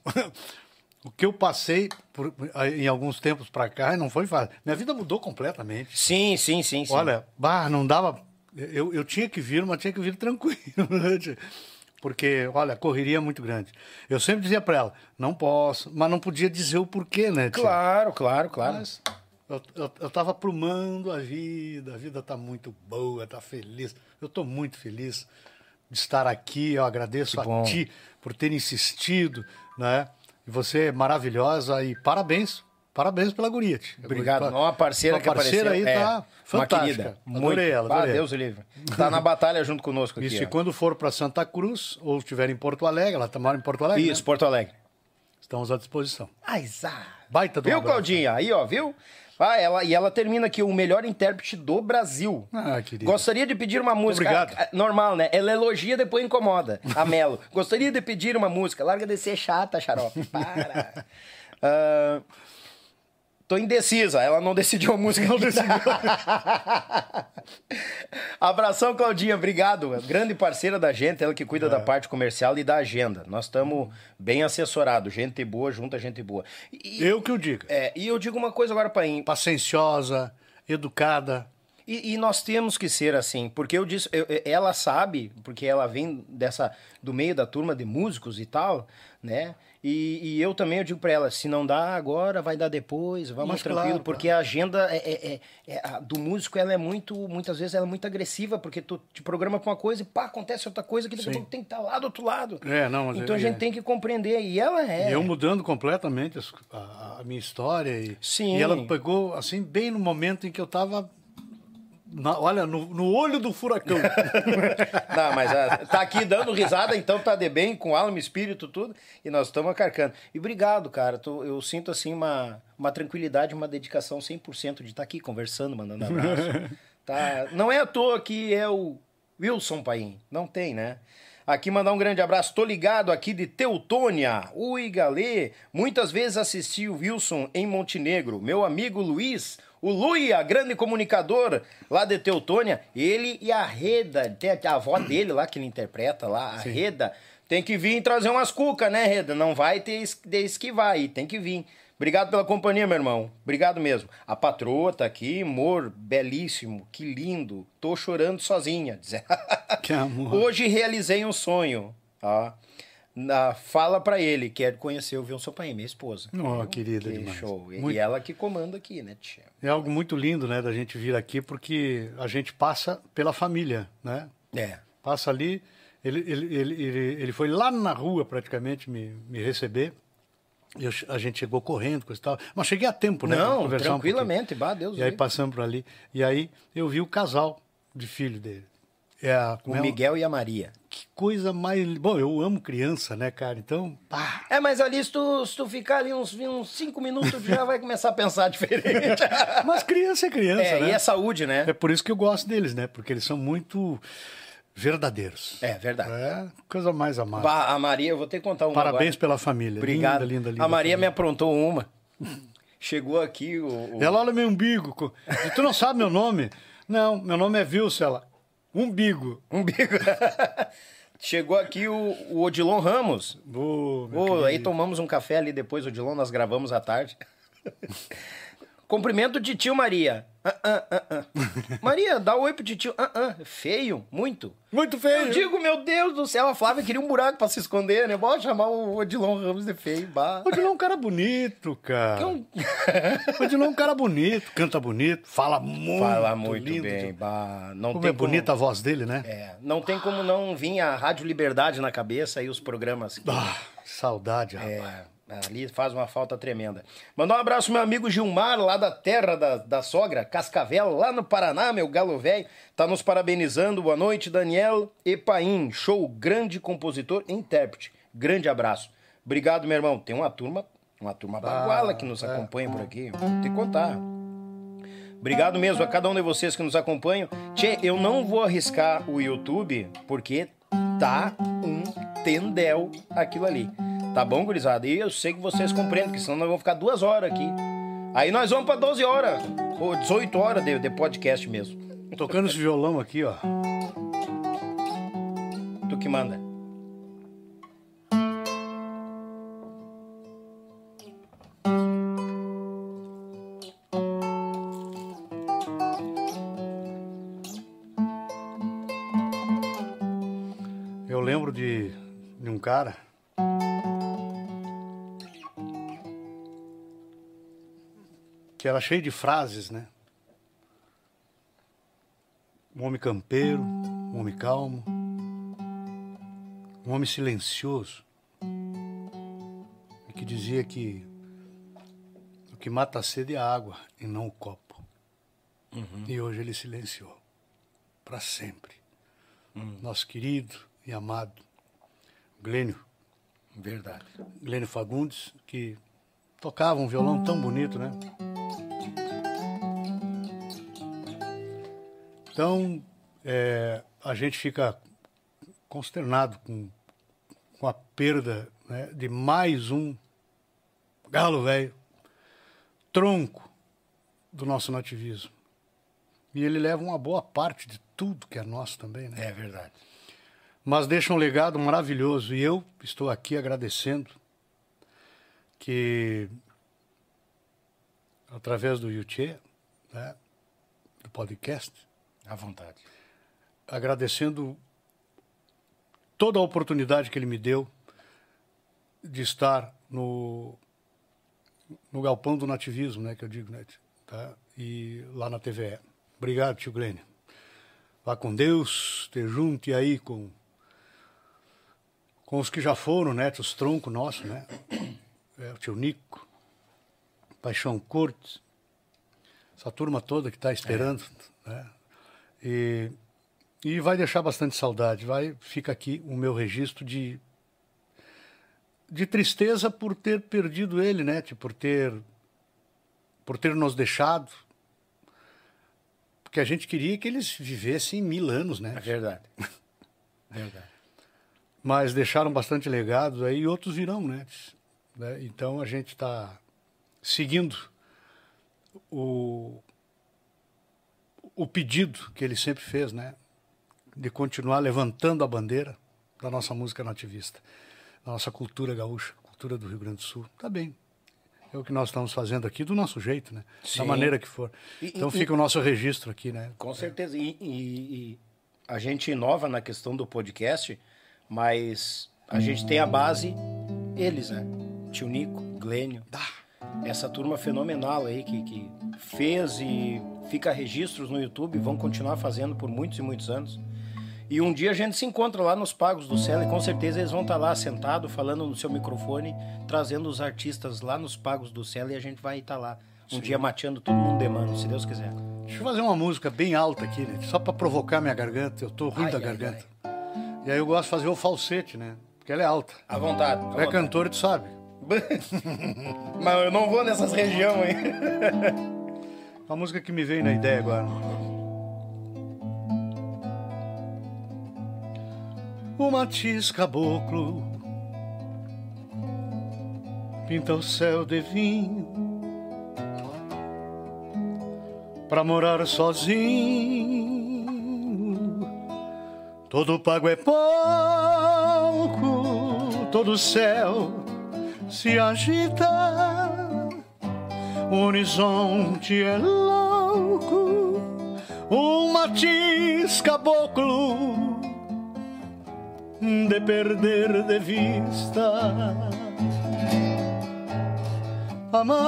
o que eu passei por- em alguns tempos pra cá não foi fácil. Minha vida mudou completamente. Sim, sim, sim, sim. Olha, bah, não dava. Eu, eu tinha que vir, mas tinha que vir tranquilo. né? Porque, olha, a correria é muito grande. Eu sempre dizia pra ela, não posso, mas não podia dizer o porquê, né, tia? Claro, claro, claro. Mas eu, eu, eu tava aprumando a vida, a vida tá muito boa, tá feliz. Eu tô muito feliz de estar aqui, eu agradeço Que bom. a ti por ter insistido, né? E você é maravilhosa e parabéns, parabéns pela guria. tia. Obrigado. Tua- Não, a parceira tua que parceira apareceu. aí é, tá Uma fantástica. querida. Adorei Muito. ela, Ah, adorei. Deus o livre. Tá na batalha junto conosco aqui. Isso, e ó. quando for para Santa Cruz ou estiver em Porto Alegre, ela tá mora em Porto Alegre, Isso, né? Porto Alegre. estamos à disposição. Aizá. Baita do Viu, Claudinha? Aí, ó, viu? Ah, ela, e ela termina aqui, o melhor intérprete do Brasil. Ah, querida. Gostaria de pedir uma música. Obrigado. Ah, Normal, né? Ela elogia, depois incomoda. A Melo. Gostaria de pedir uma música. Larga de ser chata, xarope. Para. Ah, tô indecisa. Ela não decidiu a música. Não decidiu. Abração, Claudinha. Obrigado. Grande parceira da gente, ela que cuida da parte comercial e da agenda. Nós estamos bem assessorados. Gente boa, junta gente boa. E, Eu que o diga. é, e eu digo uma coisa agora pra mim. Pacienciosa, educada. E, e nós temos que ser assim, porque eu disse, eu- eu- ela sabe, porque ela vem dessa do meio da turma de músicos e tal, né? E, e eu também eu digo pra ela, se não dá agora, vai dar depois, vamos Mas tranquilo, claro, porque a agenda é, é- é- é- a do músico ela é muito, muitas vezes ela é muito agressiva, porque tu te programa pra uma coisa e pá, acontece outra coisa que daqui a Sim. pouco tem que estar lá do outro lado. É, não, mas então é- a gente tem que compreender, e ela é. E eu mudando completamente a, a minha história. E, Sim. e ela pegou, assim, bem no momento em que eu tava. Na- olha, no, no olho do furacão. Não, mas ah, tá aqui dando risada, então tá de bem, com alma, espírito, tudo, e nós estamos acarcando. E obrigado, cara. tô- eu sinto, assim, uma, uma tranquilidade, uma dedicação 100% de estar aqui conversando, mandando abraço. Tá? Não é à toa que é o Wilson Paim. Não tem, né? Aqui mandar um grande abraço. Tô ligado aqui de Teutônia. Ui, galê. Muitas vezes assisti o Wilson em Montenegro. Meu amigo Luiz, o Luia, grande comunicador lá de Teutônia. Ele e a Reda, tem a avó dele lá que ele interpreta lá, a Reda. Tem que vir trazer umas cucas, né, Reda? Não vai ter de esquivar aí, tem que vir. Obrigado pela companhia, meu irmão. Obrigado mesmo. A patroa tá aqui, amor, belíssimo, que lindo. Tô chorando sozinha. Que amor. Hoje realizei um sonho. Ó. Na, fala pra ele, quero conhecer o Wilson Paim, minha esposa. Oh, Viu? querida que demais. show. E- Muito- E ela que comanda aqui, né, tia? É algo muito lindo, né, da gente vir aqui, porque a gente passa pela família, né? É. Passa ali. Ele, ele, ele, ele, foi lá na rua praticamente me, me receber. Eu, a gente chegou correndo, coisa e tal. Mas cheguei a tempo, né? Não, conversar um tranquilamente, bah, Deus E aí passamos por ali. E aí eu vi o casal de filho dele. É a, O é Miguel e a Maria. Que coisa mais. Bom, eu amo criança, né, cara? Então, pá. É, mas ali se tu, se tu ficar ali uns, uns cinco minutos, tu já vai começar a pensar diferente. Mas criança é criança, é, né? e é saúde, né? É por isso que eu gosto deles, né? Porque eles são muito verdadeiros. É, verdade. É, coisa mais amada. A Maria, eu vou ter que contar uma Parabéns agora. pela família. Obrigado. Linda, linda, linda. a Maria me família. aprontou uma. Chegou aqui o... o- Ela olha meu umbigo. Tu não sabe meu nome? Não, meu nome é Vilso. Ela, umbigo. umbigo. Chegou aqui o, o Odilon Ramos. Ô, querido. aí tomamos um café ali depois, Odilon, nós gravamos à tarde. Cumprimento de tio Maria. Ah, ah, ah. Maria, dá oi pro tio. Feio, muito. Muito feio. Eu digo, meu Deus do céu, a Flávia queria um buraco pra se esconder, né? Bora chamar o Odilon Ramos de feio. Bah. Odilon é um cara bonito, cara. É um- Odilon é um cara bonito, canta bonito, fala muito, Fala muito lindo. bem. Bah. Não Como tem é bonita a voz dele, né? É, não tem como não vir a Rádio Liberdade na cabeça e os programas. que- Ah, saudade, rapaz. É, ali faz uma falta tremenda. Mandar um abraço meu amigo Gilmar, lá da terra da, da sogra, Cascavel, lá no Paraná, meu galo velho. Tá nos parabenizando. Boa noite, Daniel Epaim. Show, grande compositor e intérprete. Grande abraço. Obrigado, meu irmão. Tem uma turma, uma turma baguala que nos acompanha por aqui. Vou te contar. Obrigado mesmo a cada um de vocês que nos acompanham. Tchê, eu não vou arriscar o YouTube porque tá um tendel aquilo ali. Tá bom, gurizada? E eu sei que vocês compreendem, que senão nós vamos ficar duas horas aqui. Aí nós vamos pra 12 horas, ou 18 horas de, de podcast mesmo. Tocando esse violão aqui, ó. Tu que manda. Eu lembro de, de um cara Que era cheio de frases, né? Um homem campeiro, um homem calmo, um homem silencioso, que dizia que o que mata a sede é a água e não o copo. E hoje ele silenciou para sempre. Nosso querido e amado Glênio, Verdade. Glênio Fagundes, que tocava um violão tão bonito, né? Então, é, a gente fica consternado com, com a perda né, de mais um galo velho, tronco do nosso nativismo. E ele leva uma boa parte de tudo que é nosso também, né? É verdade. mas deixa um legado maravilhoso. E eu estou aqui agradecendo que, através do YouTube, né, do podcast, À vontade. agradecendo toda a oportunidade que ele me deu de estar no, no galpão do nativismo, né, que eu digo, né, tá? e lá na TVE. Obrigado, tio Glênio. Vá com Deus, te junte aí com com os que já foram, né, os troncos nossos, né, é, o tio Nico, Paixão Cortes, essa turma toda que está esperando, né, e, e vai deixar bastante saudade. Vai, fica aqui o meu registro de de tristeza por ter perdido ele, né? tipo, Por ter por ter nos deixado. Porque a gente queria que eles vivessem mil anos, né? É verdade. Verdade. Mas deixaram bastante legados aí e outros virão, né? Né? Então a gente está seguindo o, o pedido que ele sempre fez, né? De continuar levantando a bandeira da nossa música nativista, da nossa cultura gaúcha, cultura do Rio Grande do Sul. Tá bem. É o que nós estamos fazendo aqui do nosso jeito, né? Sim. Da maneira que for. E- Então e- fica o nosso registro aqui, né? Com certeza. E, e- e a gente inova na questão do podcast, mas a gente tem a base, eles, né? Tio Nico, Glênio. Essa turma fenomenal aí que, que fez e fica registros no YouTube, vão continuar fazendo por muitos e muitos anos. E um dia a gente se encontra lá nos Pagos do Céu e com certeza eles vão estar lá sentados, falando no seu microfone, trazendo os artistas lá nos Pagos do Céu e a gente vai estar lá. Um dia mateando todo mundo de mano, se Deus quiser. Deixa eu fazer uma música bem alta aqui, né? Só para provocar minha garganta. Eu tô ruim Ai, da ai, garganta. E aí eu gosto de fazer o falsete, né? Porque ela é alta. À vontade. Tu é vontade. cantor, tu sabe. Mas eu não vou nessas regiões aí. Uma música que me veio na ideia agora. O matiz caboclo pinta o céu de vinho pra morar sozinho. Todo pago é pouco, todo céu se agita. O horizonte é louco, um matiz caboclo de perder de vista. Amada,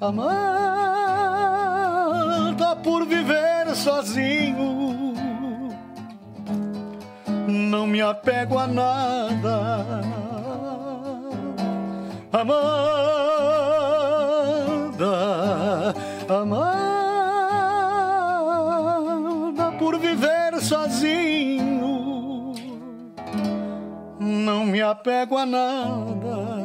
amada por viver sozinho, não me apego a nada amada, amada por viver sozinho, não me apego a nada.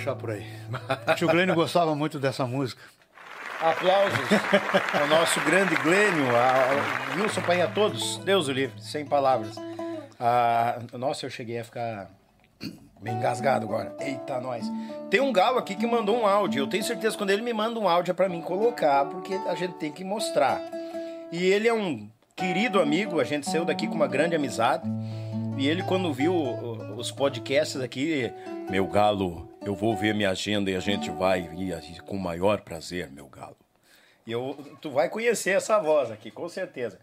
Deixar por aí. Tio Glênio gostava muito dessa música. Aplausos ao nosso grande Glênio, ao Wilson Painha, a todos. Deus o livre, sem palavras. Ah, nossa, eu cheguei a ficar meio engasgado agora. Eita, nós. Tem um galo aqui que mandou um áudio. Eu tenho certeza que quando ele me manda um áudio é pra mim colocar, porque a gente tem que mostrar. E ele é um querido amigo, a gente saiu daqui com uma grande amizade. E ele, quando viu os podcasts aqui, meu galo, eu vou ver minha agenda e a gente vai ir com o maior prazer, meu galo. Eu, tu vai conhecer essa voz aqui, com certeza.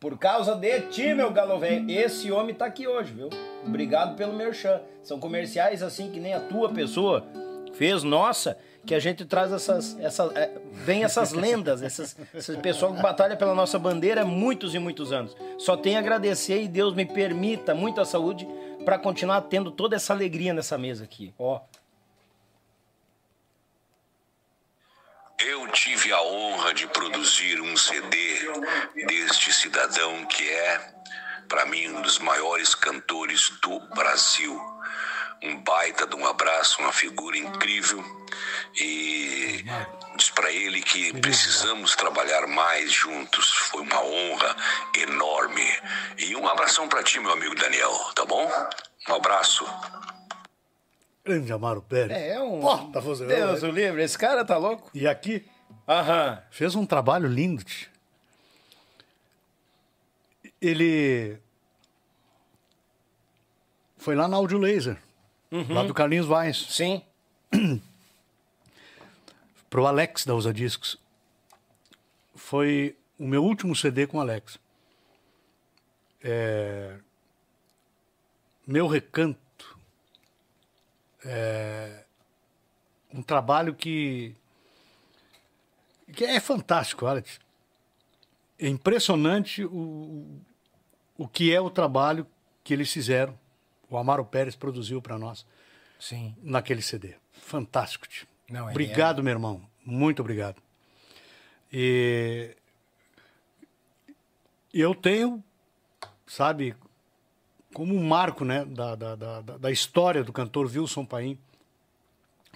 Por causa de ti, meu galo velho, esse homem tá aqui hoje, viu? Obrigado pelo merchan. São comerciais assim que nem a tua pessoa fez, nossa, que a gente traz essas. essas é, vem essas lendas, essas, esse pessoal que batalha pela nossa bandeira há muitos e muitos anos. Só tenho a agradecer e Deus me permita muita saúde para continuar tendo toda essa alegria nessa mesa aqui. Ó. Eu tive a honra de produzir um CD deste cidadão que é, para mim, um dos maiores cantores do Brasil um baita de um abraço, uma figura incrível e diz para ele que precisamos trabalhar mais juntos. Foi uma honra enorme. E um abração para ti, meu amigo Daniel, tá bom? Um abraço. Grande Amaro Pérez. É, é um. Fazendo, Deus o livre, esse cara tá louco. E aqui, Aham. fez um trabalho lindo. Ele foi lá na Audio Laser, lá do Carlinhos Vaz, Sim. pro Alex da Usa Discos. Foi o meu último CD com o Alex. É, Meu Recanto. É um trabalho que, que é fantástico, Alex. É impressionante o, o que é o trabalho que eles fizeram. O Amaro Pérez produziu para nós Sim. naquele CD. Fantástico, tio. Não, ele obrigado, meu irmão. Muito obrigado. E eu tenho, sabe, como um marco né, da, da, da, da história do cantor Wilson Paim,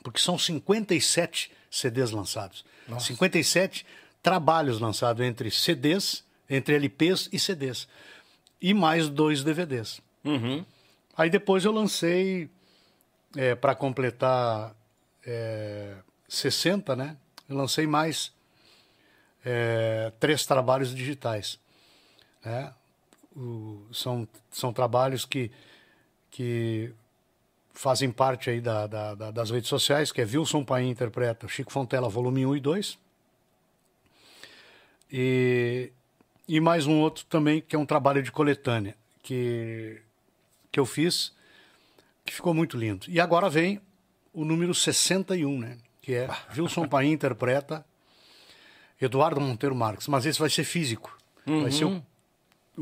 porque são 57 CDs lançados. 57 trabalhos lançados entre CDs, entre LPs e CDs. E mais dois DVDs. Uhum. Aí depois eu lancei, para completar é, 60, né? Eu lancei mais é, três trabalhos digitais. Né? O- são, são trabalhos que, que fazem parte aí da, da- da- das redes sociais, que é Wilson Paim interpreta Chico Fontela, volume 1 e 2. E, e mais um outro também, que é um trabalho de coletânea, que, que eu fiz, que ficou muito lindo. E agora vem o número 61, né? Que é Wilson Paim interpreta Eduardo Monteiro Marques. Mas esse vai ser físico. Vai ser o,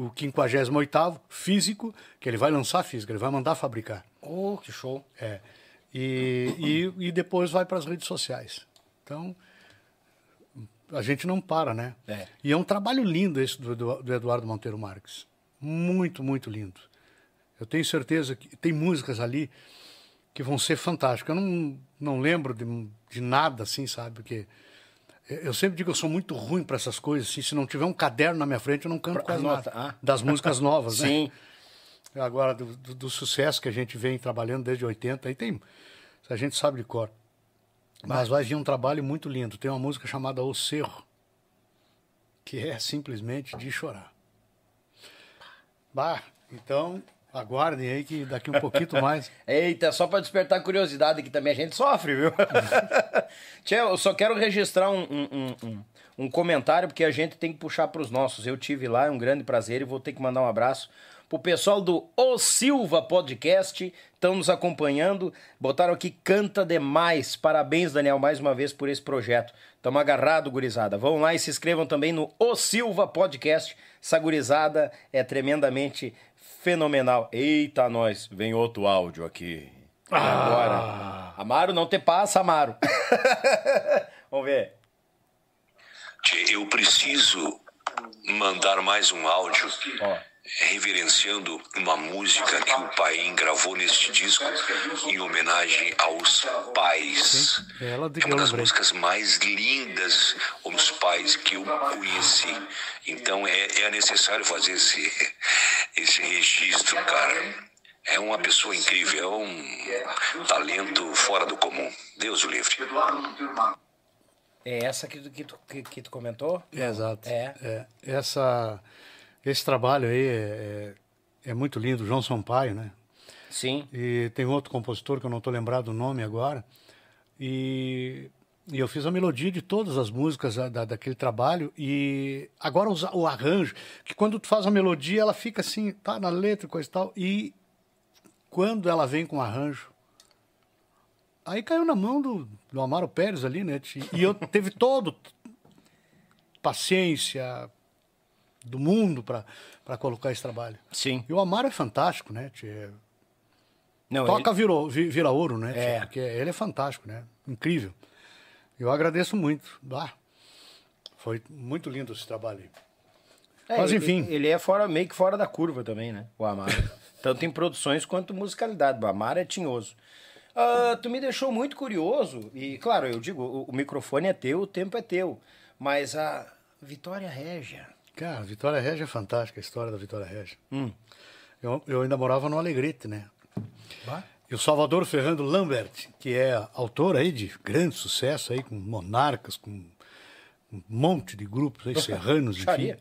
o 58 físico, que ele vai lançar físico, ele vai mandar fabricar. Oh, que show. É. E, e, e depois vai para as redes sociais. Então, a gente não para, né? É. E é um trabalho lindo esse do, do- do Eduardo Monteiro Marques. Muito, muito lindo. Eu tenho certeza que tem músicas ali que vão ser fantásticas. Eu não, não lembro de, de nada assim, sabe? Porque eu sempre digo que eu sou muito ruim para essas coisas. Assim, se não tiver um caderno na minha frente, eu não canto Pra- quase anota, nada. ah. Das músicas novas, né? Sim. Agora, do, do- do sucesso que a gente vem trabalhando desde 80, aí tem. A gente sabe de cor. Mas vai vir um trabalho muito lindo. Tem uma música chamada O Cerro, que é simplesmente de chorar. Bah, então, aguardem aí que daqui um pouquinho mais. Eita, só para despertar curiosidade que também a gente sofre, viu? Tchê, eu só quero registrar um, um, um- um- comentário, porque a gente tem que puxar para os nossos. Eu tive lá, é um grande prazer, e vou ter que mandar um abraço pro pessoal do O Silva Podcast, estão nos acompanhando, botaram aqui, canta demais. Parabéns, Daniel, mais uma vez por esse projeto. Tamo agarrado, gurizada. Vão lá e se inscrevam também no O Silva Podcast. Essa gurizada é tremendamente fenomenal. Eita, nós, vem outro áudio aqui. E Agora. Amaro, não te passa, Amaro. Vamos ver. Eu preciso mandar mais um áudio Ó. reverenciando uma música que o pai gravou neste disco em homenagem aos pais. De é uma das músicas mais lindas aos pais que eu conheci. Então é, é necessário fazer esse, esse registro, cara. É uma pessoa incrível, é um talento fora do comum. Deus o livre. É essa que, tu- que, tu, que, que tu comentou? Exato. É. Essa, Esse trabalho aí é, é, é muito lindo, João Sampaio, né? Sim. E tem outro compositor que eu não estou lembrado do nome agora. E, e, eu fiz a melodia de todas as músicas da, daquele trabalho. E agora o, o arranjo, que quando tu faz a melodia, ela fica assim, tá na letra e coisa e tal. E quando ela vem com o arranjo, aí caiu na mão do, do Amaro Pérez ali, né? E eu teve todo paciência do mundo para colocar esse trabalho. Sim. E o Amaro é fantástico, né? Tchê? Não, Toca ele- virou, vi- vira ouro, né? É. tchê? Porque ele é fantástico, né? Incrível. Eu agradeço muito. Ah, foi muito lindo esse trabalho aí. É, Mas, ele- enfim. Ele é fora, meio que fora da curva também, né? O Amaro. Tanto em produções quanto musicalidade. O Amaro é tinhoso. Ah, tu me deixou muito curioso, e claro, eu digo, o, o microfone é teu, o tempo é teu. Mas a Vitória Régia. Cara, Vitória Regia é fantástica, a história da Vitória Regia. Hum. Eu, eu ainda morava no Alegrete, né? Bah. E o Salvador Ferrando Lambert, que é autor aí de grande sucesso aí, com Monarcas, com um monte de grupos aí, serranos, enfim. Xaria.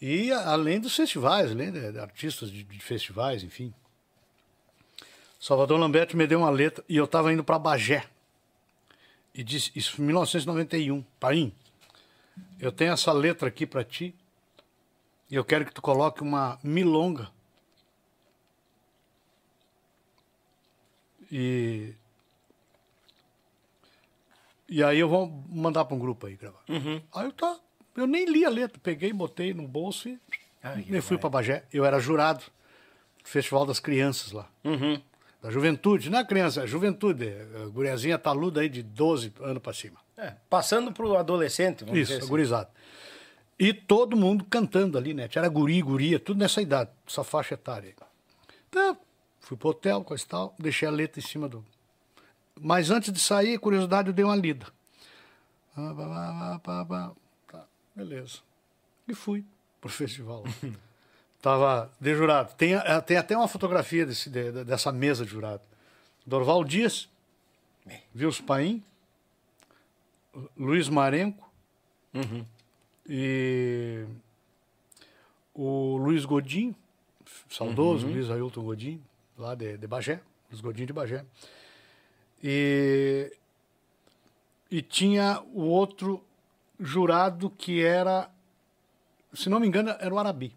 E além dos festivais, além de, de artistas de, de festivais, enfim. Salvador Lambert me deu uma letra e eu estava indo para Bagé. E disse, isso em 1991, Paim, eu tenho essa letra aqui para ti e eu quero que tu coloque uma milonga. E e aí eu vou mandar para um grupo aí gravar. Aí eu tá, eu nem li a letra, peguei, botei no bolso e Ai, e fui para Bagé. Eu era jurado do Festival das Crianças lá. Da juventude, não é criança, é juventude. Guriazinha taluda aí de 12 anos para cima. É, passando pro adolescente, vamos Isso, dizer assim. gurizada. E todo mundo cantando ali, né? Era guri, guria, tudo nessa idade, essa faixa etária. Então, fui pro hotel, coisa e tal, deixei a letra em cima do. Mas antes de sair, curiosidade, eu dei uma lida. Ah. Tá, beleza. E fui pro festival. Tava de jurado. Tem, eh, tem até uma fotografia desse, de- dessa mesa de jurado. Dorval Dias, Vils Paim, Luiz Marenco e o Luiz Godinho, saudoso Luiz Ailton Godinho, lá de, de Bagé, Luiz Godinho de Bagé. E, e tinha o outro jurado que era, se não me engano, era o Arabi.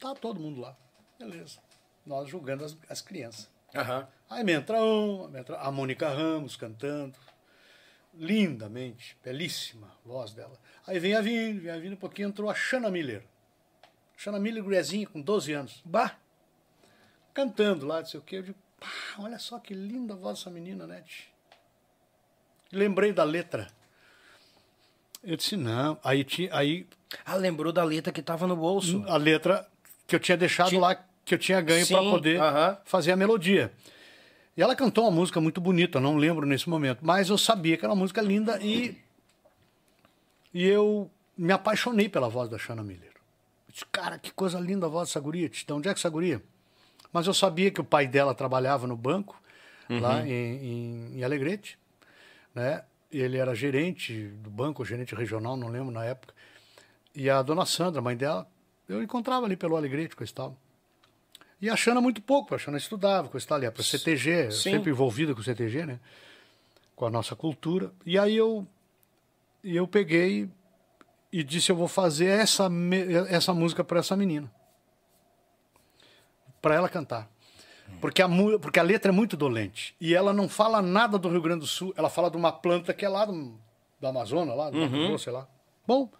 Tá todo mundo lá. Beleza. Nós julgando as, as crianças. Aham. Aí me entra um, me entra a Mônica Ramos cantando, lindamente, belíssima voz dela. Aí vem a vindo, vem a vindo, um pouquinho entrou a Shana Miller. Shana Miller, guriazinha, com 12 anos. Bah! Cantando lá, não sei o quê. Eu digo, pá, olha só que linda voz dessa menina, né? tch?" Lembrei da letra. Eu disse, não. Aí, ti- aí Ah, lembrou da letra que tava no bolso. a letra que eu tinha deixado Tinha- lá, que eu tinha ganho para poder aham. fazer a melodia. E ela cantou uma música muito bonita, não lembro nesse momento, mas eu sabia que era uma música linda e e eu me apaixonei pela voz da Shana Miller. Eu disse, cara, que coisa linda a voz dessa guria. De onde é que essa guria? Mas eu sabia que o pai dela trabalhava no banco, lá em, em, em Alegrete, né? Ele era gerente do banco, gerente regional, não lembro na época. E a dona Sandra, mãe dela, eu encontrava ali pelo Alegrete, coisa e tal. E a Xana muito pouco, a Xana estudava, tal, ia para CTG, Sim. sempre envolvida com o CTG, né? Com a nossa cultura. E aí eu, eu peguei e disse, eu vou fazer essa, essa música para essa menina. Para ela cantar. Porque a, porque a letra é muito dolente. E ela não fala nada do Rio Grande do Sul. Ela fala de uma planta que é lá do, do Amazonas, lá do Mato Grosso, sei lá. Bom,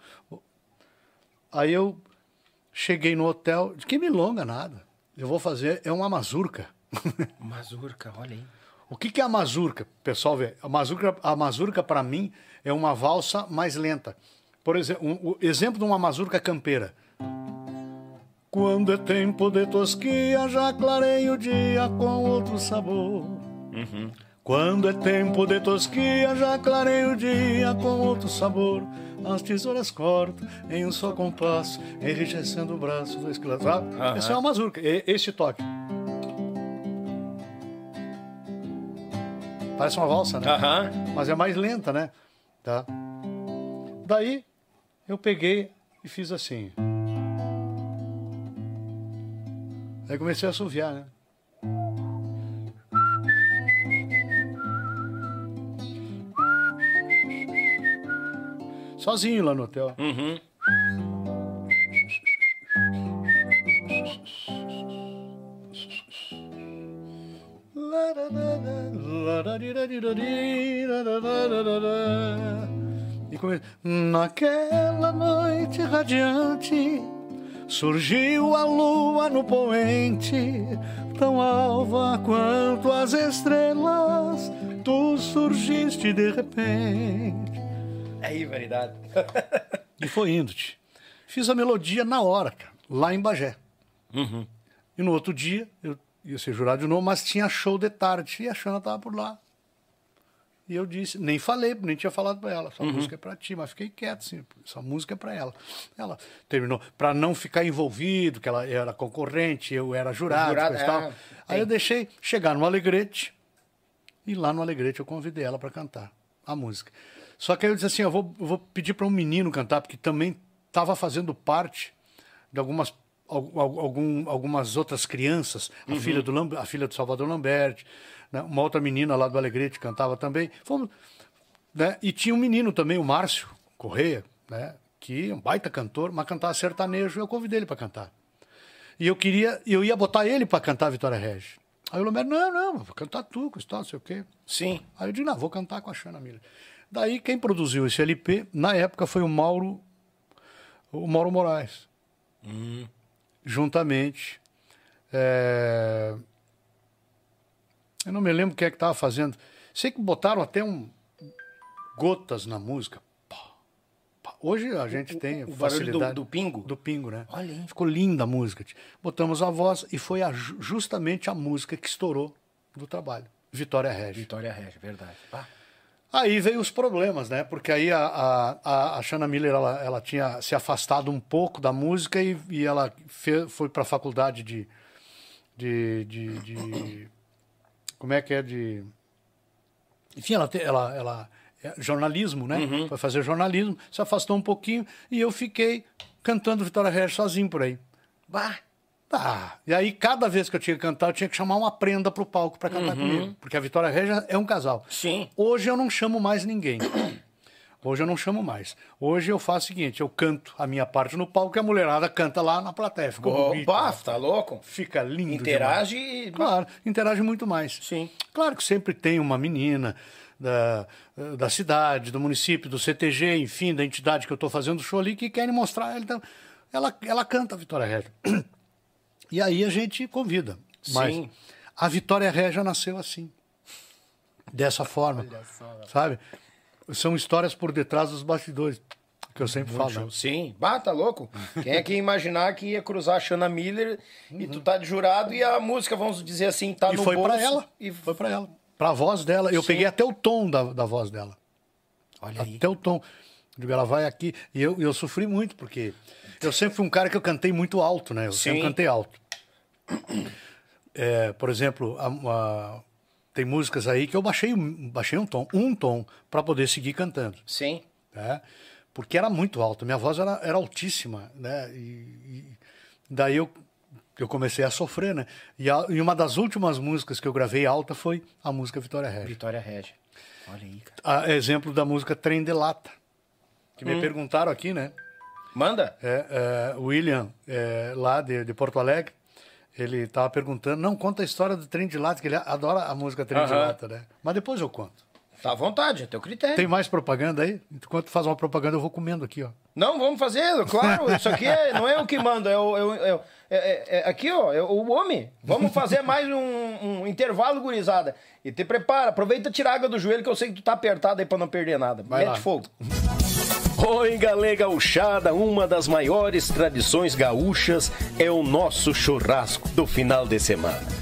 aí eu cheguei no hotel, disse, que milonga nada. Eu vou fazer, é uma mazurca. Mazurca, olha aí. O que, que é a mazurca? Pessoal, vê, a mazurca, a mazurca para mim é uma valsa mais lenta. Por exemplo, um, o exemplo de uma mazurca campeira. Quando é tempo de tosquia, já clarei o dia com outro sabor. Quando é tempo de tosquia, já clarei o dia com outro sabor. As tesouras cortam em um só compasso, enriquecendo o braço do escravo. Aham. Essa é uma mazurca, e- esse toque. Parece uma valsa, né? Aham. mas é mais lenta, né? Tá? Daí eu peguei e fiz assim. Aí comecei a assoviar, né? Sozinho lá no hotel. Uhum. E come... Naquela noite radiante surgiu a lua no poente, tão alva quanto as estrelas. Tu surgiste de repente. Aí, variedade. E foi indo-te. Fiz a melodia na hora, cara, lá em Bagé. E no outro dia, eu ia ser jurado de novo, mas tinha show de tarde. E a Xana tava por lá. E eu disse, nem falei, nem tinha falado pra ela. Essa música é pra ti, mas fiquei quieto, assim. Essa música é pra ela. Ela terminou, pra não ficar envolvido, que ela era concorrente, eu era jurado, Jurado, e tal. é, Aí eu deixei chegar no Alegrete. E lá no Alegrete eu convidei ela pra cantar a música. Só que aí eu disse assim, eu vou, eu vou pedir para um menino cantar, porque também estava fazendo parte de algumas, al- al- algum, algumas outras crianças, a, filha do Lam- a filha do Salvador Lambert, né? uma outra menina lá do Alegrete cantava também. Fomos, né? E tinha um menino também, o Márcio Correia, né? que é um baita cantor, mas cantava sertanejo, e eu convidei ele para cantar. E eu queria, eu ia botar ele para cantar Vitória Regia. Aí o Lambert, não, não, vou cantar tu, tal, não sei o quê. Sim. Aí eu disse, não, vou cantar com a Xana Miller. Daí quem produziu esse LP, na época, foi o Mauro, o Mauro Moraes. Juntamente. é, Eu não me lembro quem é que estava fazendo. Sei que botaram até um gotas na música. Pá, pá. Hoje a gente tem o facilidade do- do pingo? Do pingo, né? Olha aí. Ficou linda a música. Botamos a voz e foi a ju- justamente a música que estourou do trabalho. Vitória Regia. Vitória Regia, verdade. Pá. Aí veio os problemas, né? Porque aí a, a, a, Shanna Miller ela, ela tinha se afastado um pouco da música e, e ela fe- foi para a faculdade de, de, de, de- Como é que é? De. Enfim, ela, ela, ela é jornalismo, né? Foi fazer jornalismo, se afastou um pouquinho e eu fiquei cantando Vitória Regia sozinho por aí. Bah. Tá. E aí, cada vez que eu tinha que cantar, eu tinha que chamar uma prenda pro palco para cantar comigo. Porque a Vitória Regia é um casal. Sim. Hoje eu não chamo mais ninguém. Hoje eu não chamo mais. Hoje eu faço o seguinte: eu canto a minha parte no palco e a mulherada canta lá na plateia. Fica bonito. Opa, tá louco? Fica lindo. Interage demais. Claro, interage muito mais. Sim. Claro que sempre tem uma menina da, da cidade, do município, do CTG, enfim, da entidade que eu estou fazendo show ali, que querem mostrar. Então, ela, ela canta a Vitória Regia. E aí a gente convida. Mas Sim. a Vitória Regia nasceu assim. Dessa forma. Sabe? São histórias por detrás dos bastidores. Que eu sempre falo. né? Sim. Bah, tá louco? Quem é que ia imaginar que ia cruzar a Shanna Miller e tu tá de jurado e a música, vamos dizer assim, tá E no foi bolso. pra ela. E... Foi pra ela. Pra voz dela. Eu Sim. peguei até o tom da, da voz dela. Olha aí. Até o tom. Digo, ela vai aqui. E eu, eu sofri muito, porque eu sempre fui um cara que eu cantei muito alto, né? Eu sempre Sim. cantei alto. É, por exemplo, a- a- tem músicas aí que eu baixei, baixei um tom, um tom, para poder seguir cantando. Sim. né? Porque era muito alto, minha voz era, era altíssima, né? E, e daí eu, eu comecei a sofrer, né? E, a- e uma das últimas músicas que eu gravei alta foi a música Vitória Regia. Vitória Regia. Olha aí, cara. Exemplo da música Trem de Lata, que Hum. me perguntaram aqui, né? Manda. É, é, William, é, lá de, de Porto Alegre, ele estava perguntando, não, conta a história do Trem de Lata, que ele adora a música Trem de. Lata, né? Mas depois eu conto. Tá à vontade, é teu critério. Tem mais propaganda aí? Enquanto faz uma propaganda, eu vou comendo aqui, ó. Não, vamos fazer, claro. Isso aqui é, não é que é o. é o- é o- é- é- é- aqui, ó, é o homem. Vamos fazer mais um, um intervalo, gurizada. E te prepara, aproveita e tira a água do joelho, que eu sei que tu tá apertado aí pra não perder nada. Vai Mete lá. fogo. Oi, galera gauchada, uma das maiores tradições gaúchas é o nosso churrasco do final de semana.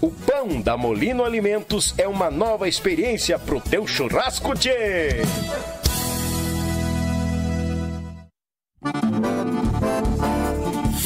O pão da Molino Alimentos é uma nova experiência pro teu churrasco, tchê!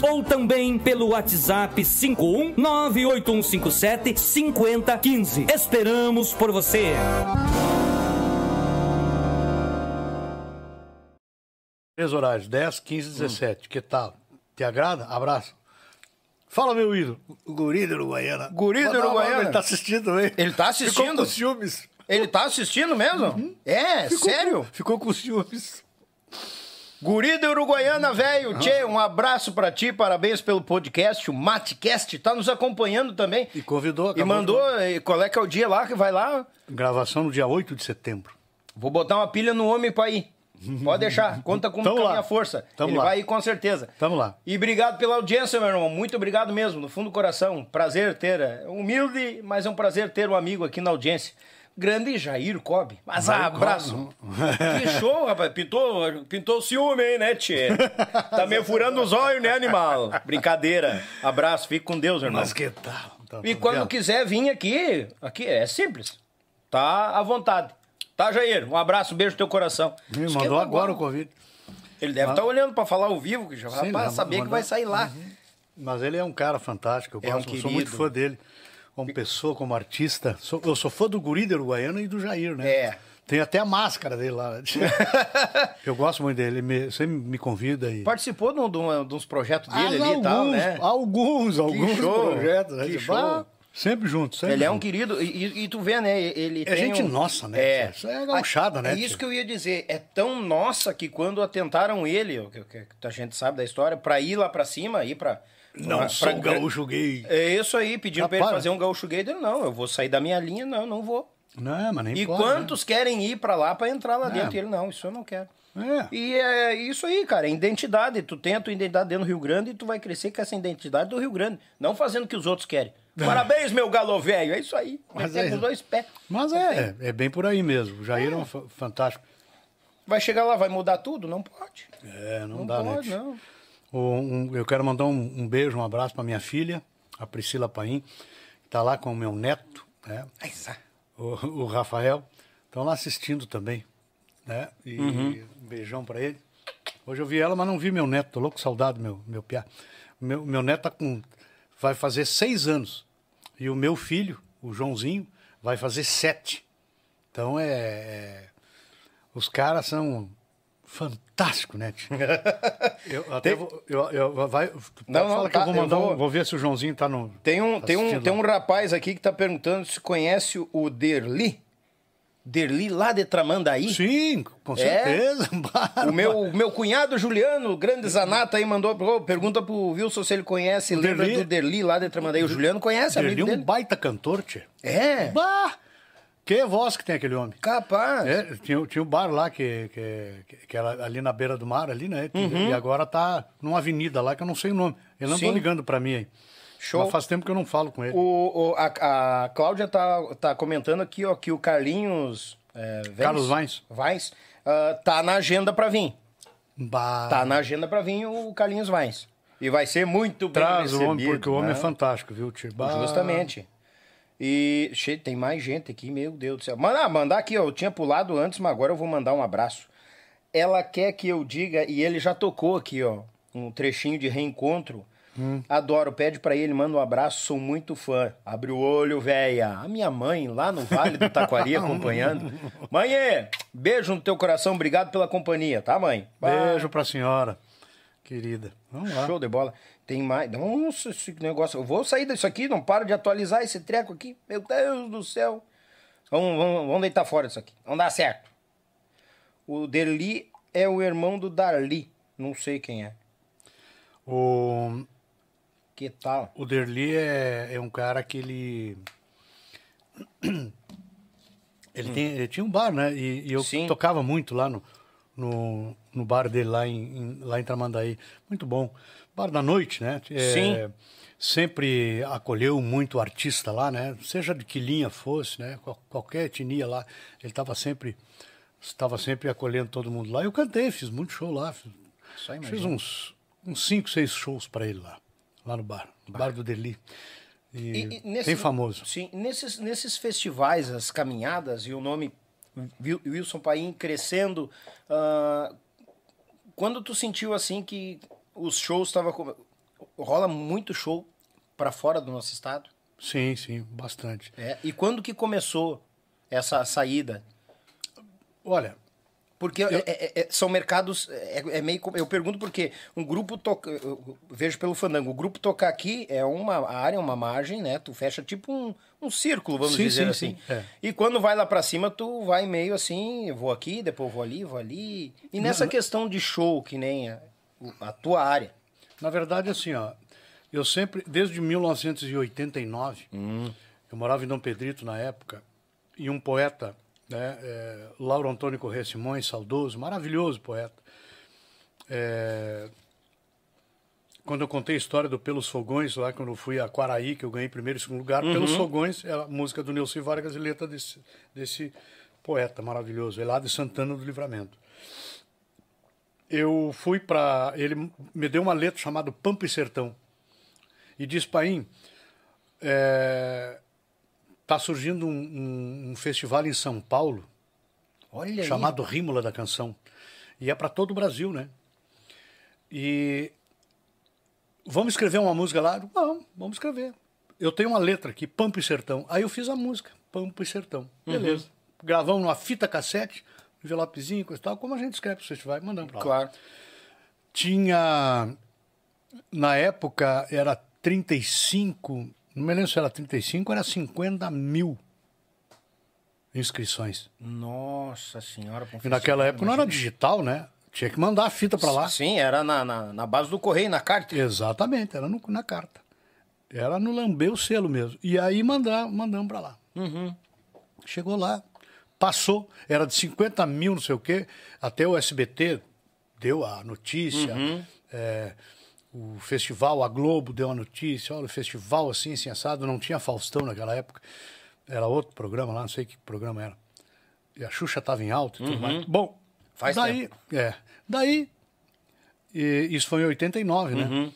ou também pelo WhatsApp 51 98157 5015. Esperamos por você. Três horários, 10, 15, 17. Que tal? Te agrada? Abraço. Fala, meu ídolo. O guri da Uruguaiana. Guri uma Uruguaiana. Ele tá assistindo também. Ele tá Ficou assistindo? com ciúmes. Ele tá assistindo mesmo? É, Ficou sério? com- ficou com ciúmes. Guri da Uruguaiana, velho. Tchê, um abraço pra ti, parabéns pelo podcast. O Matcast tá nos acompanhando também. E convidou. E mandou, e qual é que é o dia lá que vai lá? Gravação no dia 8 de setembro. Vou botar uma pilha no homem pra ir. Pode deixar, conta com, Tamo a minha força. Tamo Ele lá. vai ir com certeza. Tamo lá. E obrigado pela audiência, meu irmão. Muito obrigado mesmo, no fundo do coração. Prazer ter, é humilde, mas é um prazer ter um amigo aqui na audiência. Grande Jair Cobb. Mas Jair abraço. Cobb. Que show, rapaz. Pintou, pintou o ciúme, hein, né, tchê? Tá meio furando os olhos, né, animal? Brincadeira. Abraço, fique com Deus, irmão. Mas que tal? Tá- E tá quando quiser vir aqui, aqui é simples. Tá à vontade. Tá, Jair? Um abraço, um beijo no teu coração. Me Esquenta mandou agora o convite. Ele deve estar olhando pra falar ao vivo, que já Sim, saber que mandou. vai sair lá. Mas ele é um cara fantástico. Eu, É um gosto, eu sou muito fã dele. Como pessoa, como artista. Sou- eu sou fã do Guri Uruguaiana e do Jair, né? É. Tem até a máscara dele lá. eu gosto muito dele. Ele me- sempre me convida e. Participou de, um- de de uns projetos dele Ah, ali e tal, alguns, né? alguns, alguns show, projetos. né? que Tipo, show. ah, sempre junto, sempre Ele é um junto. querido, e, e- tu vê, né? Ele É gente um- nossa, né? É. Isso é gauchada, né, É isso que eu ia dizer. É tão nossa que quando atentaram ele, que a gente sabe da história, pra ir lá pra cima, ir pra. Não pra- sou pra- gaúcho gay. É isso aí, pedindo Ah, pra ele para. fazer um gaúcho gay. Ele, não, eu vou sair da minha linha, não, não vou. Não, mas nem E pode, quantos querem ir pra lá pra entrar lá É. dentro? E ele, não, isso eu não quero. né? É. E é isso aí, cara, é identidade. Tu tem a tua identidade dentro do Rio Grande e tu vai crescer com essa identidade do Rio Grande, não fazendo o que os outros querem. Parabéns, meu galo velho, é isso aí. Mas é- dois pés. Mas é, é bem por aí mesmo. O Jair é, um fa- fantástico. Vai chegar lá, vai mudar tudo? Não pode. É, não, Não, dá, pode, né? não. Um- eu quero mandar um, um beijo, um abraço para minha filha, a Priscila Paim, que está lá com o meu neto, né? O, o Rafael. Estão lá assistindo também. Né? E Uhum. um beijão para ele. Hoje eu vi ela, mas não vi meu neto. Tô louco com saudade do meu, meu piá. Meu, meu neto tá com, vai fazer seis anos. E o meu filho, o Joãozinho, vai fazer sete. Então é. é- os caras são fantásticos, né? Eu até Tem- vou. Eu, eu, vai, Não, não, tá, eu vou eu mandar. um- vou- vou ver se o Joãozinho tá no. Tem um, tá tem, um, tem um rapaz aqui que tá perguntando se conhece o Derli. Derli lá de Tramandaí. Sim, com É? certeza. O meu, o meu cunhado Juliano, o grande Zanata aí, mandou pergunta pro Wilson se ele conhece, lembra Derli- do Derli lá de Tramandaí. O Juliano conhece, Ele amigo é um dele. baita cantor, tchê. É, Bah! Que voz que tem aquele homem. capaz. É, tinha, tinha um bar lá que, que, que era ali na beira do mar, ali, né? Uhum. E agora tá numa avenida lá que eu não sei o nome. Ele não Sim. tá ligando pra mim aí. Show. Mas faz tempo que eu não falo com ele. O, o- a, a Cláudia tá, tá comentando aqui, ó, que o Carlinhos... É, Vence- Carlos Vines. Vines, ah, tá na agenda pra vir. Bah, Tá na agenda pra vir o Carlinhos Vines. E vai ser muito bem Traz o homem, recebido, porque o homem né? é fantástico, viu, tio? Justamente. E che- tem mais gente aqui, meu Deus do céu. Manda, mandar aqui, ó. Eu tinha pulado antes, mas agora eu vou mandar um abraço. Ela quer que eu diga, e ele já tocou aqui, ó, um trechinho de reencontro. Hum. Adoro, pede pra ele, manda um abraço, sou muito fã. Abre o olho, véia. A minha mãe lá no Vale do Taquari acompanhando. Mãe, beijo no teu coração, obrigado pela companhia, tá, mãe? Beijo pra senhora, querida. Vamos lá. Show de bola. Tem mais. Nossa, esse negócio. Eu vou sair disso aqui, não paro de atualizar esse treco aqui. Meu Deus do céu. Vamos, vamos, vamos deitar fora disso aqui. Não dá certo. O Derli é o irmão do Darli. Não sei quem é. O... Que tal? O Derli é, é um cara que ele. Ele, tem, ele tinha um bar, né? E, e eu Sim. tocava muito lá no, no, no bar dele, lá em, em- lá em Tramandaí. Muito bom. Bar da noite, né? É, Sim. Sempre acolheu muito artista lá, né? Seja de que linha fosse, né? Qual- qualquer etnia lá. Ele estava sempre, estava sempre acolhendo todo mundo lá. Eu cantei, fiz muito show lá. Fiz, fiz uns, uns cinco, seis shows para ele lá. Lá no bar. No bar do Derli. E, E- e bem famoso. Sim, nesses, nesses festivais, as caminhadas e o nome Wil- Wilson Paim crescendo, ah, quando tu sentiu assim que os shows estavam. Rola muito show para fora do nosso estado? Sim, sim, bastante. É. E quando que começou essa saída? Olha, Porque é- é- é- são mercados. É, é meio. Eu pergunto porque um grupo toca. Eu vejo pelo fandango. O grupo tocar aqui é uma área, uma margem, né? Tu fecha tipo um, um círculo, vamos Sim, dizer sim, assim. sim, é. E quando vai lá pra cima, tu vai meio assim, eu vou aqui, depois vou ali, vou ali. E nessa questão de show, que nem a, a tua área. na verdade, assim, ó, eu sempre, desde 1989, eu morava em Dom Pedrito na época, e um poeta, né, é, Lauro Antônio Corrêa Simões, saudoso, maravilhoso poeta. É, quando eu contei a história do Pelos Fogões, lá quando eu fui a Quaraí, que eu ganhei primeiro e segundo lugar, Pelos Fogões é a música do Nelson Vargas e letra desse, desse poeta maravilhoso, de Santana do Livramento. Eu fui para. Ele me deu uma letra chamada Pampa e Sertão. E diz, Paim, é, tá surgindo um, um- um festival em São Paulo Olha chamado Rímula da Canção. E é para todo o Brasil, né? E vamos escrever uma música lá? Vamos, vamos escrever. Eu tenho uma letra aqui, Pampa e Sertão. Aí eu fiz a música, Pampa e Sertão. Beleza. Gravamos numa fita cassete, envelopezinho, coisa e tal, como a gente escreve para o festival mandamos aí. para lá. Claro. Tinha, na época, era 35, não me lembro se era 35, era 50 mil inscrições. Nossa senhora. E naquela época não era digital, né? Tinha que mandar a fita para lá. Sim, era na, na, na base do correio, na carta. Exatamente, era no- na carta. Era no lamber o selo mesmo. E aí mandar, mandamos para lá. Chegou lá, passou, era de 50 mil, não sei o quê, até o SBT deu a notícia, é, o festival, a Globo deu a notícia, olha, o festival assim, assim, assado, não tinha Faustão naquela época, era outro programa lá, não sei que programa era. E a Xuxa estava em alta e tudo mais. Bom, Faz daí, é, daí, isso foi em 89, né?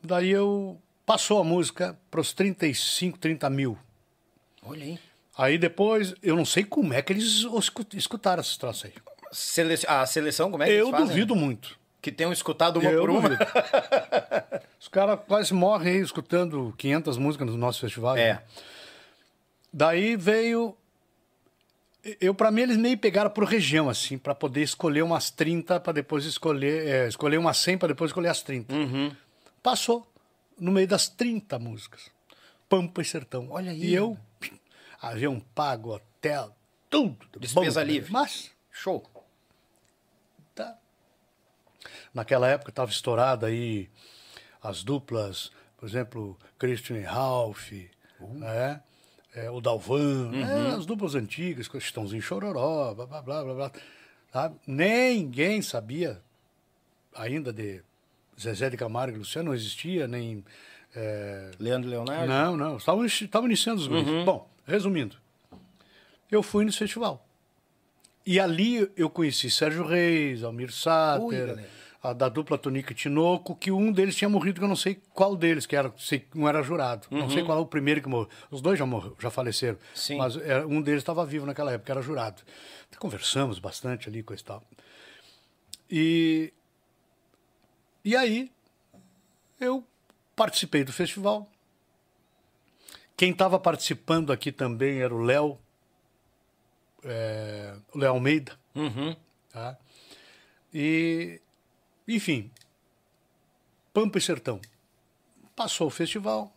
Daí eu, passou a música para os 35, 30 mil. Olha aí. Aí depois, eu não sei como é que eles escu- escutaram essas troças aí. Sele... A seleção, como é que Eu eles duvido muito. Que tenham escutado uma Eu por uma. Os caras quase morrem aí escutando 500 músicas no nosso festival. É. né? Daí veio. Eu, para mim, eles meio pegaram por região, assim, para poder escolher umas 30, para depois escolher. é, escolher umas 100 para depois escolher as 30. Uhum. Passou no meio das 30 músicas. Pampa e Sertão. Olha aí. E eu, avião pago, hotel, tudo. Despesa Bom, livre. Mas, Show. tá. Naquela época estava estourada aí as duplas, por exemplo, Christian e Ralph, né? É, o Dalvan, né? as duplas antigas, Chitãozinho Chororó, blá blá blá blá blá. sabe? Ninguém sabia ainda de Zezé de Camargo e Luciano, não existia, nem. é, Leandro Leonardo? não, não. Estavam estavam iniciando os guris. Bom, resumindo. Eu fui nesse festival. E ali eu conheci Sérgio Reis, Almir Ui, Sater, galera. a da dupla Tonica e Tinoco, que um deles tinha morrido, que eu não sei qual deles, que era, sei, um era jurado. Não sei qual é o primeiro que morreu. Os dois já morreram, já faleceram. Sim. Mas era- um deles estava vivo naquela época, era jurado. Conversamos bastante ali, coisa e tal. E, e aí, eu participei do festival. Quem estava participando aqui também era o Léo, é, o Léo Almeida. Uhum. Tá? E, enfim, Pampa e Sertão. Passou o festival,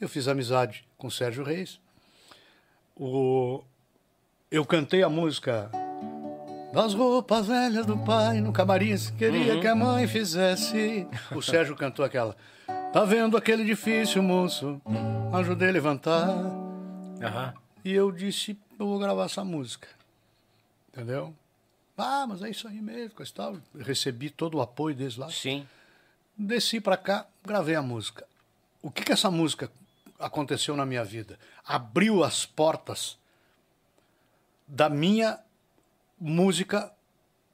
eu fiz amizade com o Sérgio Reis. O, eu cantei a música Das roupas velhas do pai no camarim, queria que a mãe fizesse. O Sérgio cantou aquela. Tá vendo aquele edifício, moço? Ajudei a levantar. Aham. E eu disse, eu vou gravar essa música. Entendeu? Ah, mas é isso aí mesmo, coisa tal. Recebi todo o apoio deles lá. Sim. Desci pra cá, gravei a música. O que que essa música aconteceu na minha vida? Abriu as portas da minha música,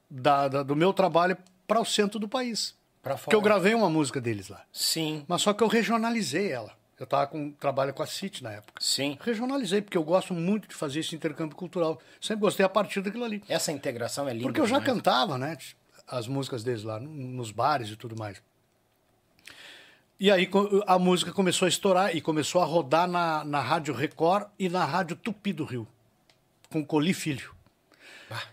da, da- do meu trabalho para o centro do país. Pra Porque eu gravei uma música deles lá. Sim. Mas só que eu regionalizei ela. Eu estava com trabalho com a CIT na época. Sim. Regionalizei, porque eu gosto muito de fazer esse intercâmbio cultural. Sempre gostei a partir daquilo ali. Essa integração é linda. Porque eu já demais. cantava, né? As músicas deles lá, nos bares e tudo mais. E aí a música começou a estourar e começou a rodar na, na Rádio Record e na Rádio Tupi do Rio, com Coli Filho.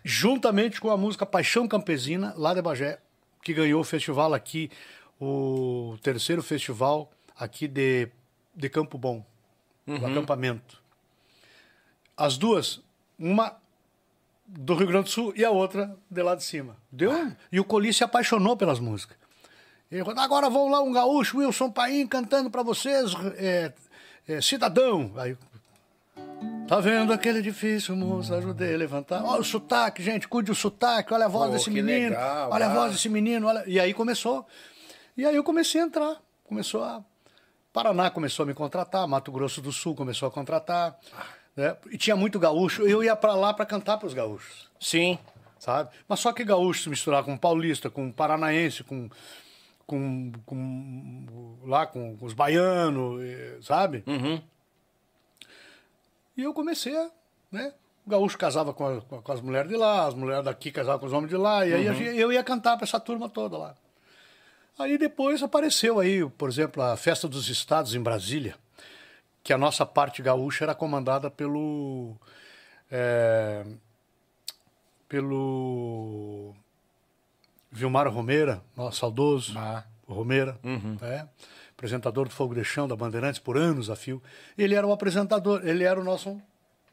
Juntamente com a música Paixão Campesina, lá de Bagé, que ganhou o festival aqui, o terceiro festival aqui de, de Campo Bom, do acampamento. As duas, uma do Rio Grande do Sul e a outra de lá de cima. Deu? E o Coli se apaixonou pelas músicas. Ele falou, agora vão lá um gaúcho, Wilson Paim, cantando para vocês, é, é, Cidadão. Aí, tá vendo aquele edifício, moça, ajudei a levantar. Olha o sotaque, gente, cuide o sotaque, olha a voz Pô, desse menino, legal, olha a ah. voz desse menino. Olha... E aí começou. E aí eu comecei a entrar, começou a... Paraná começou a me contratar, Mato Grosso do Sul começou a contratar, né? e tinha muito gaúcho. Eu ia para lá para cantar para os gaúchos Sim. sabe? Mas só que gaúcho se misturar com paulista, com paranaense, com, com, com lá com, com os baianos, sabe? E eu comecei a, né? O gaúcho casava com, a- com as mulheres de lá, as mulheres daqui casavam com os homens de lá, e aí gente- eu ia cantar para essa turma toda lá. Aí depois apareceu aí, por exemplo, a Festa dos Estados em Brasília, que a nossa parte gaúcha era comandada pelo eh, pelo Vilmar Romeira, nosso saudoso Ah. Romeira, né? apresentador do Fogo de Chão da Bandeirantes por anos a fio. Ele era o apresentador, ele era o nosso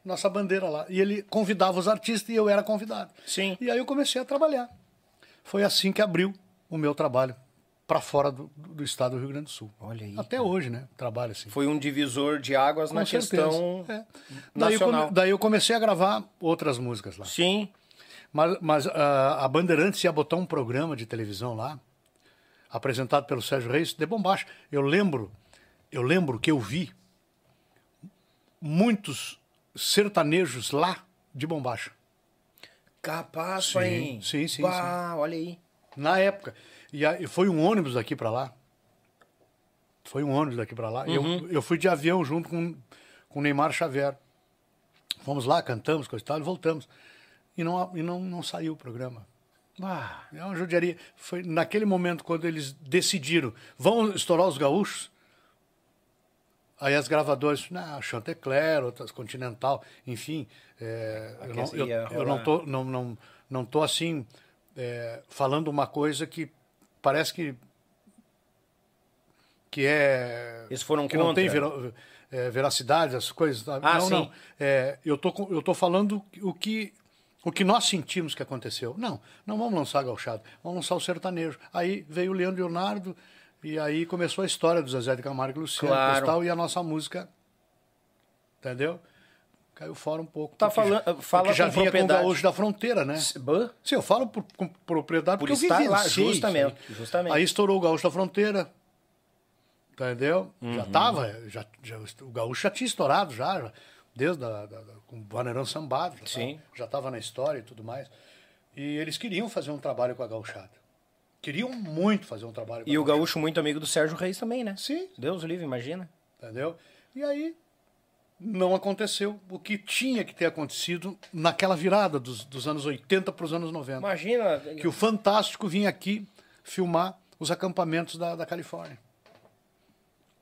nossa bandeira lá. E ele convidava os artistas e eu era convidado. Sim. E aí eu comecei a trabalhar. Foi assim que abriu o meu trabalho para fora do, do estado do Rio Grande do Sul. Olha aí, Até hoje, né? Trabalho assim. Foi um divisor de águas na Com certeza. questão É. Daí, nacional. daí eu comecei a gravar outras músicas lá. Sim. Mas, mas ah, a Bandeirantes ia botar um programa de televisão lá, apresentado pelo Sérgio Reis, de bombacha. Eu lembro, eu lembro que eu vi muitos sertanejos lá de bombacha. Capaz, Sim, pai. sim, sim, Bah, olha aí. Na época. E aí foi um ônibus daqui para lá. Foi um ônibus daqui para lá. Uhum. Eu, eu fui de avião junto com, com o Neymar Xavier. Fomos lá, cantamos, coisa e tal, e voltamos. E não, e não, não saiu o programa. Bah. É uma judiaria. Foi naquele momento quando eles decidiram, vão estourar os gaúchos. Aí as gravadoras, não, Chantecler, outras Continental, enfim. é, eu, não, eu, eu não tô, não, não, não tô assim é, falando uma coisa que parece que que é Eles foram que não tem contra. vera- é, veracidade as coisas sabe? Ah, não sim. não É, eu tô eu tô falando o que o que nós sentimos que aconteceu não não vamos lançar gauchado vamos lançar o sertanejo aí veio o Leandro Leonardo e aí começou a história do Zezé de Camargo e Luciano Claro. e tal, e a nossa música entendeu caiu fora um pouco Tá porque falando- fala porque já com vinha com propriedade. gaúcho da fronteira né Bah. Sim, eu falo por, com propriedade Por porque eu estar vivenciei lá, isso justamente, aí. justamente. Aí estourou o Gaúcho da Fronteira, entendeu? Uhum. Já tava, já, já- o Gaúcho já tinha estourado já, já, desde a, da, da- com o Vaneirão Sambado. Já Sim. tava- já estava na história e tudo mais. E eles queriam fazer um trabalho com a gauchada. Queriam muito fazer um trabalho com E a o gaúcho muito amigo do Sérgio Reis também, né? Sim. Deus livre, imagina. entendeu? E aí não aconteceu o que tinha que ter acontecido naquela virada dos, dos anos 80 para os anos 90. Imagina. que o Fantástico vinha aqui filmar os acampamentos da, da Califórnia.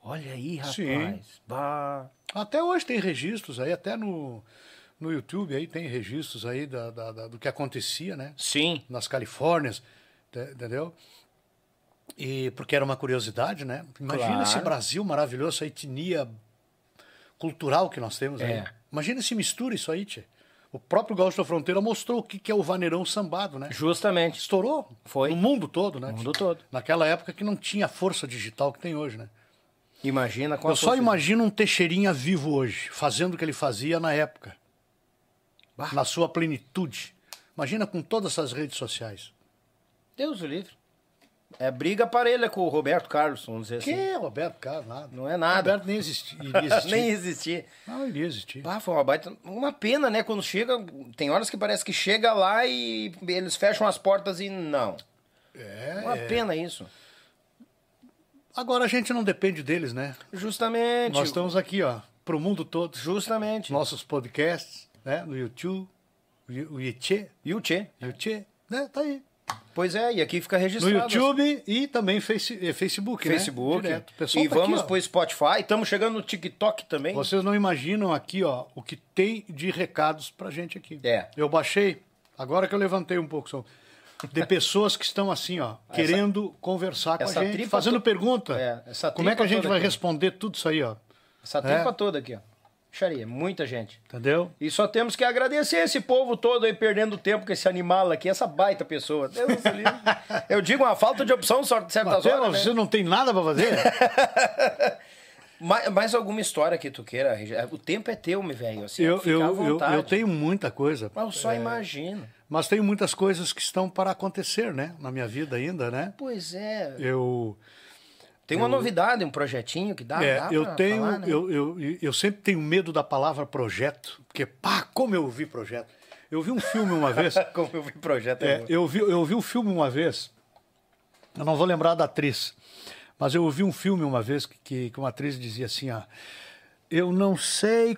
Olha aí, rapaz. Sim. Bah. Até hoje tem registros aí, até no, no YouTube aí tem registros aí da, da- da- do que acontecia, né? Sim. Nas Califórnias, te- entendeu? E porque era uma curiosidade, né? Imagina Claro. esse Brasil maravilhoso, essa etnia cultural que nós temos aí. É. Imagina se mistura isso aí, tchê. O próprio Gaúcho da Fronteira mostrou o que é o vaneirão sambado, né? Justamente. Estourou. Foi. No mundo todo, né? No mundo todo. Naquela época que não tinha a força digital que tem hoje, né? Imagina com Eu só imagino um Teixeirinha vivo hoje, fazendo o que ele fazia na época, Bah. na sua plenitude. Imagina com todas essas redes sociais. Deus o livre. É briga parelha com o Roberto Carlos, vamos dizer Que assim. Roberto Carlos, nada. Não é nada. Roberto nem existi- iria existir. Nem existir. Não iria existir. Ah, foi uma baita. Uma pena, né? Quando chega. Tem horas que parece que chega lá e eles fecham as portas e não. É, Uma é. pena isso. Agora a gente não depende deles, né? Justamente. Nós estamos aqui, ó, pro mundo todo. Justamente. Nossos podcasts, né? No YouTube, o o Tchê. Itchê, né? Tá aí. Pois é, e aqui fica No registrado. YouTube e também face, eh, Facebook, né? Facebook. Pessoal E tá vamos pro Spotify. Estamos chegando no TikTok também. Vocês não imaginam aqui, ó, o que tem de recados pra gente aqui. É. Eu baixei, agora que eu levantei um pouco, só, de pessoas que estão assim, ó, querendo conversar com a essa gente, fazendo to- pergunta. É, essa Como é que a gente vai aqui. responder tudo isso aí, ó? Essa tripa É. toda aqui, ó. Xaria, muita gente. Entendeu? E só temos que agradecer esse povo todo aí perdendo tempo com esse animal aqui, essa baita pessoa. Deus. Eu digo uma falta de opção em certas Mateus, horas, né? você não tem nada pra fazer? Mais, mais alguma história que tu queira? Regi- O tempo é teu, meu velho. Assim, eu, eu, eu, eu tenho muita coisa. Mas eu só imagino. Mas tenho muitas coisas que estão para acontecer, né? Na minha vida ainda, né? Pois é. Eu, Tem uma novidade, um projetinho que dá, é, dá eu tenho, falar, né? eu, eu, eu sempre tenho medo da palavra projeto, porque, pá, como eu vi projeto. Eu vi um filme uma vez, Como eu vi projeto. é, É, eu, vi, eu vi um filme uma vez, eu não vou lembrar da atriz, mas eu ouvi um filme uma vez que, que, que uma atriz dizia assim, ó, eu não sei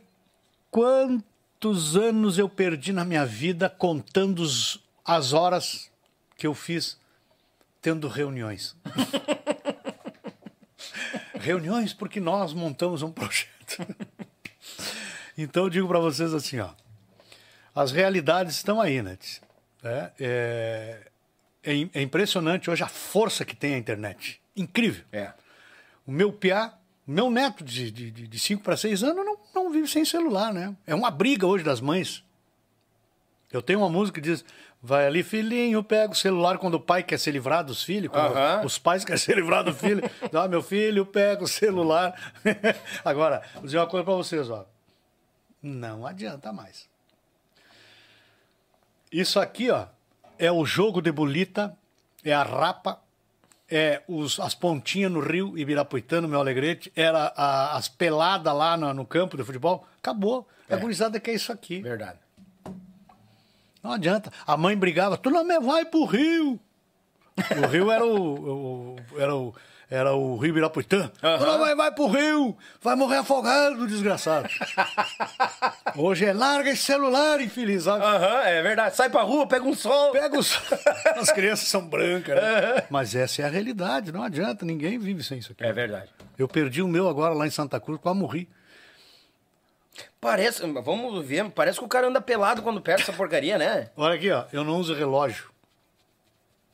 quantos anos eu perdi na minha vida contando os- as horas que eu fiz tendo reuniões. reuniões porque nós montamos um projeto. então eu digo para vocês assim, ó, as realidades estão aí, né? É, é, é é impressionante hoje a força que tem a internet. Incrível. é. O meu piá, o meu neto de 5 para 6 anos não, não vive sem celular, né? É uma briga hoje das mães. Eu tenho uma música que diz: Vai ali, filhinho, pega o celular quando o pai quer se livrar dos filhos, os pais querem se livrar do filho. Ah, meu filho, pega o celular. Agora, vou dizer uma coisa para vocês, ó. Não adianta mais. Isso aqui, ó, é o jogo de bolita, é a rapa, é os, as pontinhas no Rio Ibirapuitã, no meu alegrete, era a- as peladas lá no, no campo de futebol. Acabou. A gurizada quer isso aqui. Verdade. Não adianta. A mãe brigava, tu não me vai pro Rio. O Rio era o, o- era o, era o Rio Ibirapuitã. Tu não vai, vai pro Rio, vai morrer afogado, desgraçado. Hoje é larga esse celular, infeliz. Aham, é verdade. Sai pra rua, pega um sol. Pega os... As crianças são brancas, né? Mas essa é a realidade, não adianta, ninguém vive sem isso aqui. É verdade. Eu perdi o meu agora lá em Santa Cruz, quase morri. Parece, vamos ver, parece que o cara anda pelado quando perde essa porcaria, né? Olha aqui, ó, eu não uso relógio.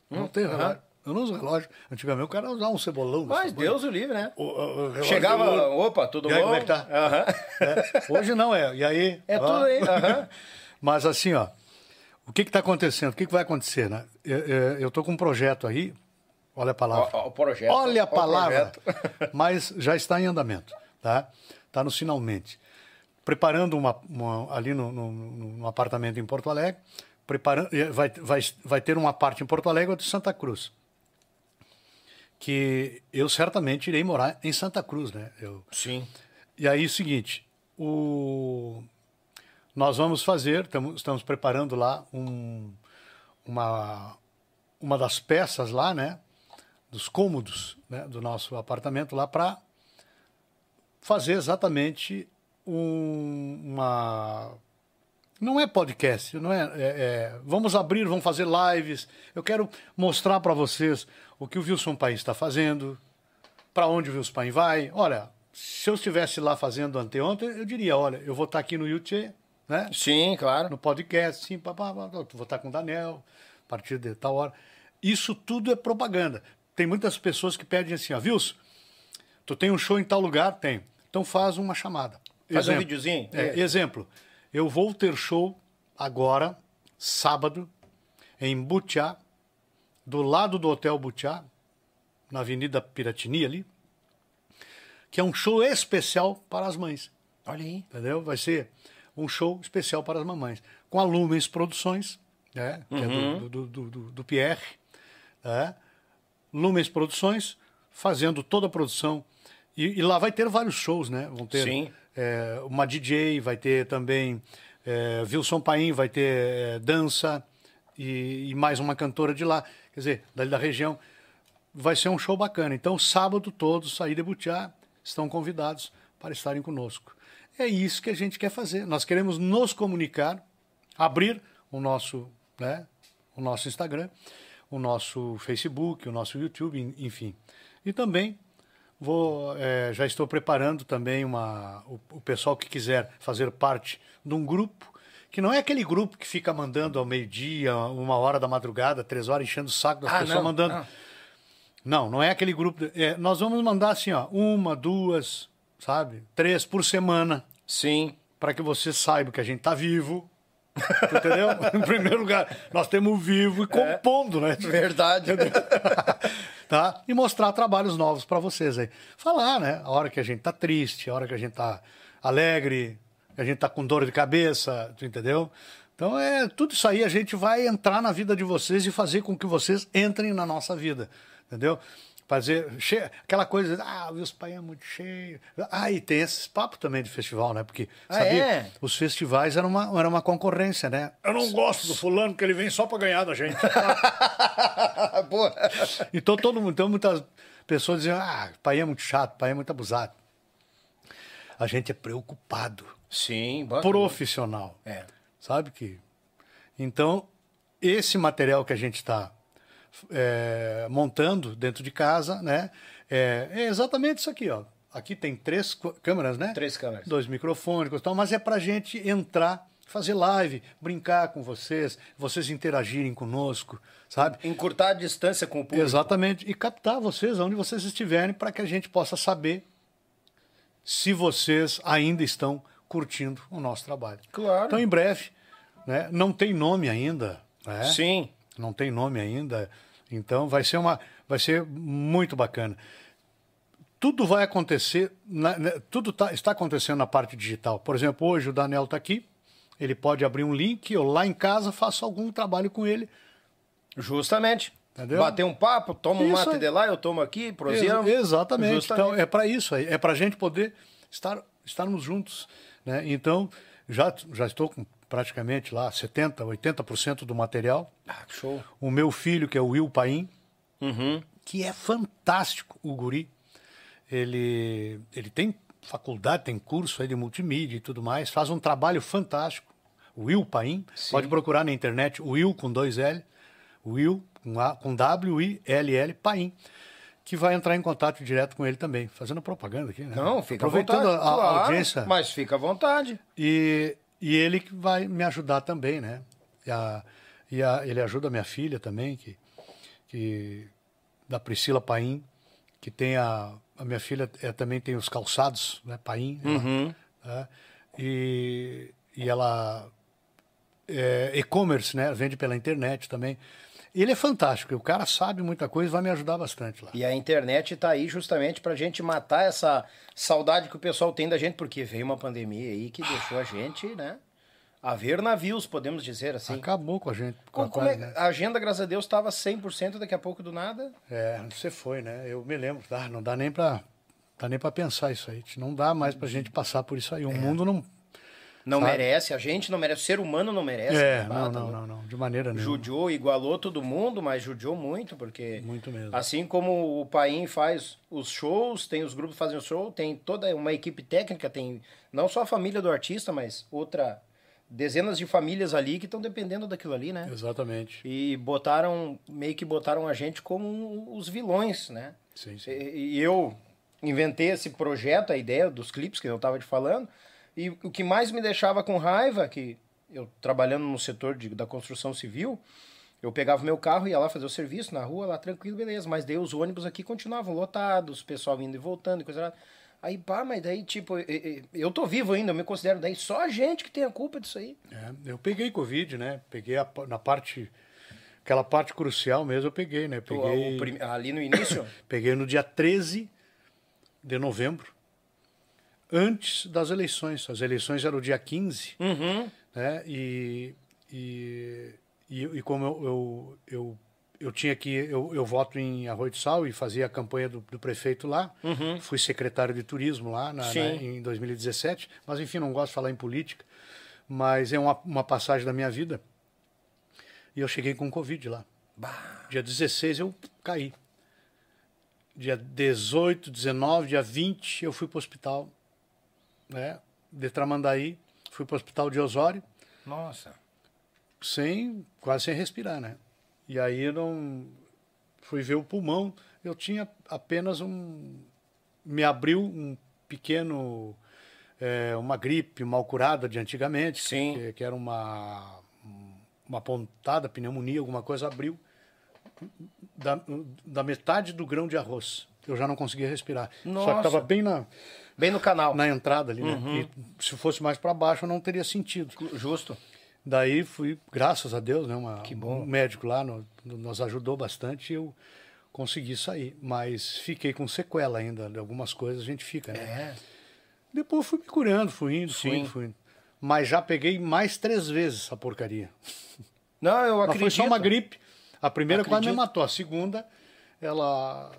não tenho relógio. Eu não uso relógio. Antigamente o cara usava um cebolão. Mas Deus o livre, né? O- o- o Chegava, opa, tudo E aí, bom? como é que tá? Aham. É, Hoje não é. E aí? É ó. tudo aí, aham. Mas assim, ó, o que está acontecendo? O que, que vai acontecer, né? Eu, tô com um projeto aí. Olha a palavra. Ó, o projeto, Olha a o palavra. Mas já está em andamento, tá? Está nos finalmente. Preparando uma, uma- ali no, no- no- apartamento em Porto Alegre. Preparando, vai, vai, vai ter uma parte em Porto Alegre e outra em Santa Cruz. Que eu certamente irei morar em Santa Cruz, né? Eu, Sim. e aí, o seguinte, o... nós vamos fazer, tamo- estamos preparando lá um, uma, uma das peças lá, né, dos cômodos né, do nosso apartamento lá para fazer exatamente um- uma... Não é podcast, não é, é- é- Vamos abrir, vamos fazer lives. Eu quero mostrar para vocês o que o Wilson País está fazendo, para onde o Wilson Paim vai. Olha, se eu estivesse lá fazendo anteontem, eu diria, olha, eu vou estar aqui no YouTube, né? Sim, claro. No podcast, sim, pá, pá, pá, vou estar com o Daniel, a partir de tal hora. Isso tudo é propaganda. Tem muitas pessoas que pedem assim, ó, Wilson, tu tem um show em tal lugar? Tem. Então faz uma chamada. Faz um videozinho? É, É. Exemplo, eu vou ter show agora, sábado, em Butiá, do lado do Hotel Butiá, na Avenida Piratini ali, que é um show especial para as mães. Olha aí. Entendeu? Vai ser um show especial para as mamães. Com a Lumens Produções, né? que é do, do, do, do, do Pierre. Né? Lumens Produções, fazendo toda a produção. E, e lá vai ter vários shows, né? Vão ter Sim. É, uma DJ, vai ter também é, Wilson Paim, vai ter é, dança e, e mais uma cantora de lá, quer dizer, dali da região. Vai ser um show bacana. Então, sábado todos aí de Butiá estão convidados para estarem conosco. É isso que a gente quer fazer. Nós queremos nos comunicar, abrir o nosso, né, o nosso Instagram, o nosso Facebook, o nosso YouTube, en- enfim. E também vou, eh, já estou preparando também uma, o, o pessoal que quiser fazer parte de um grupo que não é aquele grupo que fica mandando ao meio-dia, uma hora da madrugada, três horas, enchendo o saco das Ah, pessoas não, mandando. não. Não, não é aquele grupo. é, nós vamos mandar assim, ó, uma, duas, sabe? Três por semana, Sim. para que você saiba que a gente tá vivo. Entendeu? em primeiro lugar, nós temos vivo e compondo, né? Verdade. tá? E mostrar trabalhos novos para vocês aí. Falar, né? A hora que a gente tá triste, a hora que a gente tá alegre, a gente tá com dor de cabeça, tu entendeu? Então é tudo isso aí a gente vai entrar na vida de vocês e fazer com que vocês entrem na nossa vida, entendeu? Fazer che... aquela coisa, ah, o Pai é muito cheio. Ah, e tem esses papos também de festival, né? Porque Ah, sabia, é? os festivais eram uma, era uma concorrência, né? Eu não gosto do fulano que ele vem só para ganhar da gente. Boa. Então todo mundo, então muitas pessoas diziam, ah, pai é muito chato, pai é muito abusado. A gente é preocupado, Sim, bacana. profissional. É. Sabe que. Então, esse material que a gente está montando dentro de casa, né? É, é exatamente isso aqui, ó. Aqui tem três câmeras, né? Três câmeras. Dois microfones e tal, mas é pra gente entrar, fazer live, brincar com vocês, vocês interagirem conosco, sabe? Encurtar a distância com o público. Exatamente. E captar vocês onde vocês estiverem para que a gente possa saber se vocês ainda estão curtindo o nosso trabalho. Claro. Então, em breve, né? não tem nome ainda. Né? Sim. Não tem nome ainda. Então, vai ser, uma, vai ser muito bacana. Tudo vai acontecer, na- né, tudo tá- está acontecendo na parte digital. Por exemplo, hoje o Daniel está aqui, ele pode abrir um link, eu lá em casa faço algum trabalho com ele. Justamente. Entendeu? Bater um papo, toma um mate aí. de lá, eu tomo aqui, prosseguimos. Ex- Exatamente. Justamente. Então, é para isso aí. É para a gente poder estar, estarmos juntos. Né? Então, já, já estou com praticamente lá 70%, 80% do material. Ah, show. O meu filho, que é o Will Paim, Uhum. que é fantástico, o guri. Ele, ele tem faculdade, tem curso aí de multimídia e tudo mais, faz um trabalho fantástico. Will Paim, pode procurar na internet, Will com dois L, Will com, A, com W, I, L, L, Paim, que vai entrar em contato direto com ele também, fazendo propaganda aqui, né? Não, fica Aproveitando à vontade. a, a claro, audiência. Mas fica à vontade. E, e ele que vai me ajudar também, né? E, a, e a- ele ajuda a minha filha também, que, que da Priscila Paim, que tem a, a minha filha é, também tem os calçados, né? Paim. ela, tá? E, e ela é e-commerce, né? Vende pela internet também. Ele é fantástico, o cara sabe muita coisa, vai me ajudar bastante lá. E a internet tá aí justamente pra gente matar essa saudade que o pessoal tem da gente, porque veio uma pandemia aí que deixou a gente, né? A ver navios, podemos dizer assim. Acabou com a gente. Com a é- a agenda, graças a Deus, estava 100%, daqui a pouco do nada. É, você foi, né? Eu me lembro, tá? não dá nem pra, dá nem pra pensar isso aí. Não dá mais pra gente passar por isso aí. O mundo não. Não Sabe? merece, a gente não merece, o ser humano não merece. É, né? não, tá não, louco. não, não, de maneira nenhuma. Judiou, igualou todo mundo, mas judiou muito, porque. Muito mesmo. Assim como o Paim faz os shows, tem os grupos que fazem o show, tem toda uma equipe técnica, tem não só a família do artista, mas outra. Dezenas de famílias ali que estão dependendo daquilo ali, né? Exatamente. E botaram, meio que botaram a gente como os vilões, né? Sim, sim. E, e eu inventei esse projeto, a ideia dos clipes que eu estava te falando, e o que mais me deixava com raiva, que eu trabalhando no setor de, da construção civil, eu pegava meu carro e ia lá fazer o serviço na rua, lá tranquilo, beleza, mas daí os ônibus aqui continuavam lotados, o pessoal indo e voltando e coisa lá. Aí, pá, mas daí, tipo, eu tô vivo ainda, eu me considero daí só a gente que tem a culpa disso aí. É, eu peguei Covid, né? Peguei a, na parte. Aquela parte crucial mesmo, eu peguei, né? O- Peguei, o prim- ali no início, peguei no dia 13 de novembro. Antes das eleições. As eleições eram o dia 15, Uhum. né? E, e, e, como eu, eu, eu, eu tinha que. Eu, eu voto em Arroio de Sal e fazia a campanha do, do prefeito lá. Fui secretário de turismo lá na, Uhum. Na- em 2017. Mas, enfim, não gosto de falar em política. Mas é uma, uma passagem da minha vida. E eu cheguei com Covid lá. Dia 16 eu caí. Dia 18, 19, dia 20 eu fui para o hospital, né? De Tramandaí, fui para o hospital de Osório, Nossa. sem, quase sem respirar, né? E aí eu não fui ver o pulmão, eu tinha apenas um me abriu um pequeno é, uma gripe mal curada de antigamente, Sim. Que, que era uma uma pontada, pneumonia, alguma coisa abriu da, da metade do grão de arroz. Eu já não conseguia respirar. Só que Nossa. estava bem na, Bem no canal. na entrada ali, Uhum. né? E se fosse mais para baixo, não teria sentido. Justo. Daí fui, graças a Deus, né? Uma, Que bom. Um médico lá no- no- nos ajudou bastante e eu consegui sair. Mas fiquei com sequela ainda, de algumas coisas a gente fica, né? É. Depois fui me curando, fui indo, fui Sim. indo, fui indo. Mas já peguei mais três vezes essa porcaria. Não, eu Mas acredito. foi só uma gripe. A primeira quase me Acredito. matou. A segunda, ela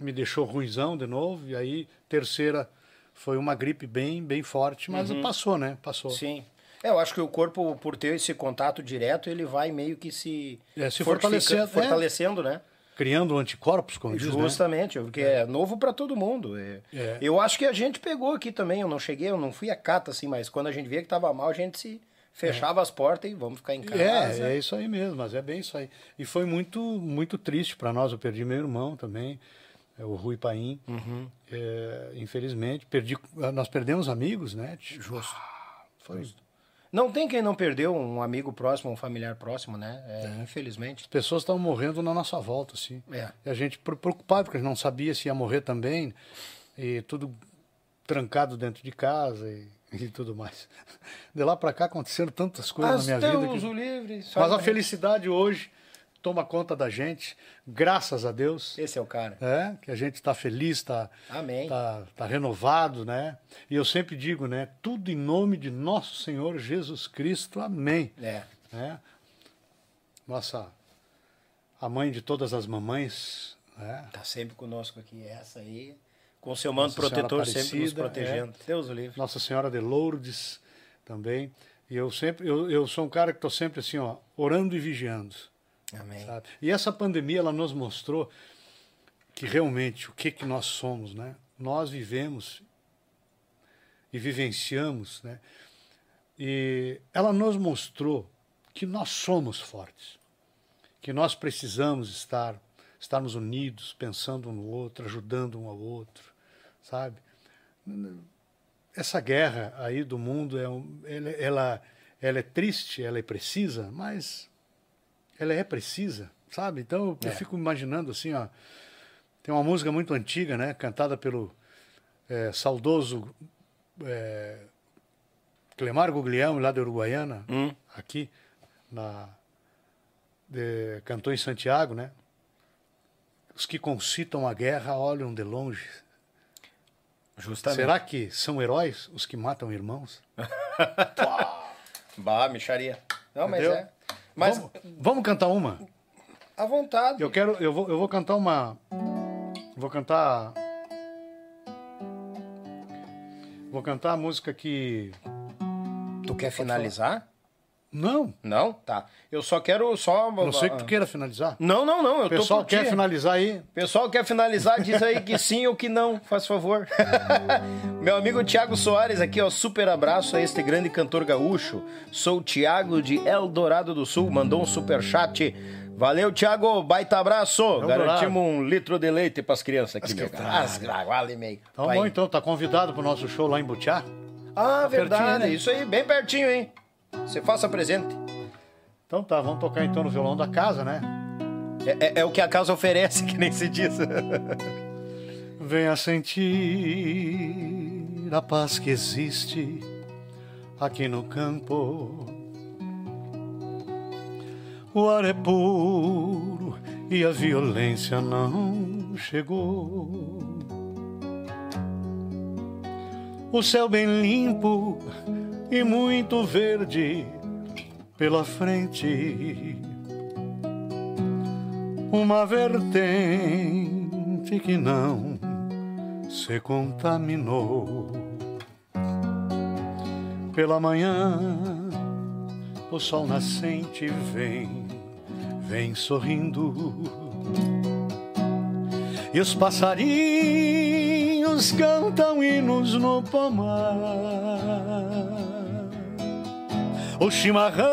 me deixou ruizão de novo. E aí, terceira, foi uma gripe bem, bem forte. Mas passou, né? Passou. Uhum. Sim. É, eu acho que o corpo, por ter esse contato direto, ele vai meio que se, É, se fortalecendo, é. fortalecendo, né? Criando anticorpos, como diz, né? Justamente, porque é, novo para todo mundo. É. É. Eu acho que a gente pegou aqui também, eu não cheguei, eu não fui a cata assim, mas quando a gente via que tava mal, a gente se fechava as portas e vamos ficar em casa. É, é isso aí mesmo, mas é bem isso aí. E foi muito, muito triste para nós. Eu perdi meu irmão também, é, o Rui Paim. Uhum. É, infelizmente, perdi, nós perdemos amigos, né? Justo. Foi. Não tem quem não perdeu um amigo próximo, um familiar próximo, né? É, Infelizmente. As pessoas estavam morrendo na nossa volta, assim. É. E a gente pre- preocupado, porque a gente não sabia se ia morrer também. E tudo trancado dentro de casa e, e tudo mais. De lá para cá aconteceram tantas coisas na minha vida. Que- o livre. Mas a felicidade hoje toma conta da gente, graças a Deus. Esse é o cara. É, que a gente está feliz, está Amém. tá, tá renovado, né? E eu sempre digo, né? Tudo em nome de nosso Senhor Jesus Cristo. Amém. É. né? Nossa, a mãe de todas as mamães, né? Tá sempre conosco aqui. Essa aí. Com seu manto protetor sempre nos protegendo. Deus o livre. Nossa Senhora de Lourdes também. E eu sempre, eu, eu sou um cara que estou sempre assim, ó, orando e vigiando. Amém. sabe? E essa pandemia ela nos mostrou que realmente o que que nós somos, né? Nós vivemos e vivenciamos, né? E ela nos mostrou que nós somos fortes, que nós precisamos estar estarmos unidos, pensando um no outro, ajudando um ao outro, sabe? Essa guerra aí do mundo é ela, ela ela é triste, ela é precisa, mas ela é precisa, sabe? Então eu É. fico imaginando assim, ó. Tem uma música muito antiga, né? Cantada pelo é, saudoso é, Clemar Guglielmo, lá da Uruguaiana, Hum. aqui, na, de, cantou em Santiago, né? Os que concitam a guerra olham de longe. Justamente. Será que são heróis os que matam irmãos? Bah, micharia. Não, mas Entendeu? é. Mas Vamos, vamos cantar uma? à vontade. Eu quero, eu vou, eu vou cantar uma. Vou cantar. Vou cantar a música que. Tu quer finalizar? Não, Não? Tá. Eu só quero só. não sei que tu queira finalizar. Não, não, não. Eu pessoal quer finalizar aí. Pessoal quer finalizar, diz aí que sim ou que não, faz favor. Meu amigo Tiago Soares aqui, ó, super abraço a este grande cantor gaúcho. Sou o Tiago de Eldorado do Sul, mandou um super chat. Valeu, Tiago, baita abraço. Garantimos um litro de leite pras crianças aqui, meu que cara. As vale meio. Então, bom, então, tá convidado pro nosso show lá em Butiá. Ah, verdade, pertinho, né? isso aí, bem pertinho, hein? Você faça presente. Então tá, vamos tocar então no violão da casa, né? É, é- é o que a casa oferece, que nem se diz. Venha sentir a paz que existe aqui no campo. O ar é puro e a violência não chegou. o céu bem limpo e muito verde pela frente. Uma vertente que não se contaminou. Pela manhã, o sol nascente vem, vem sorrindo. E os passarinhos cantam hinos no pomar. O chimarrão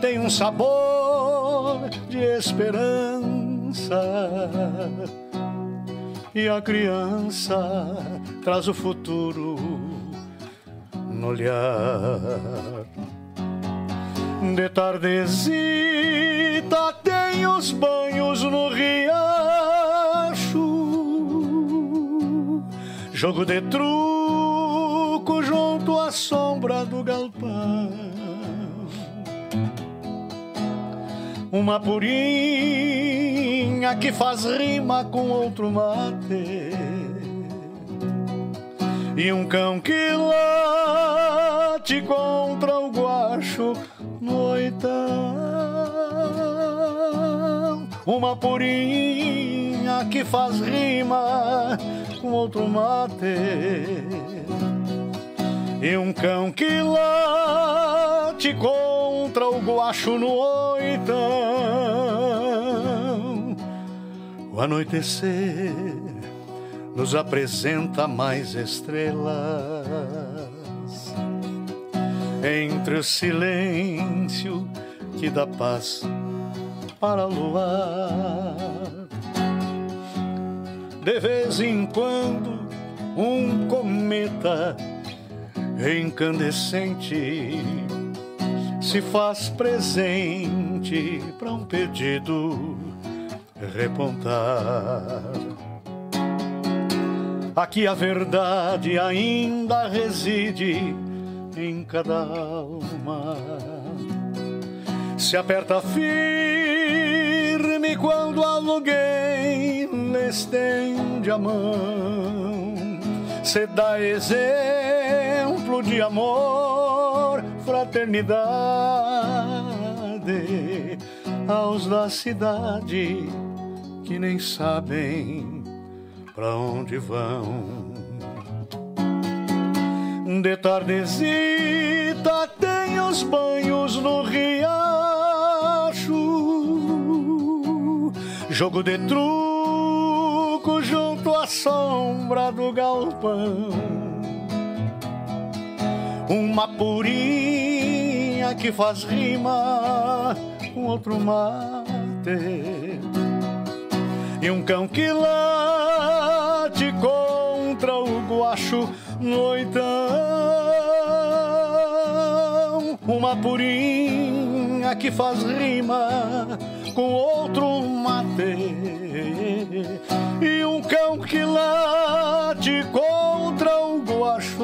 tem um sabor de esperança. E a criança traz o futuro no olhar. De tardezita tem os banhos no riacho, jogo de à sombra do galpão. Uma purinha que faz rima com outro mate e um cão que late contra o guacho no oitão. Uma purinha que faz rima com outro mate. E um cão que late contra o guacho no oitão. O anoitecer nos apresenta mais estrelas entre o silêncio que dá paz para luar. De vez em quando, um cometa incandescente se faz presente para um pedido repontar. Aqui a verdade ainda reside em cada alma. Se aperta firme quando alguém lhe estende a mão. Se dá exemplo de amor, fraternidade aos da cidade que nem sabem pra onde vão. De tardezita tem os banhos no riacho, jogo de truco junto à sombra do galpão. Uma purinha que faz rima com outro mate e um cão que late contra o guacho noitão. Uma purinha que faz rima com outro mate e um cão que late contra o guacho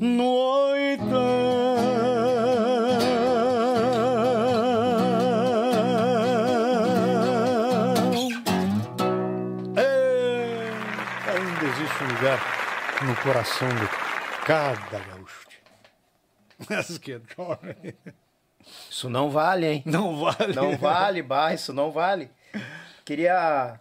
no oitão. Ainda existe um lugar no coração de cada gaúcho. Que dormem. Isso não vale, hein? Não vale. Não vale, bah, isso não vale. Queria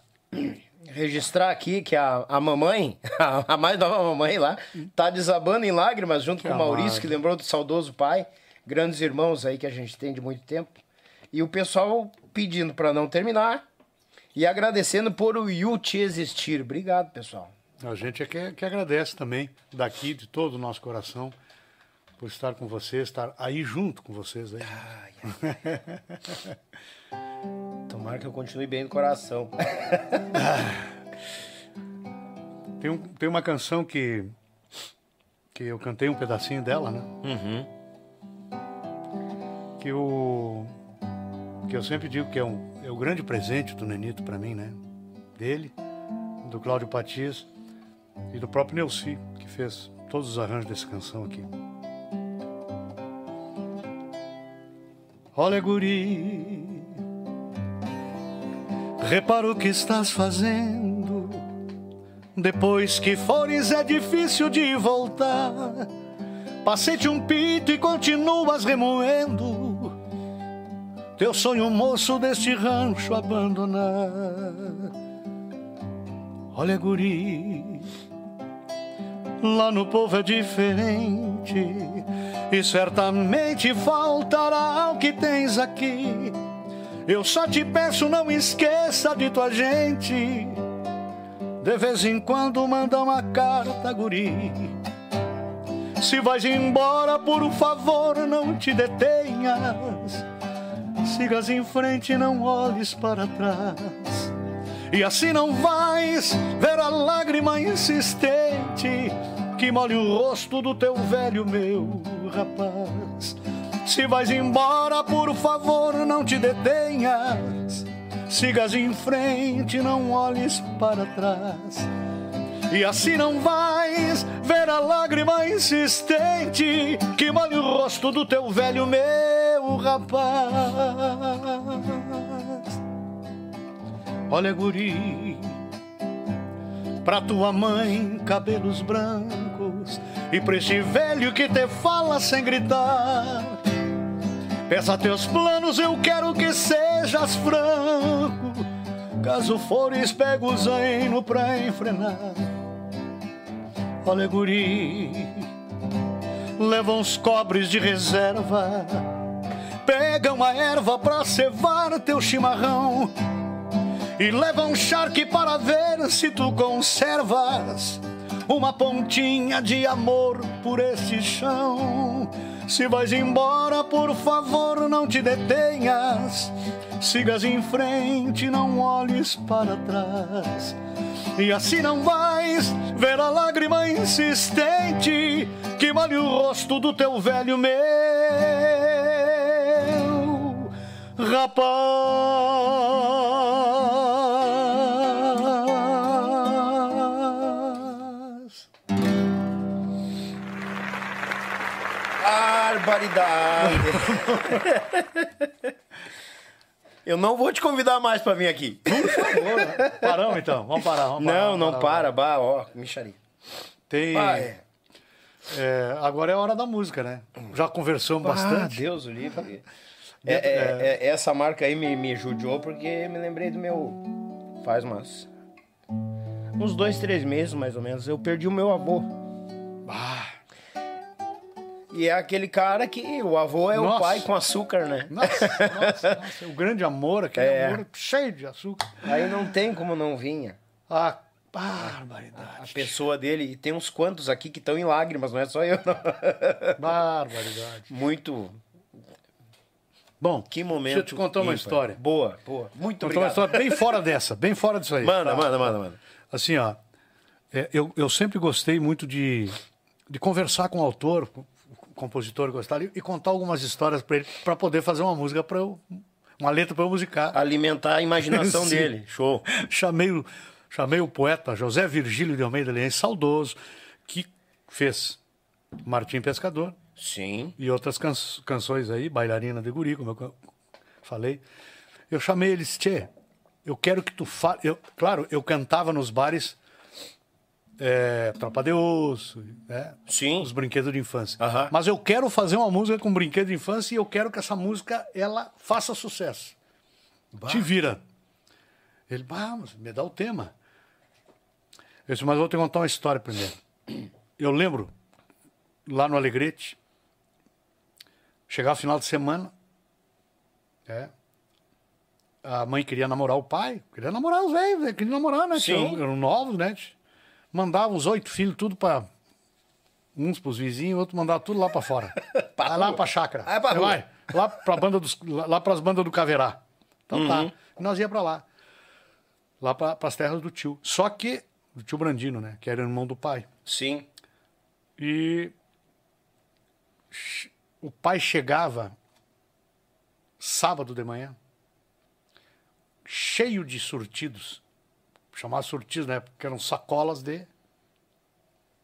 registrar aqui que a, a mamãe, a, a mais nova mamãe lá, tá desabando em lágrimas junto com o Maurício, amado. que lembrou do saudoso pai, grandes irmãos aí que a gente tem de muito tempo. E o pessoal pedindo para não terminar e agradecendo por o Yuti existir. Obrigado, pessoal. A gente é que, que agradece também, daqui, de todo o nosso coração, por estar com vocês, estar aí junto com vocês. Aí. Tomara que eu continue bem no coração. Tem, um, tem uma canção que, que eu cantei um pedacinho dela, né? Que, eu, que eu sempre digo que é, um, é o grande presente do Nenito para mim, né? Dele, do Cláudio Patias e do próprio Neuci, que fez todos os arranjos dessa canção aqui. Olha, guri, repara o que estás fazendo Depois que fores é difícil de voltar. Passei-te um pito e continuas remoendo teu sonho moço deste rancho abandonar. Olha, guri, lá no povo é diferente e certamente faltará ao que tens aqui. Eu só te peço, não esqueça de tua gente. De vez em quando manda uma carta, guri. Se vais embora, por favor, não te detenhas. Sigas em frente, não olhes para trás. E assim não vais ver a lágrima insistente que molhe o rosto do teu velho, meu rapaz. Se vais embora, por favor, não te detenhas. Sigas em frente, não olhes para trás. E assim não vais ver a lágrima insistente que molhe o rosto do teu velho, meu rapaz. Olha, guri, pra tua mãe, cabelos brancos, e pra este velho que te fala sem gritar. Peça teus planos, eu quero que sejas franco. Caso fores pego zaino pra enfrenar. Olha, guri, leva uns cobres de reserva. Pega uma erva pra cevar teu chimarrão. E leva um charque para ver se tu conservas uma pontinha de amor por este chão. Se vais embora, por favor, não te detenhas. Sigas em frente, não olhes para trás. E assim não vais ver a lágrima insistente que molhe o rosto do teu velho meu rapaz. Barbaridade. Eu não vou te convidar mais pra vir aqui. Paramos então, vamos parar. Vamos parar, Não, vamos não parar, para, bah, ó, micharia. Tem. Ah, é. é, agora é a hora da música, né? Já conversamos Ah, bastante. Deus o livre. É, é, é, essa marca aí me, me judiou porque me lembrei do meu. Faz umas. Uns dois, três meses mais ou menos. Eu perdi o meu avô. Ah, E é aquele cara que o avô é o Nossa. pai com açúcar, né? nossa, nossa, nossa, o grande amor, aquele É. amor cheio de açúcar. Aí não tem como não vinha. Ah, barbaridade. A pessoa dele, e tem uns quantos aqui que estão em lágrimas, não é só eu. não. Barbaridade. Muito. Bom, Que momento. Deixa eu te contar uma ímpar. história. Boa, boa. Muito Contar uma obrigado. história bem fora dessa, bem fora disso aí. Manda, tá? manda, manda, manda. Assim, ó, é, eu, eu sempre gostei muito de, de conversar com o autor, o compositor gostar e, contar algumas histórias para ele, para poder fazer uma música para eu, uma letra para eu musicar. Alimentar a imaginação dele. Show. chamei, o, chamei o poeta José Virgílio de Almeida Leães, saudoso, que fez Martim Pescador Sim. e outras can- canções aí, Bailarina de Guri, como eu falei. Eu chamei eles, Tchê, eu quero que tu fale. Eu, claro, eu cantava nos bares é, Tropa de Osso, né? Sim. os brinquedos de infância. Mas eu quero fazer uma música com brinquedo de infância e eu quero que essa música ela faça sucesso. Te vira. Ele, bah, mas me dá o tema. Eu disse, mas eu vou te contar uma história primeiro. Eu lembro, lá no Alegrete, chegava final de semana, é, a mãe queria namorar o pai, queria namorar os velhos, né? queria namorar, né? Sim. Eram, eram novos, né? Mandava os oito filhos tudo para uns pros vizinhos, outros mandava tudo lá para fora. Vai lá pra chácara. Ah, pra rua. Vai, lá pra banda dos, lá pras bandas do Caverá. Então Uhum. tá. E nós ia para lá. Lá para as terras do tio. Só que do tio Brandino, né, que era irmão do pai. Sim. E o pai chegava sábado de manhã, cheio de surtidos, chamava surtidos, né? Porque eram sacolas de,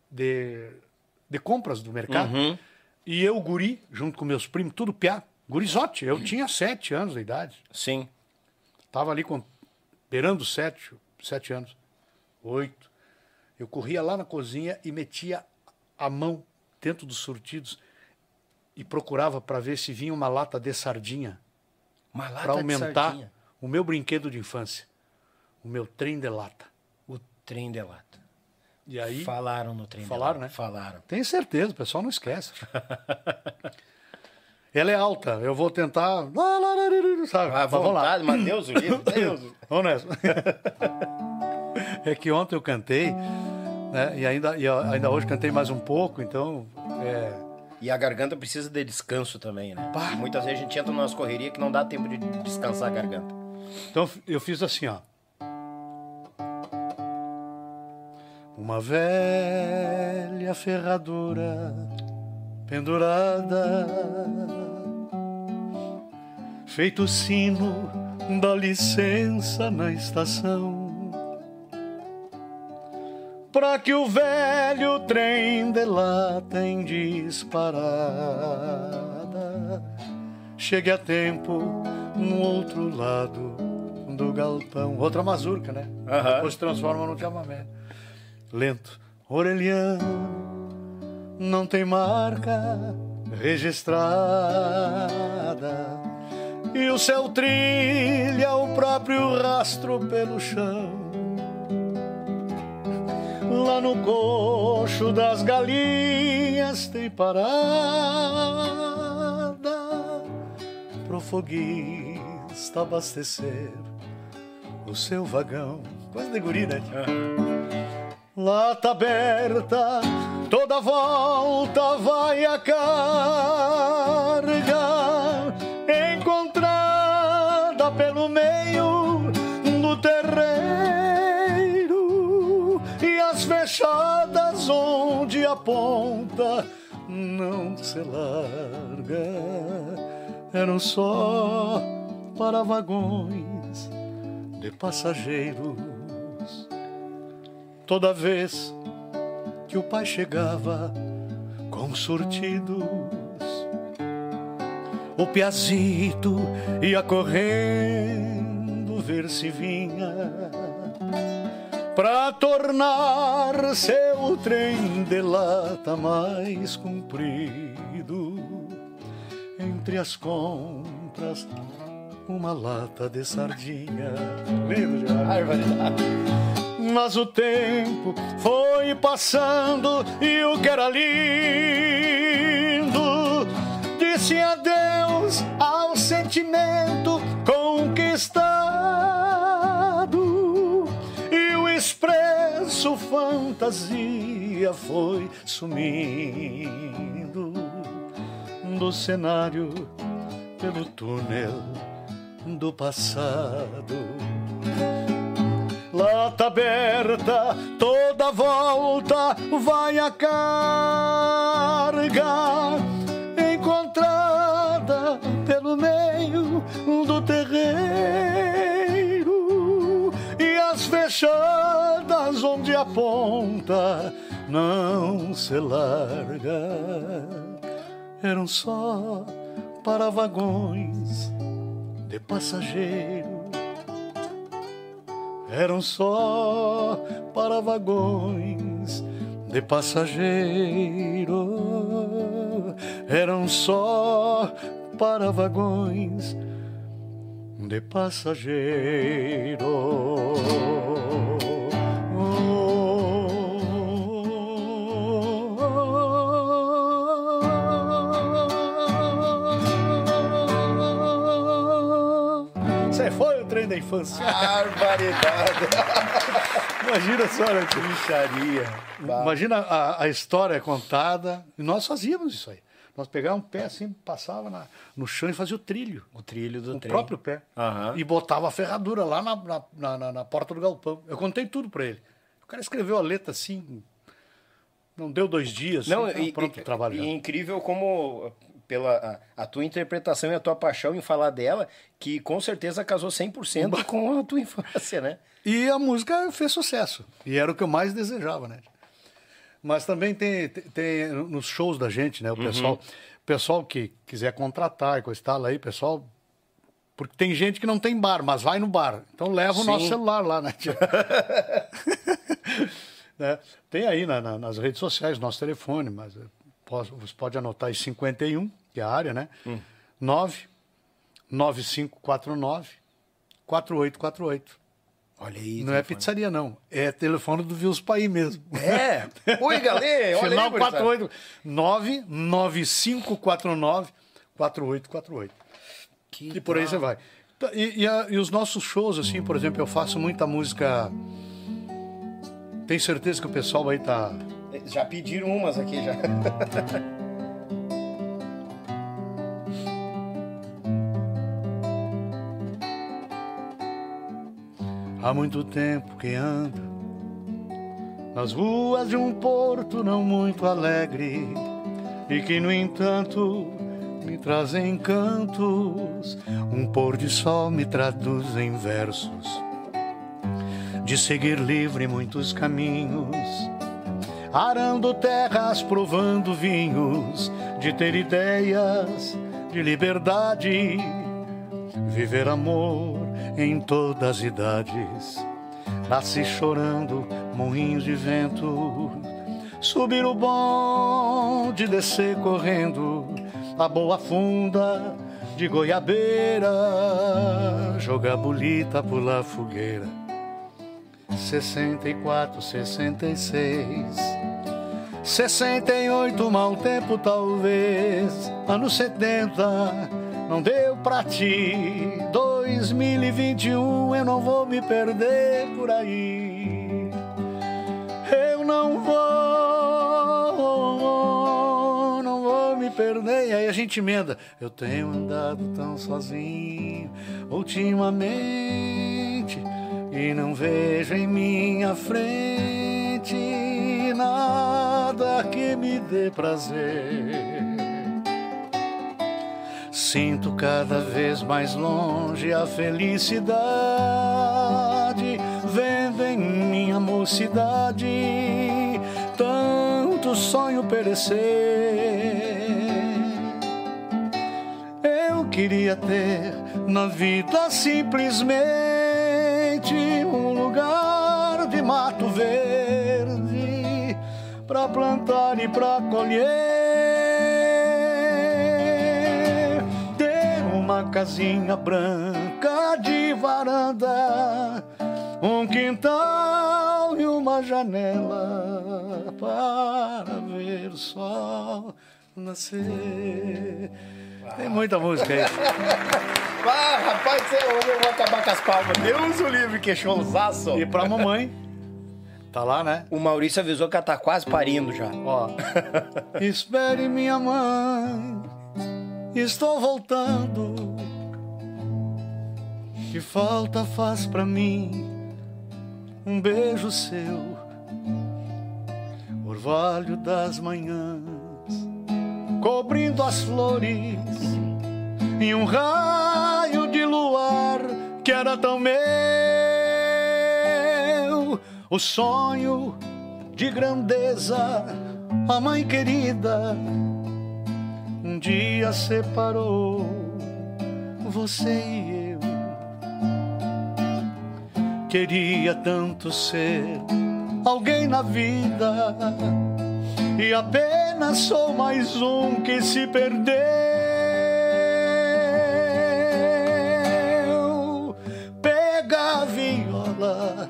de, de compras do mercado. E eu, guri, junto com meus primos, tudo piá, gurizote. Eu tinha sete anos de idade. Sim. Tava ali com, beirando sete, sete anos, oito. Eu corria lá na cozinha e metia a mão dentro dos surtidos e procurava para ver se vinha uma lata de sardinha Uma lata para de aumentar sardinha. o meu brinquedo de infância, o meu trem de lata. O trem de lata. E aí, Falaram no trem Falaram, né? Falaram. tenho certeza, o pessoal não esquece. Ela é alta, eu vou tentar. Sabe? Vamos lá. vontade, mas Deus o livre, Deus. Vamos nessa. é que ontem eu cantei, né? E ainda, e ainda hoje cantei mais um pouco, então. É, E a garganta precisa de descanso também, né? Muitas vezes a gente entra nas correrias que não dá tempo de descansar a garganta. Então eu fiz assim, ó. Uma velha ferradura pendurada, feito o sino da licença na estação. Pra que o velho trem de lata em disparada chegue a tempo no outro lado do galpão. Outra mazurca, né? Aham. Depois se transforma no chamamé. Lento, orelhano, não tem marca registrada. E o céu trilha o próprio rastro pelo chão. Lá no coxo das galinhas tem parada pro abastecer o seu vagão. Coisa de guri, né? Lata aberta, toda volta vai a carga encontrada pelo meio do terreiro e as fechadas onde a ponta não se larga eram só para vagões de passageiros. Toda vez que o pai chegava com surtidos, o piazito ia correndo ver se vinha pra tornar seu trem de lata mais comprido. Entre as compras, uma lata de sardinha. Lindo demais. Barbaridade. Mas o tempo foi passando e o que era lindo disse adeus ao sentimento conquistado. E o expresso fantasia foi sumindo do cenário pelo túnel do passado lata aberta, toda volta vai a carga encontrada pelo meio do terreiro. E as fechadas onde a ponta não se larga. Eram só para vagões de passageiro eram só para vagões de passageiro, eram só para vagões de passageiro. Da infância. Barbaridade. Imagina só, né? Bicharia. Imagina a, a história contada. E nós fazíamos isso aí. Nós pegávamos um pé assim, passava na- no chão e fazia o trilho. O trilho do O trem. próprio pé. Aham. E botava a ferradura lá na, na, na- na- porta do galpão. Eu contei tudo pra ele. O cara escreveu a letra assim. Não deu dois dias. Não, assim, e, pronto, e- trabalho. e é incrível como pela a, a tua interpretação e a tua paixão em falar dela, que com certeza casou 100% com a tua infância, né? E a música fez sucesso. E era o que eu mais desejava, né? Mas também tem, tem, tem nos shows da gente, né? O pessoal, pessoal que quiser contratar e coisa e tal aí, pessoal. Porque tem gente que não tem bar, mas vai no bar. Então leva o nosso Sim. celular lá, né? tia? né? Tem aí na- na- nas redes sociais nosso telefone, mas você pode anotar aí 51, que é a área, né? 9 9549 4848. Olha aí. Não é pizzaria, não. É telefone do Vils Paí mesmo. É. Oi, galera. Olha Final aí, gurizada. 48 99549 4848. Que E por aí você vai. Tá, E, e a- e os nossos shows, assim, por exemplo, eu faço muita música. Tenho certeza que o pessoal aí tá. Já pediram umas aqui já. Há muito tempo que ando nas ruas de um porto não muito alegre e que, no entanto, me trazem encantos. Um pôr de sol me traduz em versos de seguir livre muitos caminhos, arando terras, provando vinhos, de ter ideias de liberdade, viver amor em todas as idades. Nasci chorando, morrinhos de vento, subir o bonde, descer correndo, a boa funda de goiabeira, jogar bolita, pular fogueira. 64, 66, 68, mau tempo talvez, anos 70, não deu pra ti. 2021, eu não vou me perder por aí. Eu não vou, não vou me perder. E aí a gente emenda. Eu tenho andado tão sozinho ultimamente e não vejo em minha frente nada que me dê prazer. Sinto cada vez mais longe a felicidade, vendo em minha mocidade tanto sonho perecer. Eu queria ter na vida simplesmente um lugar de mato verde pra plantar e pra colher. Ter uma casinha branca de varanda, um quintal e uma janela para ver o sol nascer. Tem muita música aí. Ah, rapaz, eu eu vou acabar com as palmas. Deus o livre, que showzaço. E pra mamãe. Tá lá, né? O Maurício avisou que ela tá quase parindo já. Ó. Espere minha mãe, estou voltando. Que falta faz pra mim um beijo seu, orvalho das manhãs, cobrindo as flores em um raio de luar que era tão meu. O sonho de grandeza, a mãe querida, um dia separou você e eu. Queria tanto ser alguém na vida e apenas sou mais um que se perdeu. Pega a viola,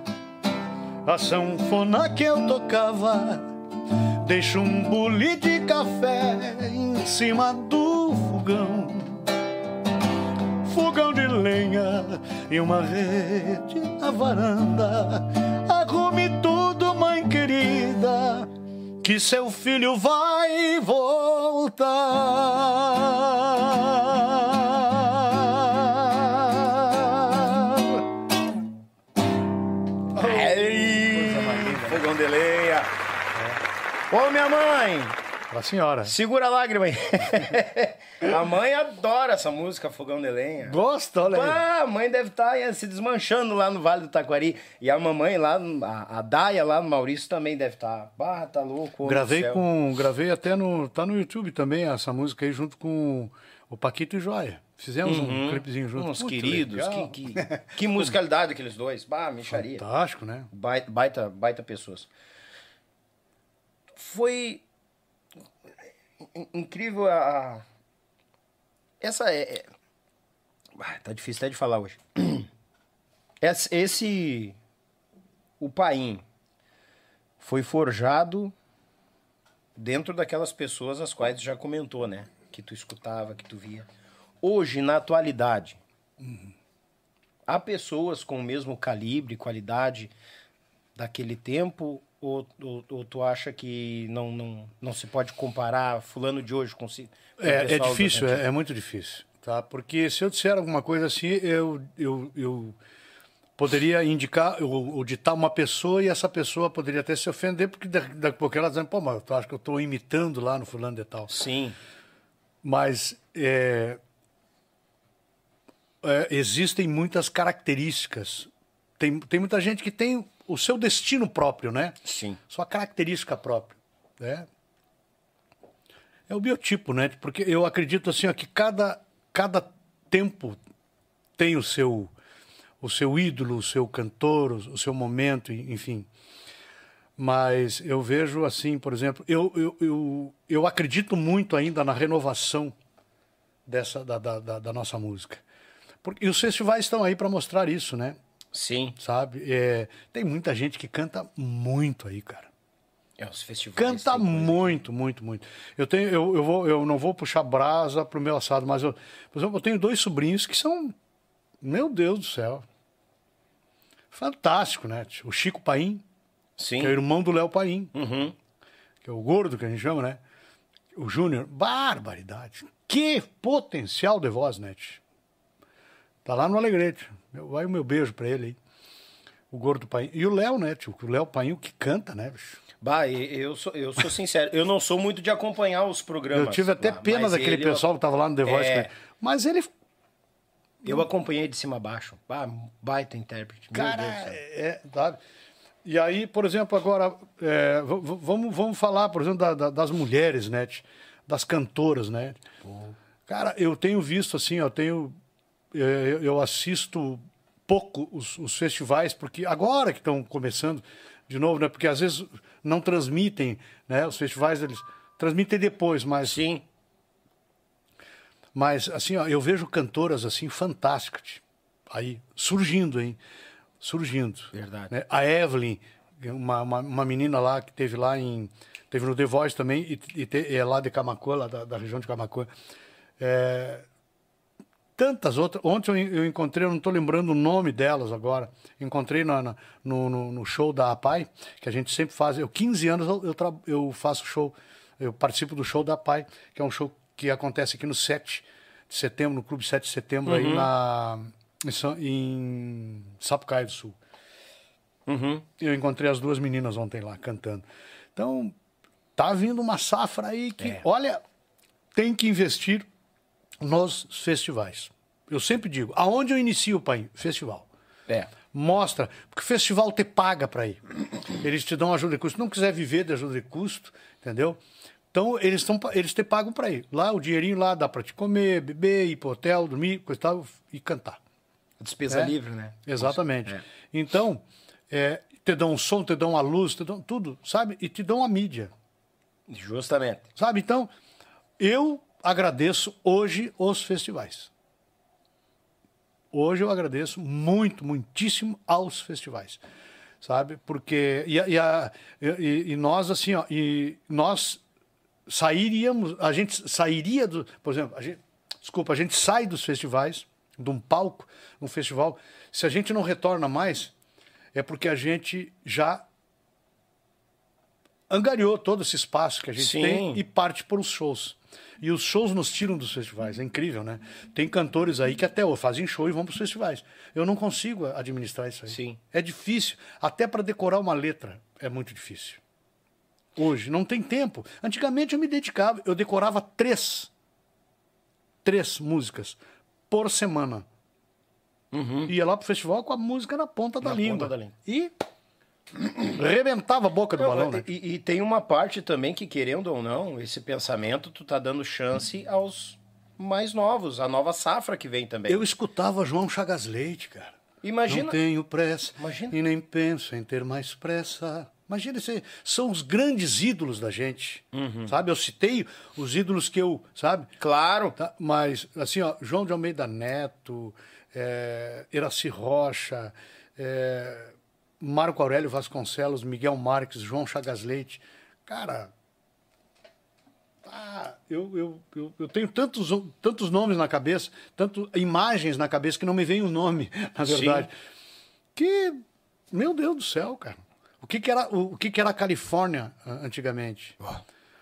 a sanfona que eu tocava, deixa um bule de café em cima do fogão. Fogão de lenha e uma rede na varanda. Que seu filho vai voltar. Ai, fogão de. Ô, minha mãe, Pra senhora. segura a lágrima aí. a mãe adora essa música, Fogão de Lenha. Gosta, olha aí. Ah, a mãe deve estar se desmanchando lá no Vale do Taquari. E a mamãe lá, a, a Daia lá no Maurício também deve estar. Bah, tá louco. Gravei com. Gravei até no. Tá no YouTube também essa música aí junto com o Paquito e Joia. Fizemos um clipezinho junto. Uns Muito queridos. legal. Que, que, que musicalidade aqueles dois. Bah, micharia. Fantástico, né? Baita, baita, baita pessoas. foi incrível a. Essa é. é- tá difícil até de falar hoje. Esse. o Paim foi forjado dentro daquelas pessoas as quais já comentou, né? Que tu escutava, que tu via. Hoje, na atualidade, há pessoas com o mesmo calibre, qualidade daquele tempo? Ou, ou, ou tu acha que não, não, não se pode comparar fulano de hoje com, si- com É, é difícil, é, é muito difícil, tá? Porque se eu disser alguma coisa assim, eu, eu, eu poderia indicar ou, ou ditar uma pessoa e essa pessoa poderia até se ofender, porque daqui, a pouco ela dizendo, pô, mas tu acha que eu estou imitando lá no fulano de tal. Sim, Mas é, é, existem muitas características. Tem, tem muita gente que tem o seu destino próprio, né? sim. sua característica própria, né? É o biotipo, né? Porque eu acredito assim ó, que cada, cada tempo tem o seu o seu ídolo, o seu cantor, o, seu momento, enfim. Mas eu vejo assim, por exemplo, eu, eu, eu, eu acredito muito ainda na renovação dessa da, da, da, da nossa música. Porque, e os festivais estão aí para mostrar isso, né? Sim. Sabe? É, tem muita gente que canta muito aí, cara. É, os festivais. Canta muito, muito, muito. Eu tenho, eu, eu, vou, eu não vou puxar brasa pro meu assado, mas eu, por exemplo, eu tenho dois sobrinhos que são, meu Deus do céu, fantástico, né? O Chico Paim, Sim. que é o irmão do Léo Paim, Uhum. que é o gordo que a gente chama, né? O Júnior, barbaridade. Que potencial de voz, tio? Tá lá no Alegrete. Meu- Vai o meu beijo pra ele aí. O gordo Paim. E o Léo, né, tio? O Léo Paim, o que canta, né, bicho? Bah, eu sou, eu sou sincero, eu não sou muito de acompanhar os programas. Eu tive até lá, pena daquele ele pessoal que tava lá no The Voice. É. Mas ele, Eu acompanhei de cima a baixo. Bah, baita intérprete. Meu cara, Deus céu. é, sabe? E aí, por exemplo, agora, é, vamos, vamos falar, por exemplo, da- da- das mulheres, né? Das cantoras, né? Cara, eu tenho visto assim, eu tenho. É, Eu, assisto pouco os, os festivais, porque agora que estão começando de novo, né? Porque às vezes não transmitem, né? Os festivais eles transmitem depois, mas Sim. Mas, assim, ó, eu vejo cantoras, assim, fantásticas. Aí, surgindo, hein? Surgindo. Verdade. Né? A Evelyn, uma, uma, uma menina lá que teve lá em... Teve no The Voice também, e, e te- é lá de Camacuã, lá da, da região de Camacuã. É, tantas outras. Ontem eu, en- eu encontrei, eu não estou lembrando o nome delas agora. Encontrei na, na- no, no, no show da APAI, que a gente sempre faz. Eu, 15 anos, eu, eu, tra- eu faço show, eu participo do show da APAI, que é um show que acontece aqui no 7 de setembro, no Clube 7 de setembro, aí na, em, em Sapucaia do Sul. Uhum. Eu encontrei as duas meninas ontem lá cantando. Então, tá vindo uma safra aí que, É. olha, tem que investir nos festivais. Eu sempre digo, aonde eu inicio, pai? Festival. É. Mostra, porque o festival te paga para ir. Eles te dão ajuda de custo. Se não quiser viver de ajuda de custo, entendeu? Então, eles, tão, eles te pagam para ir. Lá, o dinheirinho lá dá para te comer, beber, ir pro hotel, dormir, coisa e tal, e cantar. Despesa É. livre, né? Exatamente. É. Então, é, te dão um som, te dão a luz, te dão tudo, sabe? E te dão a mídia, Justamente. sabe? Então, eu agradeço hoje os festivais. Hoje eu agradeço muito, muitíssimo aos festivais, sabe? Porque e, e, a- e- e nós assim, ó, e nós sairíamos, a gente sairia do, por exemplo, a gente, desculpa, a gente sai dos festivais, de um palco, um festival, se a gente não retorna mais, é porque a gente já angariou todo esse espaço que a gente Sim. tem e parte para os shows. E os shows nos tiram dos festivais, é incrível, né? Tem cantores aí que até hoje fazem show e vão para os festivais. Eu não consigo administrar isso aí. Sim. É difícil, até para decorar uma letra é muito difícil. Hoje não tem tempo. Antigamente eu me dedicava, eu decorava três, três músicas por semana. Ia lá pro festival com a música na ponta da Na língua. ponta da língua. E rebentava a boca do Não, balão, né? e, e tem uma parte também que, querendo ou não, esse pensamento, tu tá dando chance aos mais novos, a nova safra que vem também. Eu escutava João Chagas Leite, cara. Imagina. Não tenho pressa Imagina. e nem penso em ter mais pressa. Imagina, esse, são os grandes ídolos da gente, sabe? Eu citei os ídolos que eu, sabe? Claro. Tá? Mas, assim, ó, João de Almeida Neto, é, Iraci Rocha, é, Marco Aurélio Vasconcelos, Miguel Marques, João Chagas Leite. Cara, ah, eu, eu, eu, eu tenho tantos, tantos nomes na cabeça, tanto imagens na cabeça que não me vem o nome, na verdade. Que, meu Deus do céu, cara. O que, que era, o, o que, que era a Califórnia antigamente?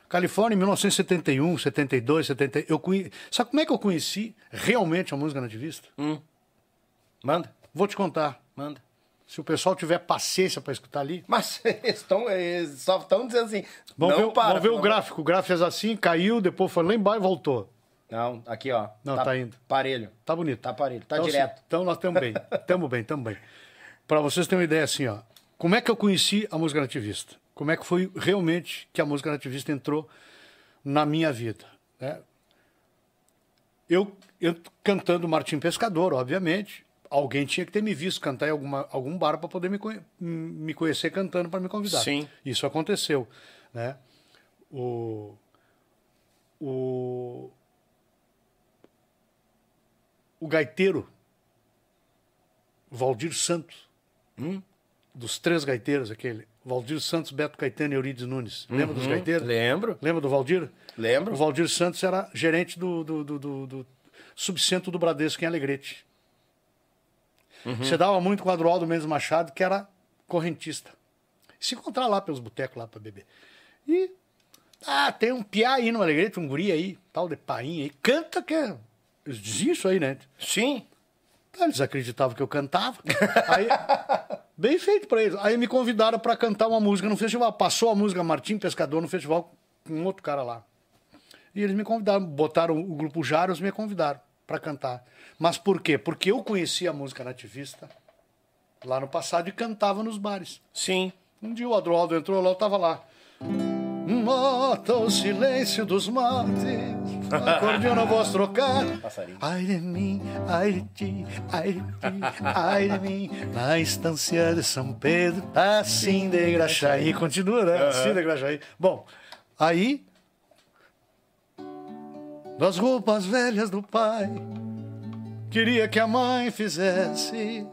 Califórnia em 1971, 72, 70. Eu conhe... Sabe como é que eu conheci realmente a música nativista? Manda, Vou te contar. manda. Se o pessoal tiver paciência para escutar ali. Mas estão, eles só estão dizendo assim. Vamos ver, para. vamos ver o gráfico. O gráfico fez assim, caiu, depois foi lá embaixo e voltou. Não, aqui, ó. Não, tá indo. Parelho. Tá bonito. Tá parelho, tá então, direto. assim, então nós estamos bem. Estamos bem, estamos bem. Para vocês terem uma ideia assim, ó. Como é que eu conheci a música nativista? Como é que foi realmente que a música nativista entrou na minha vida? né? Eu, eu cantando Martim Pescador, obviamente. Alguém tinha que ter me visto cantar em alguma, algum bar para poder me, me conhecer cantando para me convidar. Sim. Isso aconteceu. Né? O, o, o gaiteiro Valdir Santos, dos três gaiteiros, aquele. Valdir Santos, Beto Caetano e Eurides Nunes. Lembra dos gaiteiros? Lembro. Lembra do Valdir? Lembro. O Valdir Santos era gerente do, do, do, do- do subcentro do Bradesco em Alegrete. Você dava muito com o Adroaldo Mendes Machado, que era correntista. Se encontrar lá pelos botecos lá para beber. E ah, tem um piá aí no Alegrete, um guri aí, tal de painha aí, canta que é. Eles diziam isso aí, né? Sim. Ah, Eles acreditavam que eu cantava. Aí, bem feito pra eles. Aí me convidaram pra cantar uma música no festival. Passou a música Martim Pescador no festival com um outro cara lá. E eles me convidaram, botaram o grupo Jaros me convidaram pra cantar. Mas por quê? Porque eu conhecia a música nativista lá no passado e cantava nos bares. Sim. Um dia o Adroaldo entrou lá, eu tava lá. Mata o silêncio dos mates, acordeão na voz trocar. Passarinho. Ai de mim, ai de ti, ai de ti, ai de mim, na estância de São Pedro, assim de Graxaí. Continua, né? Assim de Graxaí. Bom, aí, das roupas velhas do pai, queria que a mãe fizesse.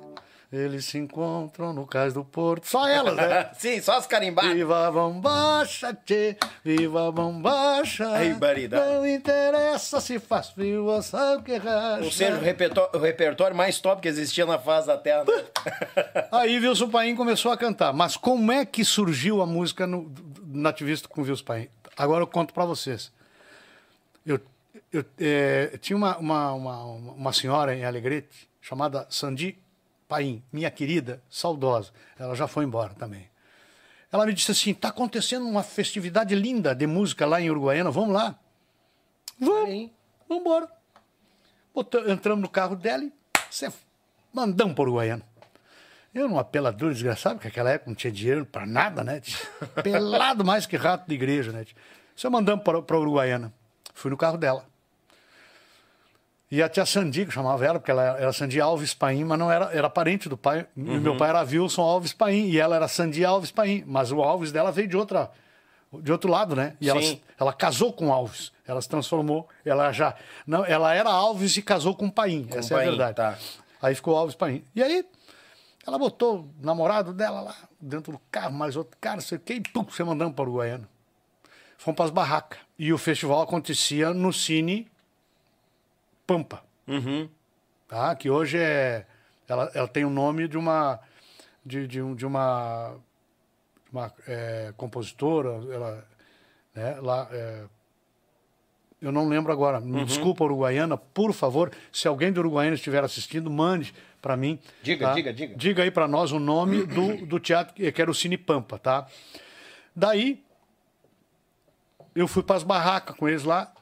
Eles se encontram no cais do porto. Só elas, né? Sim, só as carimbadas. Viva a bombacha, tchê, viva a bombacha. Aí. Não interessa se faz frio ou sabe que racha. Ou seja, o repertório, o repertório mais top que existia na face da Terra. né? Aí Wilson Paim começou a cantar. Mas como é que surgiu a música no, nativista com Wilson Paim? Agora eu conto pra vocês. Eu, eu eh, tinha uma, uma, uma, uma senhora em Alegrete chamada Sandi Paim, minha querida, saudosa. Ela já foi embora também. Ela me disse assim: tá acontecendo uma festividade linda de música lá em Uruguaiana, vamos lá? Vamos, vamos embora. Entramos no carro dela e mandamos para Uruguaiana. Eu numa peladura desgraçada, porque naquela época não tinha dinheiro para nada, né? Pelado mais que rato de igreja, né? Só mandamos para Uruguaiana. Fui no carro dela. E a tia Sandi, que chamava ela, porque ela era Sandi Alves Paim, mas não era, era parente do pai. E meu pai era Wilson Alves Paim, e ela era Sandi Alves Paim. Mas o Alves dela veio de outra de outro lado, né? E ela, ela casou com Alves. Ela se transformou, ela já não, ela era Alves e casou com Paim. Essa é a Paim, verdade. tá. Aí ficou Alves Paim. E aí ela botou o namorado dela lá dentro do carro, mais outro cara, sei o quê, e pum, você mandamos para o Uruguaiana. Fomos para as barracas. E o festival acontecia no Cine Pampa. Tá? Que hoje é. Ela, ela tem o nome de uma. De, de, um- de uma. uma é, compositora. Ela, né, lá, é, eu não lembro agora. Me desculpa, Uruguaiana, por favor. Se alguém do Uruguaiana estiver assistindo, mande para mim. Diga, tá? diga, diga. Diga aí para nós o nome do, do teatro, que que era o Cine Pampa, tá? Daí, eu fui para as barracas com eles lá,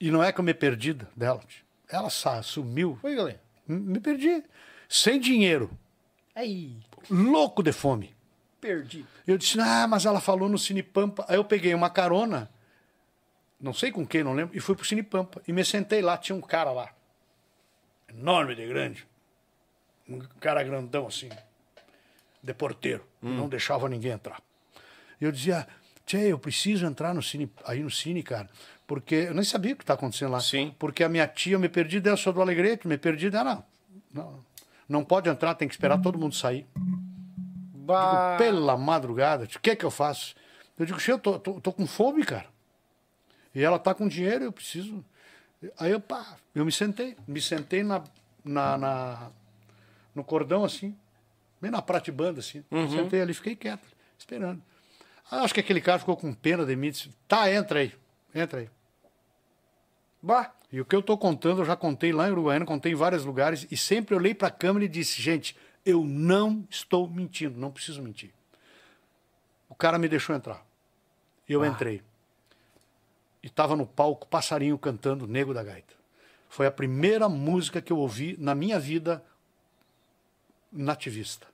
e não é que eu me perdi dela. tio. Ela sumiu. Oi, galera. Me perdi. Sem dinheiro. Aí, Louco de fome. perdi. Eu disse, ah, mas ela falou no Cine Pampa. Aí eu peguei uma carona, não sei com quem, não lembro, e fui pro Cine Pampa. E me sentei lá, tinha um cara lá. Enorme de grande. Um cara grandão assim. De porteiro. Não deixava ninguém entrar. E eu dizia, Tchê, eu preciso entrar no cine, aí no cine, cara. Porque eu nem sabia o que está acontecendo lá. Sim. Porque a minha tia, eu me perdi dela, sou do Alegrete, me perdi dela. Não, não, não pode entrar, tem que esperar todo mundo sair. Bah. Digo, pela madrugada, o que é que eu faço? Eu digo, Che, eu tô, tô, tô com fome, cara. E ela tá com dinheiro, eu preciso. Aí eu, pá, eu me sentei. Me sentei na, na, na- no cordão, assim, bem na pratibanda, assim. Sentei ali, fiquei quieto, esperando. Aí acho que aquele cara ficou com pena de mim disse, tá, entra aí, entra aí. Bah. E o que eu tô contando, eu já contei lá em Uruguaiana, contei em vários lugares, e sempre olhei para a câmera e disse, gente, eu não estou mentindo, não preciso mentir. O cara me deixou entrar. Eu entrei. E estava no palco, passarinho cantando Nego da Gaita. Foi a primeira música que eu ouvi na minha vida nativista.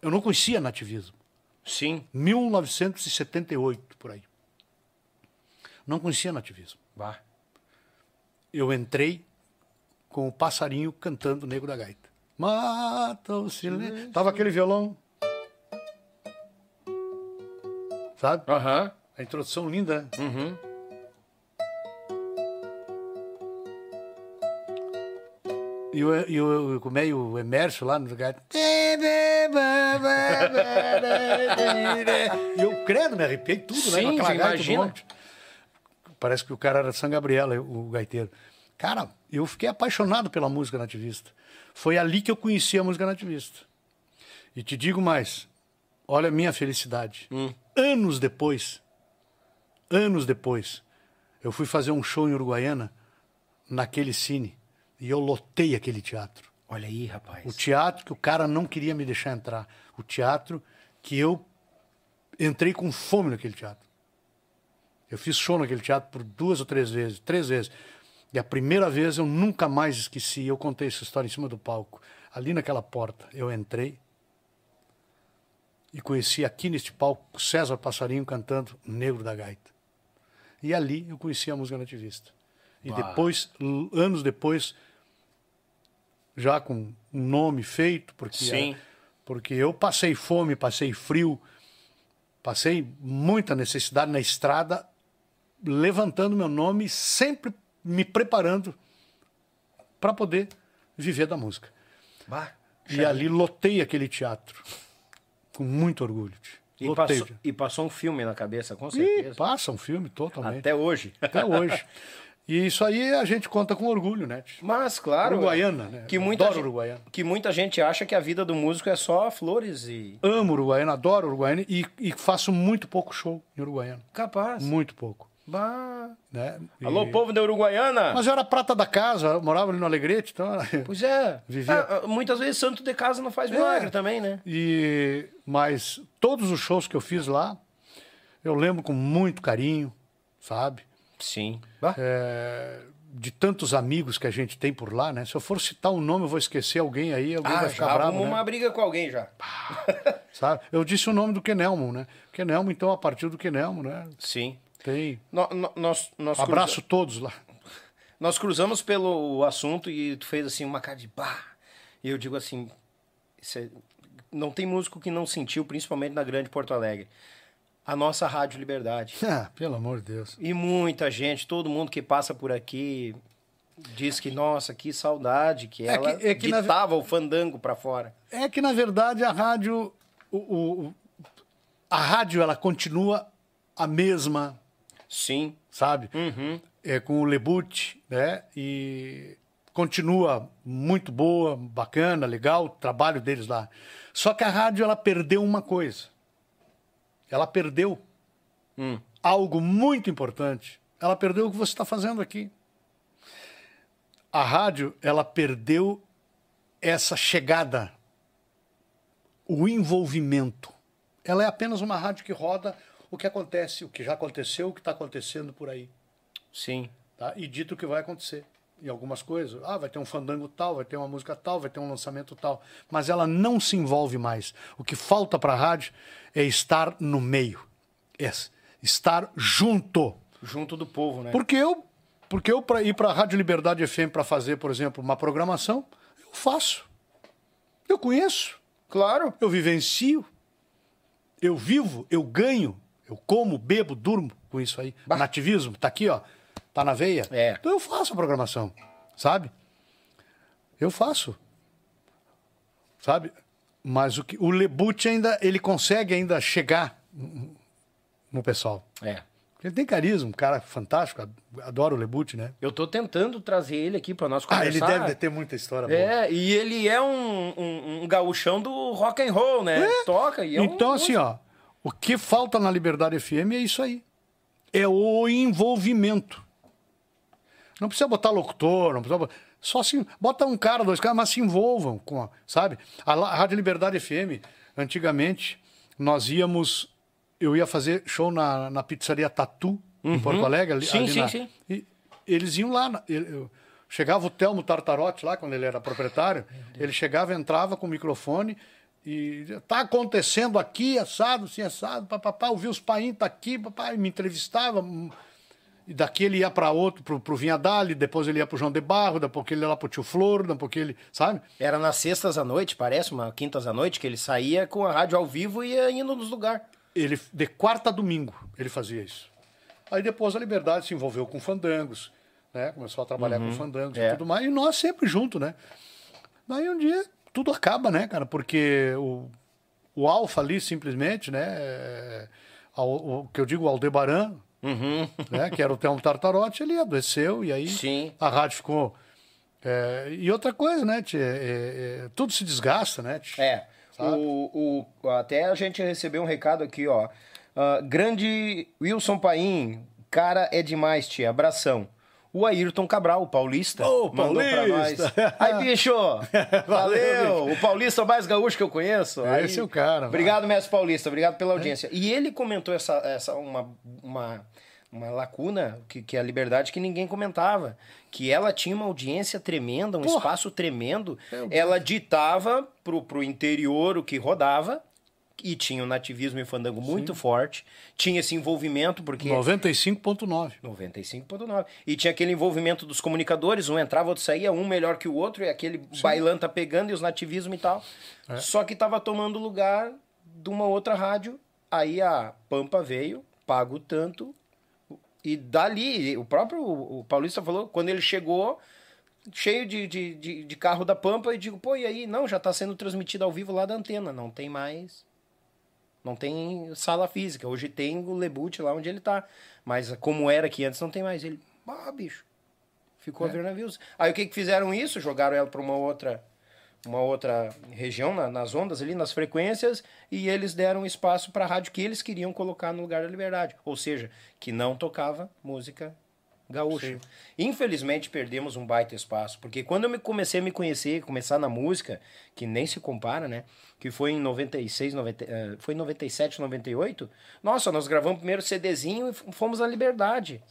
Eu não conhecia nativismo. Sim. 1978, por aí. Não conhecia nativismo. Bah. eu entrei com o passarinho cantando Nego da Gaita. Mata o silêncio. Tava aquele violão. Sabe? Aham. A introdução linda. né? Uhum. E o, e o, como é, o Emércio lá no gaita. E eu credo, me arrepiei tudo, né? Sim, do imagina. monte. Parece que o cara era de São Gabriela, o gaiteiro. Cara, eu fiquei apaixonado pela música nativista. Foi ali que eu conheci a música nativista. E te digo mais, olha a minha felicidade. Anos depois, anos depois, eu fui fazer um show em Uruguaiana, naquele cine, e eu lotei aquele teatro. Olha aí, rapaz. O teatro que o cara não queria me deixar entrar. O teatro que eu entrei com fome naquele teatro. Eu fiz show naquele teatro por duas ou três vezes, três vezes. E a primeira vez eu nunca mais esqueci. Eu contei essa história em cima do palco. Ali naquela porta, eu entrei e conheci aqui neste palco César Passarinho cantando Negro da Gaita. E ali eu conheci a música nativista. E depois, l- anos depois, já com um nome feito, porque, era- porque eu passei fome, passei frio, passei muita necessidade na estrada, levantando meu nome, sempre me preparando para poder viver da música. Bah. E ali lotei aquele teatro, com muito orgulho. E passou, e passou um filme na cabeça, com certeza. passa um filme totalmente. Até hoje. Até hoje. E isso aí a gente conta com orgulho, né? Mas, claro. Uruguaiana, né? Que muita, Adoro gente, Uruguaiana. que muita gente acha que a vida do músico é só flores e. Amo Uruguaiana, adoro Uruguaiana e, e faço muito pouco show em Uruguaiana. Capaz. Muito pouco. Bah. Né? E- Alô, povo da Uruguaiana! Mas eu era prata da casa, eu morava ali no Alegrete, então. Pois é. Vivia- Ah, ah, muitas vezes santo de casa não faz milagre É. também, né? E, mas todos os shows que eu fiz lá, eu lembro com muito carinho, sabe? Sim. Bah. É, de tantos amigos que a gente tem por lá, né? Se eu for citar um nome, eu vou esquecer alguém aí, alguém Ah, vai ficar já bravo, arrumou né? uma briga com alguém já. Sabe? Eu disse o nome do Kenelmo, né? Kenelmo, então, a partir do Kenelmo, né? Sim. Tem. No- no- nós, nós, Abraço cruza- todos lá. nós cruzamos pelo assunto e tu fez assim uma cara de bah. E eu digo assim: cê- não tem músico que não sentiu, principalmente na grande Porto Alegre. A nossa Rádio Liberdade. Ah, pelo amor de Deus. E muita gente, todo mundo que passa por aqui diz que, nossa, que saudade, que É ela que- é que na- ditava o fandango pra fora. É que, na verdade, a rádio. o- o- a rádio, ela continua a mesma, Sim. sabe? Uhum. É, com o Lebut, né? E continua muito boa, bacana, legal, o trabalho deles lá. Só que a rádio, ela perdeu uma coisa. Ela perdeu Hum. algo muito importante. Ela perdeu o que você está fazendo aqui. A rádio, ela perdeu essa chegada, o envolvimento. Ela é apenas uma rádio que roda o que acontece, o que já aconteceu, o que está acontecendo por aí. Sim. Tá? E dito o que vai acontecer. Em algumas coisas, ah, vai ter um fandango tal, vai ter uma música tal, vai ter um lançamento tal. Mas ela não se envolve mais. O que falta para a rádio é estar no meio. É estar junto. Junto do povo, né? Porque eu, porque eu para ir para a Rádio Liberdade FM para fazer, por exemplo, uma programação, eu faço. Eu conheço, Claro. eu vivencio. Eu vivo, eu ganho, eu como, bebo, durmo com isso aí. Nativismo, tá aqui, ó. Tá na veia. É. Então eu faço a programação, sabe? Eu faço. Sabe? Mas o, que, o Lebut ainda, ele consegue ainda chegar no pessoal. É. Ele tem carisma, um cara fantástico, adoro o Lebut, né? Eu tô tentando trazer ele aqui para nós Ah, conversar. ele deve ter muita história boa. É, e ele é um, um, um gaúchão do rock and roll, né? Toca e é um Então, assim, ó, o que falta na Liberdade FM é isso aí. É o envolvimento. Não precisa botar locutor, não precisa botar... Só assim, bota um cara, dois caras, mas se envolvam com, a, sabe? A, Rádio Liberdade FM, antigamente, nós íamos... Eu ia fazer show na, na pizzaria Tatu, em Porto Alegre. Ali, Uhum. Sim, ali sim, na- sim. E eles iam lá. na- eu- chegava o Telmo Tartarotti lá, quando ele era proprietário. Ele chegava, entrava com o microfone e tá acontecendo aqui, assado, assim, assado, papapá, ouvi os painhos, tá aqui, papá, e me entrevistava. hum, E daqui ele ia para outro, pro, pro Vinhadali, depois ele ia pro João de Barro, depois ele ia lá pro Tio Flor, depois ele, sabe? Era nas sextas à noite, parece, uma quintas à noite, que ele saía com a rádio ao vivo e ia indo nos lugares. Ele, de quarta a domingo, ele fazia isso. Aí depois a Liberdade se envolveu com fandangos, né? Começou a trabalhar com fandangos É. e tudo mais. E nós sempre junto, né? Daí um dia tudo acaba, né, cara? Porque o, o Alfa ali, simplesmente, né? é, ao- o que eu digo, o Aldebaran, né? Que era o Telmo Tartarotti, ele adoeceu e aí Sim. a rádio ficou... é, e outra coisa, né, tchê, é, é, tudo se desgasta, né? tchê? É. O, o, até a gente recebeu um recado aqui, ó. Ah, grande Wilson Paim, cara é demais, tia. Abração. O Ayrton Cabral, o paulista, Ô, nós. paulista! Aí, bicho! Valeu! O paulista mais gaúcho que eu conheço. Aí, Esse é o cara, Obrigado, mestre paulista. Obrigado pela audiência. E ele comentou essa, essa uma, uma, uma lacuna que, que é a liberdade que ninguém comentava. Que ela tinha uma audiência tremenda, um Porra! espaço tremendo. Deus. Ela ditava pro, pro interior o que rodava. E tinha um nativismo e fandango muito forte. Tinha esse envolvimento, porque 95.9. 95.9. E tinha aquele envolvimento dos comunicadores, um entrava, outro saía, um melhor que o outro, e aquele bailão tá pegando, e os nativismo e tal. É. Só que tava tomando lugar de uma outra rádio. Aí a Pampa veio, pago tanto, e dali, o próprio o Paulista falou, quando ele chegou, cheio de, de, de, de carro da Pampa, e digo, pô, e aí? Não, já tá sendo transmitido ao vivo lá da antena, não tem mais não tem sala física. Hoje tem o Lebut lá onde ele tá. Mas como era que antes, não tem mais. Ele, ah, bicho. Ficou É. a ver navios. Aí o que que fizeram isso? Jogaram ela para uma outra uma outra região na- nas ondas ali, nas frequências, e eles deram espaço para a rádio que eles queriam colocar no lugar da liberdade. Ou seja, que não tocava música gaúcha. Infelizmente perdemos um baita espaço, porque quando eu me comecei a me conhecer, começar na música, que nem se compara, né? Que foi em 96, 90, eh, foi em 97, 98. Nossa, nós gravamos o primeiro CDzinho e fomos na Liberdade.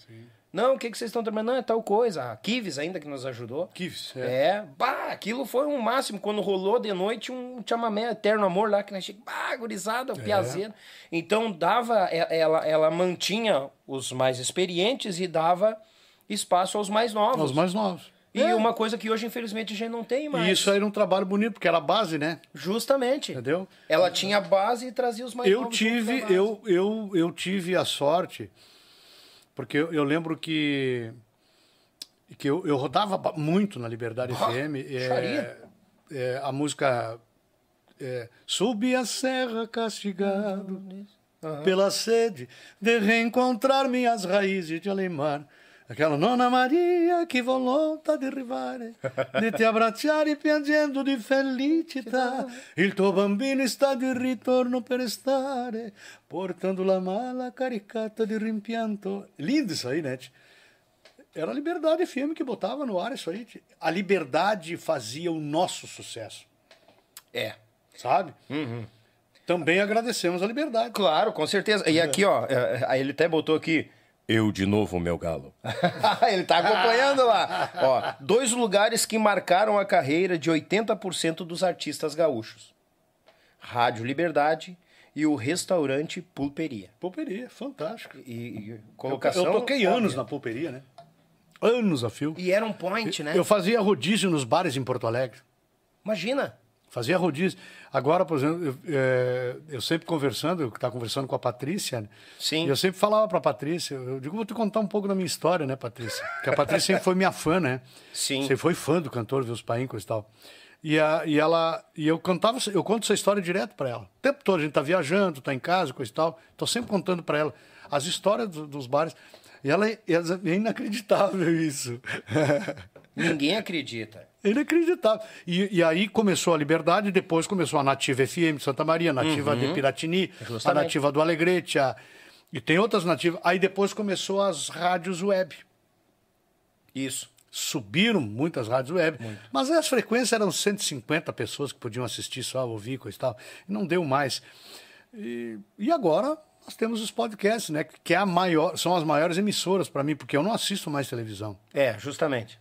Não, o que, que vocês estão trabalhando? Não, é tal coisa. A Kives ainda que nos ajudou. Kives, é. é. bah, aquilo foi um máximo. Quando rolou de noite um chamamé Eterno Amor lá, que nós chegamos, bah, gurizada, o piazeiro. Então dava, e- ela, ela mantinha os mais experientes e dava espaço aos mais novos. Os mais novos. E É. uma coisa que hoje, infelizmente, já não tem mais. E isso aí era um trabalho bonito, porque era a base, né? Justamente. Entendeu? Ela tinha a base e trazia os mais Eu novos. tive, eu, eu, eu tive a sorte, porque eu, eu lembro que, que eu, eu rodava muito na Liberdade Ah, FM. É, é, a música é, Subi a serra castigado pela sede de reencontrar minhas raízes de Alemar. Aquela Nona Maria que volta de arrivare, di ti abbracciare piangendo di felicità. Il tuo bambino está de ritorno per stare, portando la mala caricata de rimpianto. Lindo isso aí, né? Era a Liberdade FM que botava no ar isso aí. A Liberdade fazia o nosso sucesso, É. sabe? Também agradecemos a Liberdade. Claro, com certeza. E aqui, ó, é, aí ele até botou aqui. Eu de novo, meu galo. ele tá acompanhando lá. Ó, dois lugares que marcaram a carreira de 80% dos artistas gaúchos: Rádio Liberdade e o restaurante Pulperia. Pulperia, fantástico. E, e Eu, colocação. eu toquei anos na pulperia, né? Anos a fio. E era um point, né? Eu fazia rodízio nos bares em Porto Alegre. Imagina. Fazia rodízio. Agora, por exemplo, eu, é, eu sempre conversando, eu estava conversando com a Patrícia, né? Sim. E eu sempre falava para a Patrícia, eu digo, vou te contar um pouco da minha história, né, Patrícia? Porque a Patrícia sempre foi minha fã, né? Sim. Você foi fã do cantor Vils Paíncos e tal. E, a, e ela e eu contava, eu conto essa história direto para ela. O tempo todo a gente tá viajando, tá em casa, coisa e tal. Tô sempre contando para ela as histórias do- dos bares. E ela é, é inacreditável isso. Ninguém acredita. Inacreditável. E, e aí começou a Liberdade, depois começou a Nativa FM de Santa Maria, a Nativa de Piratini, a Uhum. Justamente. Nativa do Alegrete, a- e tem outras nativas. Aí depois começou as rádios web. Isso. Subiram muitas rádios web, mas as frequências eram 150 pessoas que podiam assistir só, ouvir, coisa e tal. Não deu mais. E, e agora nós temos os podcasts, né? Que é a maior, são as maiores emissoras para mim, porque eu não assisto mais televisão. É, justamente.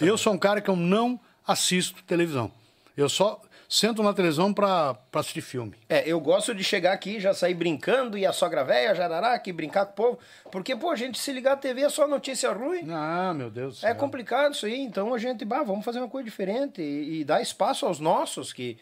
Eu sou um cara que eu não assisto televisão. Eu só sento na televisão para assistir filme. É, eu gosto de chegar aqui, já sair brincando, e a sogra velha, jarará, aqui brincar com o povo. Porque, pô, a gente se ligar à TV é só notícia ruim. Ah, meu Deus do É céu. complicado isso aí, então a gente, bah, vamos fazer uma coisa diferente e, e dar espaço aos nossos, que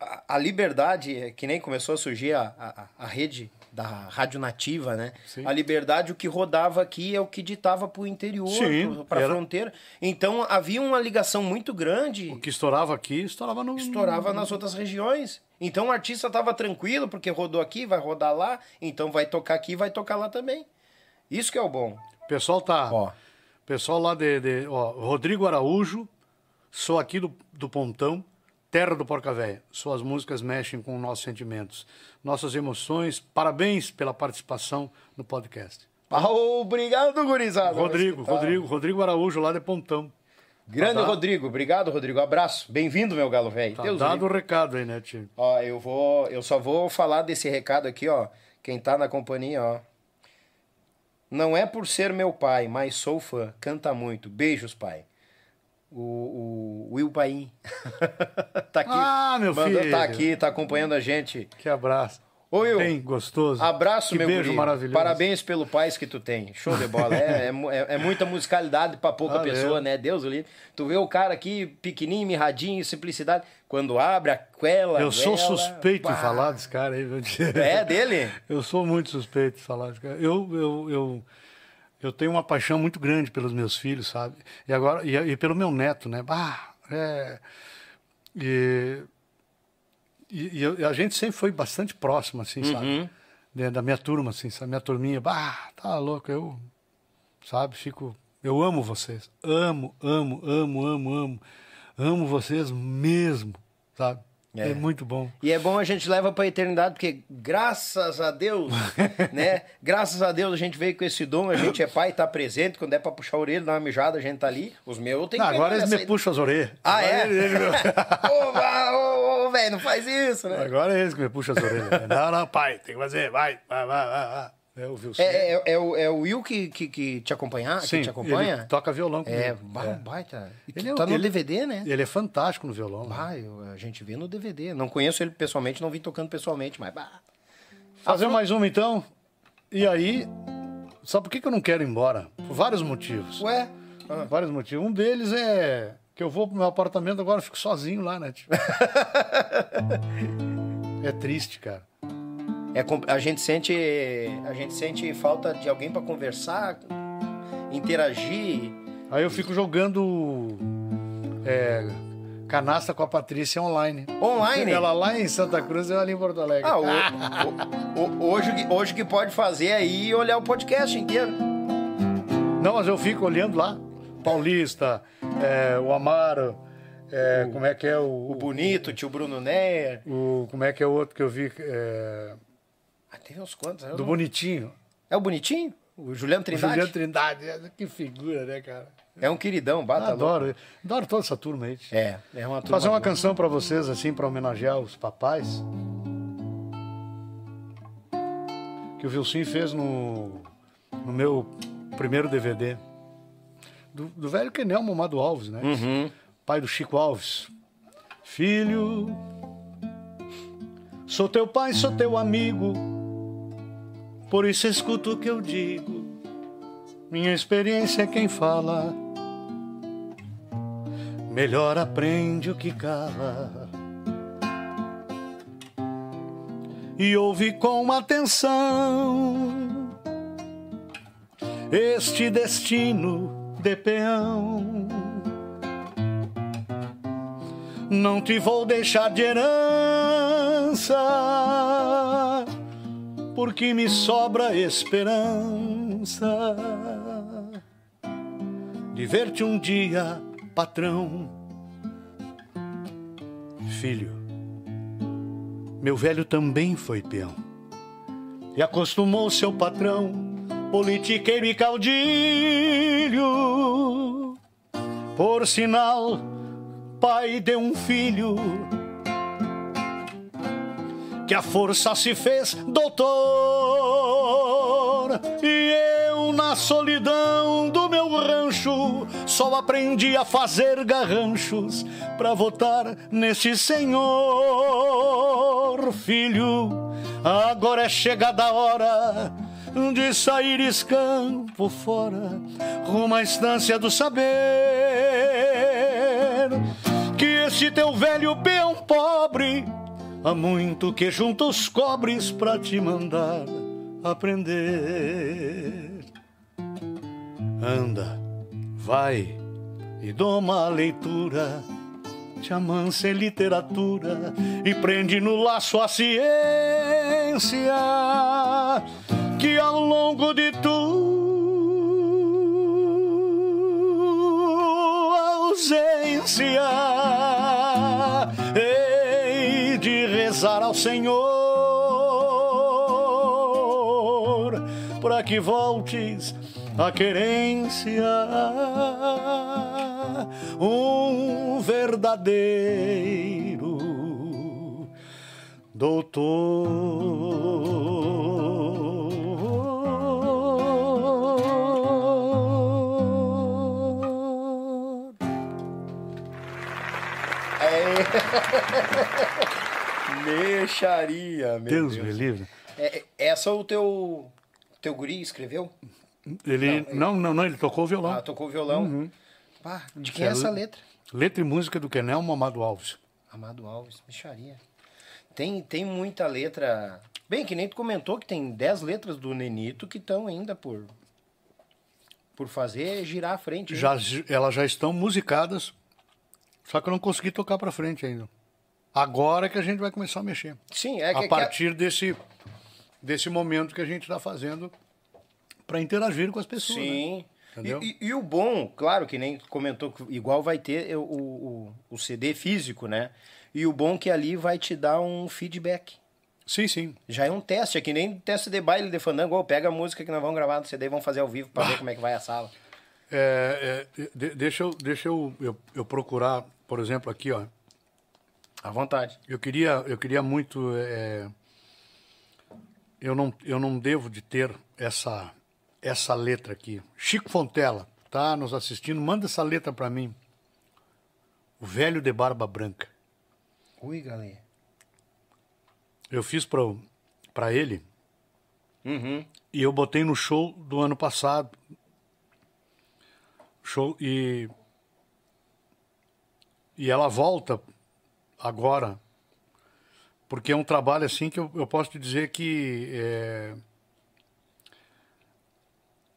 a, a liberdade, que nem começou a surgir a, a, a rede da Rádio Nativa, né? Sim. A liberdade, o que rodava aqui é o que ditava pro interior, Sim, para era. fronteira. Então havia uma ligação muito grande, O que estourava aqui, estourava no... estourava nas outras regiões. Então o artista tava tranquilo, porque rodou aqui, vai rodar lá, então vai tocar aqui, vai tocar lá também. Isso que é o bom. O pessoal tá... Ó. Pessoal lá de... de- ó, Rodrigo Araújo, sou aqui do, do Pontão, terra do Porca Véia. Suas músicas mexem com nossos sentimentos, nossas emoções. Parabéns pela participação no podcast. Obrigado, gurizada. Rodrigo, Tá. Rodrigo, Rodrigo Araújo, lá de Pontão. Grande Tá. Rodrigo, obrigado, Rodrigo. Abraço. Bem-vindo, meu galo velho. Tá Deus dado o recado aí, né, tio? Ó, eu vou, eu só vou falar desse recado aqui, ó. Quem tá na companhia, ó. Não é por ser meu pai, mas sou fã. Canta muito. Beijos, pai. O, o Will Paim. tá aqui. Ah, meu Mandou- filho. Tá aqui, tá acompanhando a gente. Que abraço. Ô, Will. Bem gostoso. Abraço, que meu beijo guri. maravilhoso. Parabéns pelo pais que tu tem. Show de bola. É, é, é- é muita musicalidade pra pouca Valeu. pessoa, né? Deus o livre. Tu vê o cara aqui, pequenininho, mirradinho, simplicidade. Quando abre aquela. Eu sou vela, suspeito pá. em falar desse cara aí. viu? É dele? Eu sou muito suspeito de falar desse cara. Eu, eu, eu, eu tenho uma paixão muito grande pelos meus filhos, sabe? E agora e, e pelo meu neto, né? Bah, é, e, e, e e a gente sempre foi bastante próximo, assim, Uhum. sabe? Da- Da minha turma, assim, sabe? Minha turminha, bah, tá louco, eu, sabe? Fico, eu amo vocês, amo, amo, amo, amo, amo, amo vocês mesmo, sabe? É. é muito bom. E é bom a gente leva pra eternidade, porque graças a Deus, né? Graças a Deus a gente veio com esse dom, a gente é pai, tá presente, quando é pra puxar a orelha, dar uma mijada, a gente tá ali. Os meus tem que agora eles me aí. puxam as orelhas. Ah, Agora é? ô, velho, não faz isso, né? Agora é eles que me puxam as orelhas. Não, não, pai, tem que fazer, vai, vai, vai, vai. vai. É o Wilson. É, é, é o, é o Will que, que, que te acompanha? Sim, que te acompanha? ele toca violão comigo. É, bah, um baita. Ele é tá no DVD, né? Ele é fantástico no violão. né? Ah, eu- a gente vê no DVD. Não conheço ele pessoalmente, não vi tocando pessoalmente, mas. Bah. Fazer mais uma então. E aí, sabe por que que eu não quero ir embora? Por vários motivos. Ué? Ah. Vários motivos. Um deles é que eu vou pro meu apartamento agora, eu fico sozinho lá, né? tio? é triste, cara. É, a gente sente a gente sente falta de alguém pra conversar, interagir. Aí eu fico jogando é, canasta com a Patrícia online. Online? Ela lá em Santa Cruz e eu ali em Porto Alegre. Ah, o- o- o- hoje, o que- hoje o que pode fazer é ir olhar o podcast inteiro. Não, mas eu fico olhando lá. Paulista, é, o Amaro, é, como é que é o, O bonito, tio Bruno Neyer. o- como é que é o outro que eu vi é, Ah, teve uns quantos? do não- Bonitinho, É o bonitinho? O Juliano o Trindade? Juliano Trindade, que figura, né, cara? É um queridão, bata louco. Adoro, adoro toda essa turma aí. É, é uma turma Fazer uma boa. canção pra vocês assim para homenagear os papais. Que o Vilsim fez no, no meu primeiro DVD. Do, do velho Kenel Momado Alves, né? Uhum. Pai do Chico Alves. Filho, sou teu pai, sou teu amigo. Por isso escuta o que eu digo. Minha experiência é quem fala. melhor aprende o que cala. E ouve com atenção este destino de peão. Não te vou deixar de herança, porque me sobra esperança de ver-te um dia, patrão. Filho, meu velho também foi peão e acostumou seu patrão, politiqueiro e caudilho. Por sinal, pai de um filho que a força se fez doutor. E eu na solidão do meu rancho só aprendi a fazer garranchos para votar nesse senhor filho. Agora é chegada a hora de sair escampo fora rumo à estância do saber. Que esse teu velho peão pobre há muito que junta os cobres pra te mandar aprender. Anda, vai e doma a leitura, te amansa em literatura e prende no laço a ciência que ao longo de tua ausência rezar ao Senhor para que voltes a querência um verdadeiro doutor. Mexaria, meu Deus Deus. me livre. É, é- essa o teu, teu guri escreveu? Ele não, não, não, ele tocou violão. Ah, tocou violão. Pá, de quem é essa letra? Letra e música do Kenelmo Amado Alves. Amado Alves, mexaria. Tem, tem muita letra. Bem, que nem tu comentou que tem 10 letras do Nenito que estão ainda por por fazer girar a frente. Já, elas já estão musicadas, só que eu não consegui tocar pra frente ainda. Agora que a gente vai começar a mexer. Sim, é que, a que partir desse, desse momento que a gente está fazendo para interagir com as pessoas. né? Sim. Entendeu? E, e- e o bom, claro que nem comentou, que igual vai ter o, o, o CD físico, né? E o bom que ali vai te dar um feedback. Sim, sim. Já é um teste, é que nem teste de baile de fandango. Ó, pega a música que nós vamos gravar no CD e vamos fazer ao vivo pra ver como é que vai a sala. É, é, de- deixa eu, deixa eu, eu, eu procurar, por exemplo, aqui, ó. À vontade. Eu queria, eu queria muito. é, eu, não, eu não devo de ter essa, essa letra aqui. Chico Fontela, tá nos assistindo? Manda essa letra para mim. O velho de barba branca. Ui, galera. Eu fiz para ele Uhum. e eu botei no show do ano passado. Show e e ela volta agora porque é um trabalho assim que eu, eu posso te dizer que é,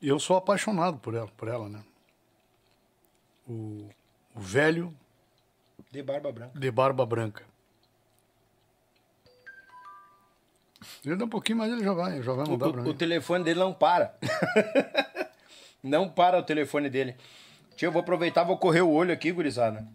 eu sou apaixonado por ela, por ela, né? O, o velho De barba branca. de barba branca. Ele dá um pouquinho, mas ele já vai, já vai O, mudar pra o- mim. o telefone dele não para. não para o telefone dele. Tia, eu vou aproveitar, vou correr o olho aqui, gurizada.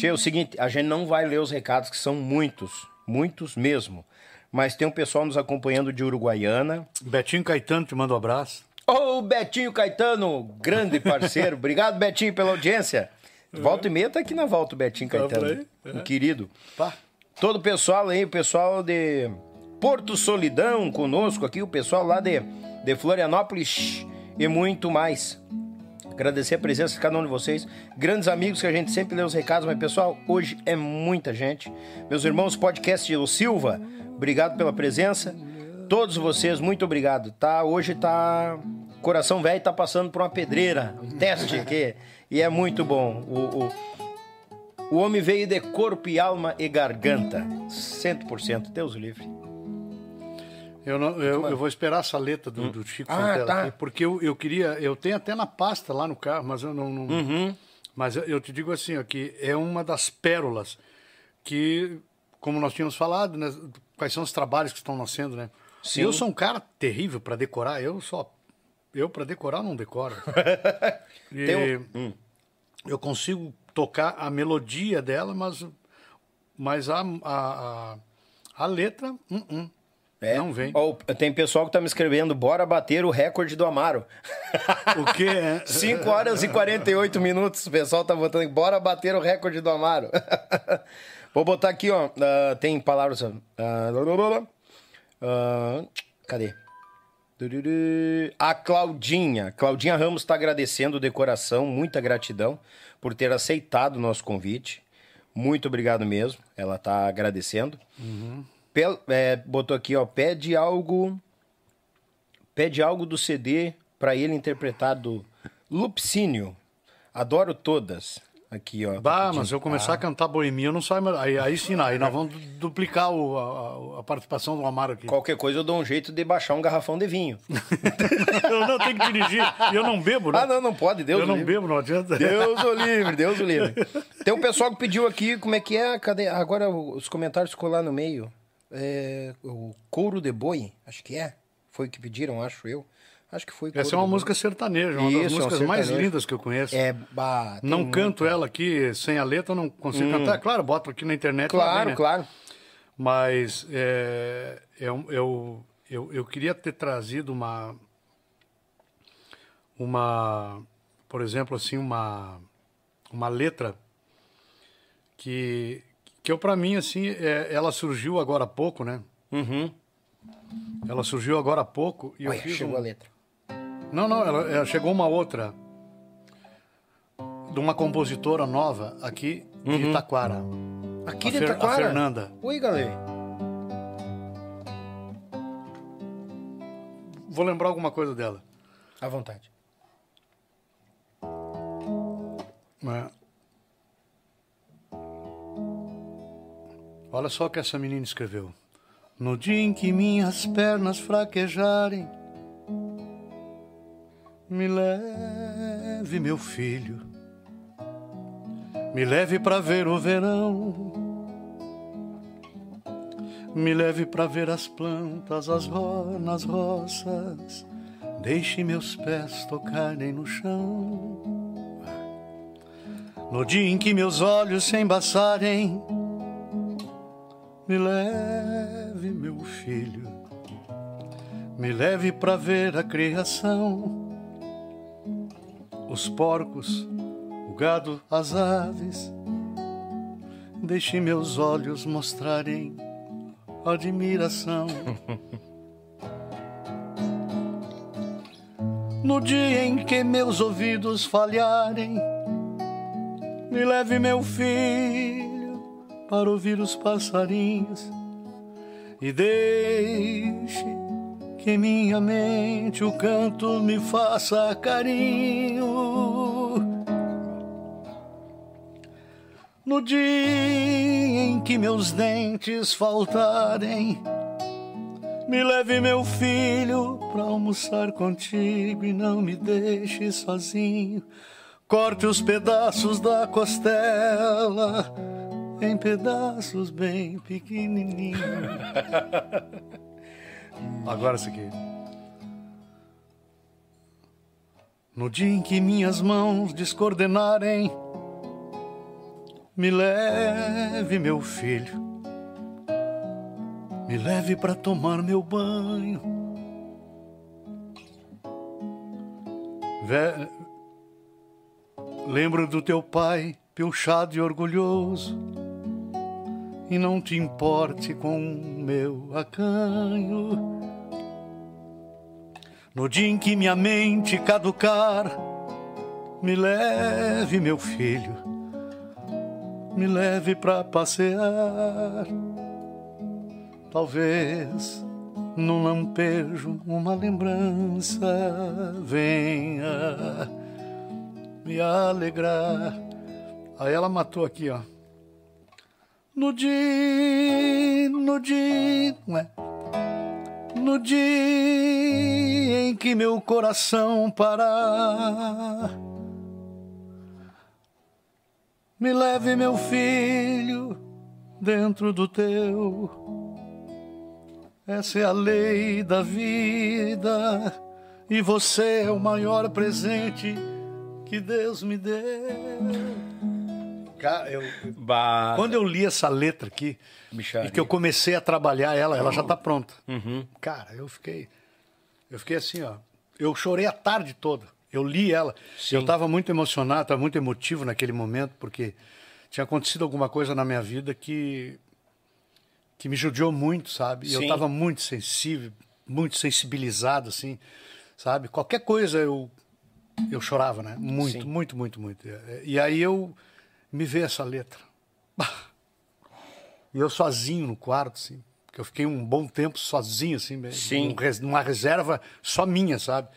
Tia, é o seguinte, a gente não vai ler os recados, que são muitos, muitos mesmo. Mas tem um pessoal nos acompanhando de Uruguaiana. Betinho Caetano te manda um abraço. Ô, Betinho Caetano, grande parceiro. Obrigado, Betinho, pela audiência. Volta e meia tá aqui na volta o Betinho Tá Caetano. aí, Um querido. Pá. Todo o pessoal aí, o pessoal de Porto Solidão conosco aqui, o pessoal lá de, de Florianópolis e muito mais. Agradecer a presença de cada um de vocês. Grandes amigos que a gente sempre lê os recados, mas pessoal, hoje é muita gente. Meus irmãos, podcast de Silva, obrigado pela presença. Todos vocês, muito obrigado. Tá, hoje tá. Coração velho tá passando por uma pedreira, um teste aqui. E é muito bom. O, o- O homem veio de corpo e alma e garganta. 100%. Deus livre. Eu, não, eu, eu vou esperar essa letra do, do Chico Ah, Santella tá. aqui, porque eu, eu queria. Eu tenho até na pasta lá no carro, mas eu não. não- Uhum. Mas eu, te digo assim, ó, que é uma das pérolas que, como nós tínhamos falado, né, quais são os trabalhos que estão nascendo, né? Sim. Eu sou um cara terrível para decorar, eu só. Eu, para decorar, não decoro. E um- Eu consigo tocar a melodia dela, mas, mas a, a, a, a letra. hum, hum, É. Não vem. Tem pessoal que tá me escrevendo, bora bater o recorde do Amaro. O que é? 5 horas e 48 minutos. O pessoal tá botando bora bater o recorde do Amaro. Vou botar aqui, ó. ah, tem palavras. ah, ah, cadê? A Claudinha. Claudinha Ramos está agradecendo de coração, muita gratidão por ter aceitado o nosso convite. Muito obrigado mesmo. Ela está agradecendo. É, botou aqui, ó. Pede algo. Pede algo do CD para ele interpretar do Lupicínio. Adoro todas. Aqui, ó. Bah, mas se eu começar a cantar boemia, eu não saio mais. Aí, aí sim, aí nós vamos du- duplicar o- a, a- participação do Amaro aqui. Qualquer coisa eu dou um jeito de baixar um garrafão de vinho. eu não tenho que dirigir. E eu não bebo, né? Ah, não, não pode. Deus eu não livre. bebo, não adianta. Deus o livre, Deus o livre. Tem um pessoal que pediu aqui, como é que é? Cadê? Agora os comentários ficou lá no meio. É, o couro de boi, acho que é. Foi o que pediram, acho eu. Acho que foi. Essa é uma música sertaneja, uma Isso, é um das músicas mais sertanejo. lindas que eu conheço. É, bah, não muito. canto ela aqui sem a letra, eu não consigo cantar. Claro, boto aqui na internet. Claro, vem, né? claro. Mas é, eu, eu, eu, eu queria ter trazido uma. Uma. Por exemplo, assim, uma. Uma letra que. Que eu, pra mim, assim, é, ela surgiu agora há pouco, né? Uhum. Ela surgiu agora há pouco e eu Olha, fiz chegou um- a letra. Não, não, ela, ela chegou uma outra de uma compositora nova aqui de Itaquara. Aqui A de Fer- a Taquara. Fernanda. Oi, galera. Vou lembrar alguma coisa dela. À vontade. né? Olha só o que essa menina escreveu. No dia em que minhas pernas fraquejarem, me leve, meu filho, me leve para ver o verão, me leve para ver as plantas, as ro nas roças, deixe meus pés tocarem no chão. No dia em que meus olhos se embaçarem, me leve, meu filho, me leve para ver a criação, os porcos, o gado, as aves. Deixe meus olhos mostrarem admiração. No dia em que meus ouvidos falharem, me leve meu filho para ouvir os passarinhos e deixe que minha mente o canto me faça carinho. No dia em que meus dentes faltarem, me leve meu filho para almoçar contigo e não me deixe sozinho. Corte os pedaços da costela em pedaços bem pequenininhos. Agora isso aqui. No dia em que minhas mãos descoordenarem, me leve, meu filho, me leve para tomar meu banho. Ve- Lembro do teu pai, pilchado e orgulhoso, e não te importe com meu acanho. No dia em que minha mente caducar, me leve, meu filho, me leve pra passear. Talvez num lampejo uma lembrança venha me alegrar. Aí ela matou aqui, ó. No dia, no dia, é? No dia em que meu coração parar, me leve meu filho dentro do teu. Essa é a lei da vida e você é o maior presente que Deus me deu. Eu, Bah, quando eu li essa letra aqui Micharia. e que eu comecei a trabalhar ela, ela já tá pronta. Uhum. Cara, eu fiquei, eu fiquei assim, ó. Eu chorei a tarde toda. Eu li ela. Eu estava muito emocionado, estava muito emotivo naquele momento porque tinha acontecido alguma coisa na minha vida que que me judiou muito, sabe? Eu Sim. estava muito sensível, muito sensibilizado, assim, sabe? Qualquer coisa eu eu chorava, né? Muito, Sim. muito, muito, muito. E aí eu me veio essa letra. E eu sozinho no quarto, assim, porque eu fiquei um bom tempo sozinho, assim, mesmo, Sim. num res- numa reserva só minha, sabe?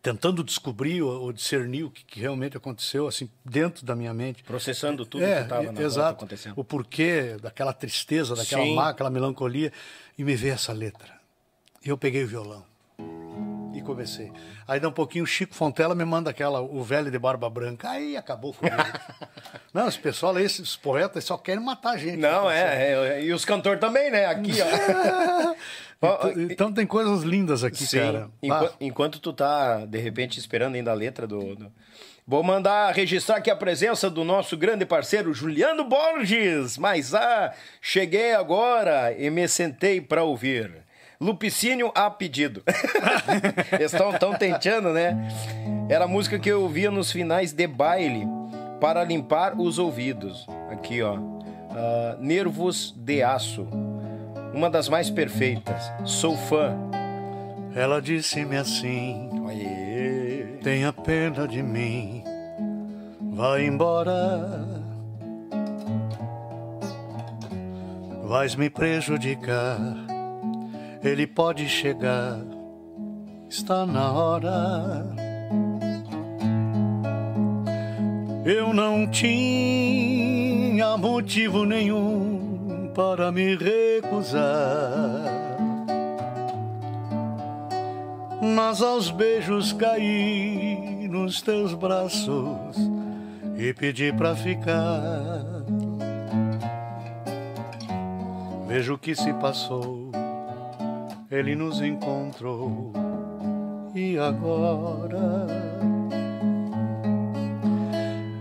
Tentando descobrir ou, discernir o que, realmente aconteceu, assim, dentro da minha mente. processando tudo É, que estava na volta exato. acontecendo. O porquê daquela tristeza, daquela Sim. má, aquela melancolia. E me veio essa letra. E eu peguei o violão. E comecei. Aí dá um pouquinho, o Chico Fontela me manda aquela, o velho de barba branca. Aí acabou comigo. Não, esse pessoal aí, esses poetas, só querem matar a gente. Não, é, é, e os cantores também, né? Aqui, ó. Ó, Então, então tem coisas lindas aqui, Sim. cara. Enqu- Ah, enquanto tu tá, de repente, esperando ainda a letra do, do- Vou mandar registrar aqui a presença do nosso grande parceiro Juliano Borges. Mas ah, cheguei agora e me sentei para ouvir. Lupicínio a pedido. Estão tão tentando, né? Era a música que eu ouvia nos finais de baile para limpar os ouvidos. Aqui, ó. Ah, Nervos de Aço. Uma das mais perfeitas. Sou fã. ela disse-me assim: Aê. tenha pena de mim, vai embora. Vais me prejudicar, ele pode chegar, está na hora. Eu não tinha motivo nenhum para me recusar. Mas aos beijos caí nos teus braços e pedi pra ficar. Vejo o que se passou, ele nos encontrou e agora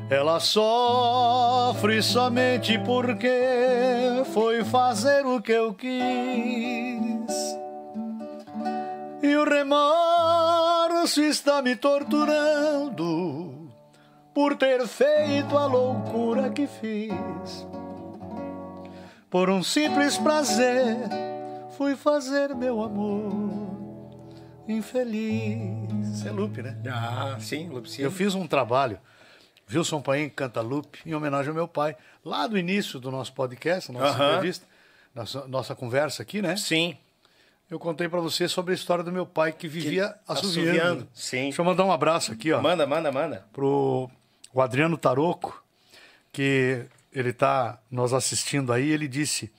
ela sofre somente porque foi fazer o que eu quis. E o remorso está me torturando por ter feito a loucura que fiz. Por um simples prazer, fui fazer meu amor infeliz. É Lupe, né? Ah, sim, Lupicínio. Eu fiz um trabalho, Wilson Paim canta Lupe, em homenagem ao meu pai, lá do início do nosso podcast, nossa Aham. entrevista, nossa, nossa conversa aqui, né? Sim. Eu contei pra você sobre a história do meu pai que vivia assoviando. assoviando, sim. Deixa eu mandar um abraço aqui, ó, Manda, manda, manda. pro o Adriano Taroco, que ele tá nos assistindo aí, ele disse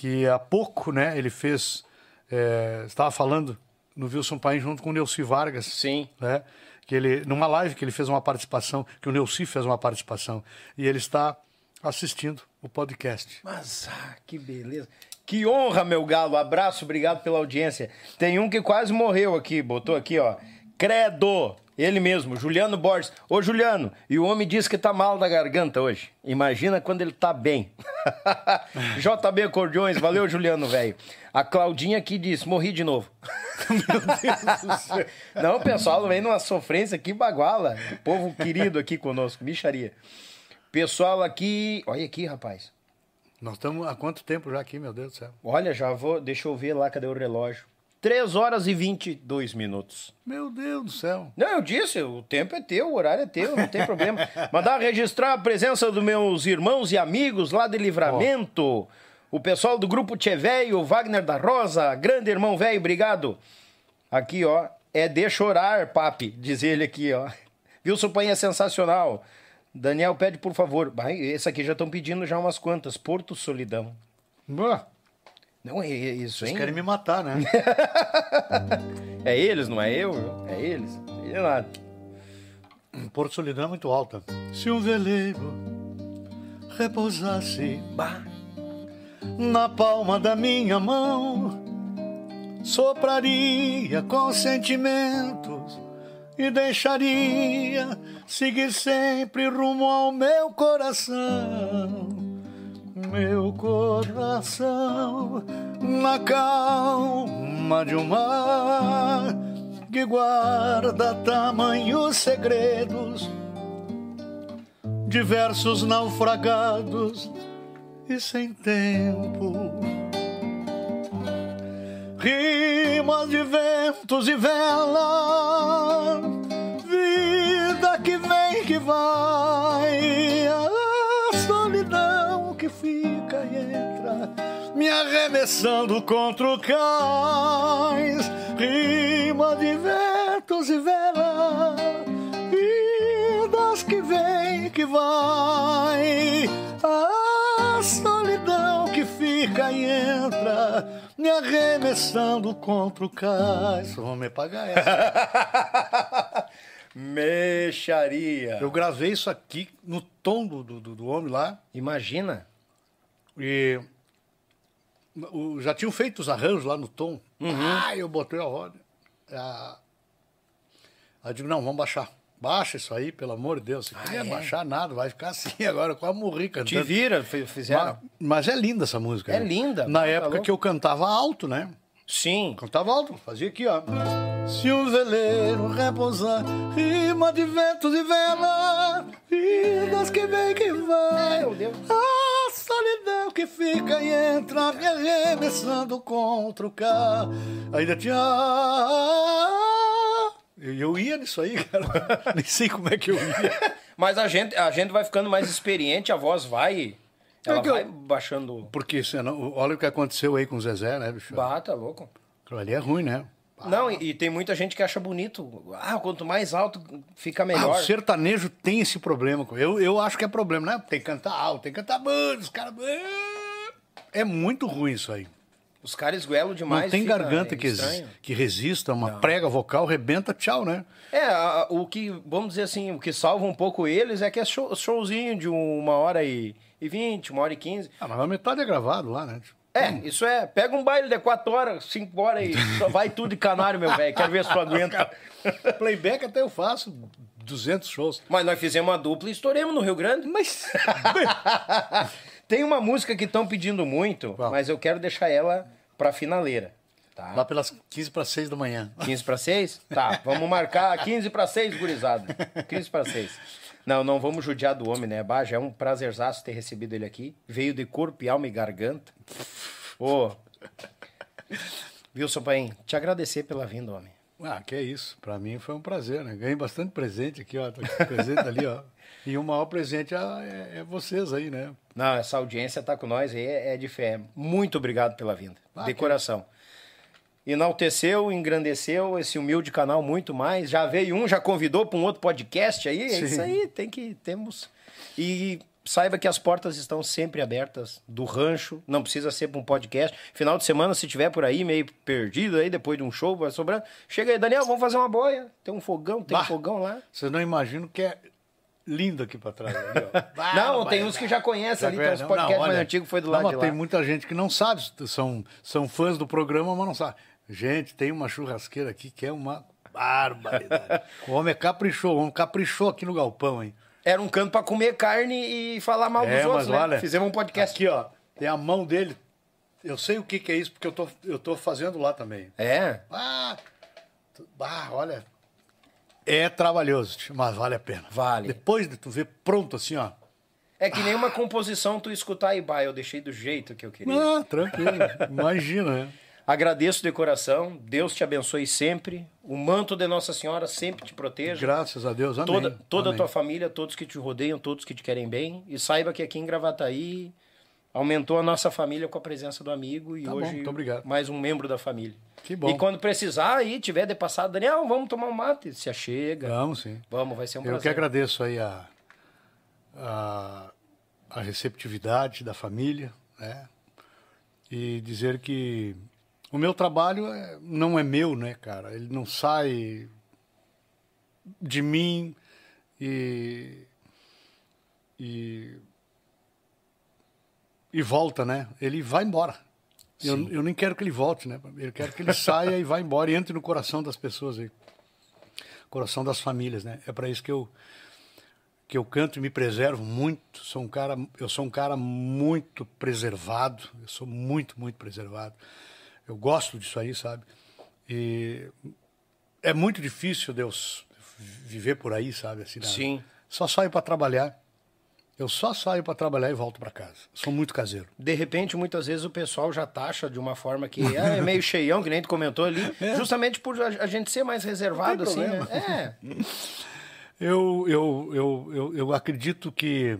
que há pouco, né, ele fez, é, estava falando no Wilson Paim junto com o Neuci Vargas, Sim. né, que ele, numa live que ele fez uma participação, que o Neuci fez uma participação, e ele está assistindo o podcast. Mas, ah, que beleza. Que honra, meu galo. Abraço, obrigado pela audiência. Tem um que quase morreu aqui, botou aqui, ó. Credo. Ele mesmo, Juliano Borges. Ô, Juliano, e o homem diz que tá mal da garganta hoje. Imagina quando ele tá bem. JB Cordiões, valeu, Juliano, velho. A Claudinha aqui disse, morri de novo. Meu Deus do céu. Não, o pessoal vem numa sofrência aqui, baguala. O povo querido aqui conosco, micharia. Pessoal aqui, olha aqui, rapaz. Nós estamos há quanto tempo já aqui, meu Deus do céu? Olha, já vou. Deixa eu ver lá, cadê o relógio? 3 horas e 22 minutos. Meu Deus do céu. Não, eu disse, o tempo é teu, o horário é teu, não tem problema. Mandar registrar a presença dos meus irmãos e amigos lá de Livramento. O pessoal do grupo Tchê Velho, o Wagner da Rosa, grande irmão velho, obrigado. Aqui, ó, é de chorar, papi, diz ele aqui, ó. Wilson Paim é sensacional. Daniel pede, por favor. Esse aqui já estão pedindo já umas quantas. Porto Solidão. Bah, Não é isso, Vocês hein? querem me matar, né? É eles, não é eu? É eles. Sei lá. Porto Solidão é muito alta. Se um veleiro repousasse Bah. na palma da minha mão, sopraria com sentimentos e deixaria seguir sempre rumo ao meu coração. Meu coração na calma de um mar que guarda tamanhos segredos, diversos naufragados e sem tempo. Rimas de ventos e vela, vida que vem que vai, arremessando contra o cais. Rima de ventos e vela, vidas que vem que vai, a solidão que fica e entra, me arremessando contra o cais. Vão me pagar essa. Mexaria. Eu gravei isso aqui no tom do, do, do homem lá. Imagina. E o- já tinham feito os arranjos lá no tom. Ah, eu botei a roda. Ah, aí eu digo, não, vamos baixar. Baixa isso aí, pelo amor de Deus. Você não ia é? baixar nada, vai ficar assim agora. Quase morri Te cantando. vira, fi- fizeram. Mas, mas é linda essa música. É né? linda, Na época que eu cantava alto, né? Sim. Cantava alto, fazia aqui, ó. Se um veleiro repousar, rima de ventos e vela, vidas que vem que vai. Meu Deus. A solidão que fica e entra, me arremessando contra o carro. Ainda tinha. Eu, eu ia nisso aí, cara. Nem sei como é que eu ia. Mas a gente, a gente vai ficando mais experiente, a voz vai. Ela É eu- vai baixando. Porque senão, olha o que aconteceu aí com o Zezé, né, bicho? Bata, louco. Aquilo ali é ruim, né? Não, e, e tem muita gente que acha bonito. Ah, quanto mais alto fica Ah, melhor. o sertanejo tem esse problema. Eu, eu acho que é problema, né? Tem que cantar alto, tem que cantar bando, os caras. É muito ruim isso aí. Os caras esguelam demais. Não tem fica garganta que, que resista, uma prega vocal, rebenta, tchau, né? É, a- o que, vamos dizer assim, o que salva um pouco eles é que é show- showzinho de uma hora e, e vinte, uma hora e quinze. Ah, mas a metade é gravado lá, né? É, isso é. Pega um baile de quatro horas, cinco horas e vai tudo de canário, meu velho. Quero ver se tu aguenta. Playback até eu faço 200 shows. Mas nós fizemos uma dupla e estouremos no Rio Grande. Mas. Tem uma música que estão pedindo muito, Qual? mas eu quero deixar ela pra finaleira. Lá Tá? pelas 15 para 6 da manhã. 15 para 6? Tá, vamos marcar 15 para 6, gurizada. 15 para 6. Não, não vamos judiar do homem, né? Bah, já é um prazerzaço ter recebido ele aqui. Veio de corpo e alma e garganta. Ô. Wilson Paim, te agradecer pela vinda, homem. Ah, que é isso. Pra mim foi um prazer, né? Ganhei bastante presente aqui, ó. Presente ali, ó. E o maior presente é, é- é vocês aí, né? Não, essa audiência tá com nós aí, é, é de fé. Muito obrigado pela vinda. Ah, de que- coração. Enalteceu, engrandeceu esse humilde canal muito mais. Já veio um, já convidou para um outro podcast aí. É Sim. isso aí, tem que temos. E saiba que as portas estão sempre abertas do rancho. Não precisa ser para um podcast. Final de semana, se tiver por aí meio perdido aí depois de um show, vai sobrando. Chega aí, Daniel, vamos fazer uma boia. Tem um fogão, tem Bah. um fogão lá. Vocês não imaginam que é lindo aqui pra trás. Ali. Bah, não, tem uns que já conhecem ali, tem uns Não, podcasts não, mais antigos foi do não, lado mas de lá. Tem muita gente que não sabe, são, são fãs do programa, mas não sabe. Gente, tem uma churrasqueira aqui que é uma barbaridade. o homem é caprichou, o homem caprichou aqui no galpão, hein? Era um canto pra comer carne e falar mal dos É, outros, mas né? olha, Fizemos um podcast. Aqui, ó, tem a mão dele. Eu sei o que, que é isso, porque eu tô, eu tô fazendo lá também. É. Ah, bah, olha. É trabalhoso, mas vale a pena. Vale. Depois de tu ver pronto assim, ó. É que nem uma composição tu escutar e bah, eu deixei do jeito que eu queria. Ah, tranquilo. Imagina, né? Agradeço de coração. Deus te abençoe sempre. O manto de Nossa Senhora sempre te proteja. Graças a Deus, amém. toda toda a amém. tua família, todos que te rodeiam, todos que te querem bem. E saiba que aqui em Gravataí aumentou a nossa família com a presença do amigo e Tá bom, hoje obrigado. mais um membro da família. Que bom. E quando precisar aí, tiver de passado, Daniel, vamos tomar um mate. Se achega. Vamos sim. Vamos, vai ser um Eu que prazer. agradeço aí a, a, a receptividade da família, né? E dizer que o meu trabalho é, não é meu, né, cara? Ele não sai de mim e, e, e volta, né? Ele vai embora. Eu, eu nem quero que ele volte, né? Eu quero que ele saia e vá embora e entre no coração das pessoas aí. Coração das famílias, né? É para isso que eu que eu canto e me preservo muito. Sou um cara, eu sou um cara muito preservado. Eu sou muito, muito preservado. Eu gosto disso aí, sabe? E é muito difícil Deus viver por aí, sabe? Assim, Sim. Só saio para trabalhar. Eu só saio para trabalhar e volto para casa. Sou muito caseiro. De repente, muitas vezes o pessoal já taxa de uma forma que ah, é meio cheião, que nem tu comentou ali, é. justamente por a gente ser mais reservado, assim, né? É. Eu, eu, eu, eu, eu acredito que,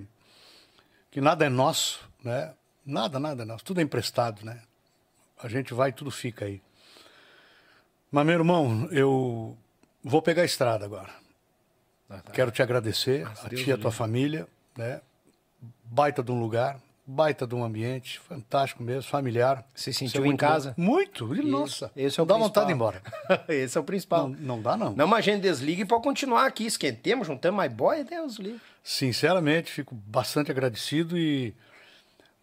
que nada é nosso, né? Nada, nada é nosso. Tudo é emprestado, né? A gente vai e tudo fica aí. Mas, meu irmão, eu vou pegar a estrada agora. Ah, tá. Quero te agradecer, a Deus ti e a tua família, né? Baita de um lugar, baita de um ambiente, fantástico mesmo, familiar. Se sentiu é em casa? Bom. Muito, e, nossa. Esse é o dá principal. vontade de ir embora. esse é o principal. Não, não dá, não. Não, mas a gente desliga e pode continuar aqui, esquentemos, juntamos mais boy, Deus livre. Sinceramente, fico bastante agradecido e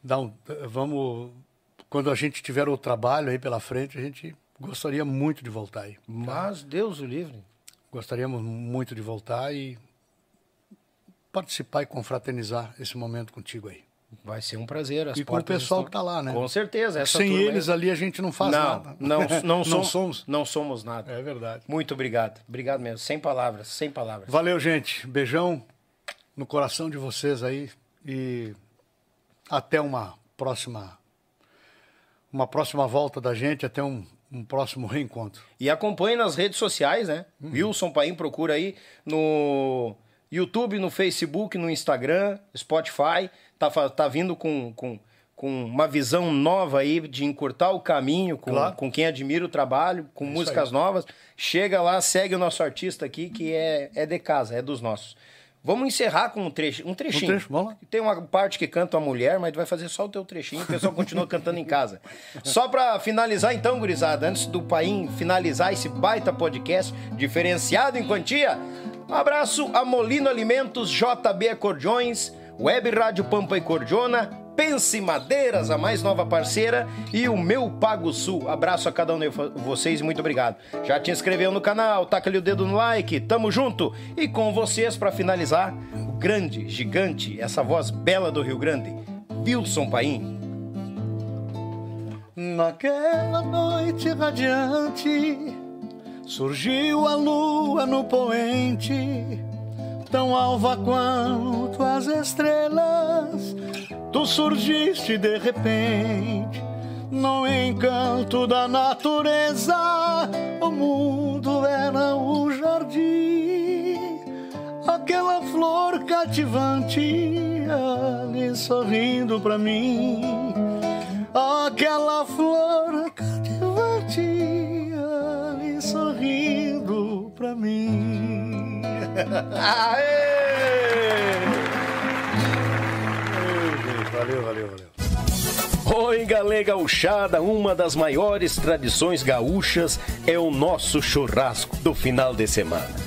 dá um, vamos, quando a gente tiver o trabalho aí pela frente, a gente gostaria muito de voltar aí. Tá? Mas Deus o livre. Gostaríamos muito de voltar e participar e confraternizar esse momento contigo aí. Vai ser um prazer. As e com o pessoal estão... que está lá, né? Com certeza. Sem eles aí... ali a gente não faz não, nada. Não, não, somos, não somos. Não somos nada. É verdade. Muito obrigado. Obrigado mesmo. Sem palavras, sem palavras. Valeu, gente. Beijão no coração de vocês aí e até uma próxima uma próxima volta da gente, até um, um próximo reencontro. E acompanhe nas redes sociais, né? Uhum. Wilson Paim procura aí no YouTube, no Facebook, no Instagram, Spotify. Tá, tá vindo com, com, com uma visão nova aí de encurtar o caminho com, claro. com quem admira o trabalho, com é músicas novas. Chega lá, segue o nosso artista aqui, que é, é de casa, é dos nossos. Vamos encerrar com um, trecho, um trechinho. Um trecho, vamos lá. Tem uma parte que canta a mulher, mas tu vai fazer só o teu trechinho, o pessoal continua cantando em casa. Só para finalizar então, gurizada, antes do Paim finalizar esse baita podcast diferenciado em quantia, um abraço a Molino Alimentos, JB Acordeões, Web Rádio Pampa e Cordiona, Pense Madeiras, a mais nova parceira, e o Meu Pago Sul. Abraço a cada um de vocês e muito obrigado. Já te inscreveu no canal, taca ali o dedo no like, tamo junto. E com vocês, para finalizar, o grande, gigante, essa voz bela do Rio Grande, Wilson Paim. Naquela noite radiante, surgiu a lua no poente tão alva quanto as estrelas, tu surgiste de repente no encanto da natureza. O mundo era o jardim, aquela flor cativante ali sorrindo pra mim. Aquela flor cativante sorrindo pra mim. Aê! Valeu, valeu, valeu. Oi, galera gauchada, uma das maiores tradições gaúchas é o nosso churrasco do final de semana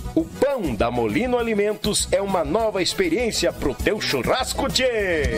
O pão da Molino Alimentos é uma nova experiência pro teu churrasco, tchê!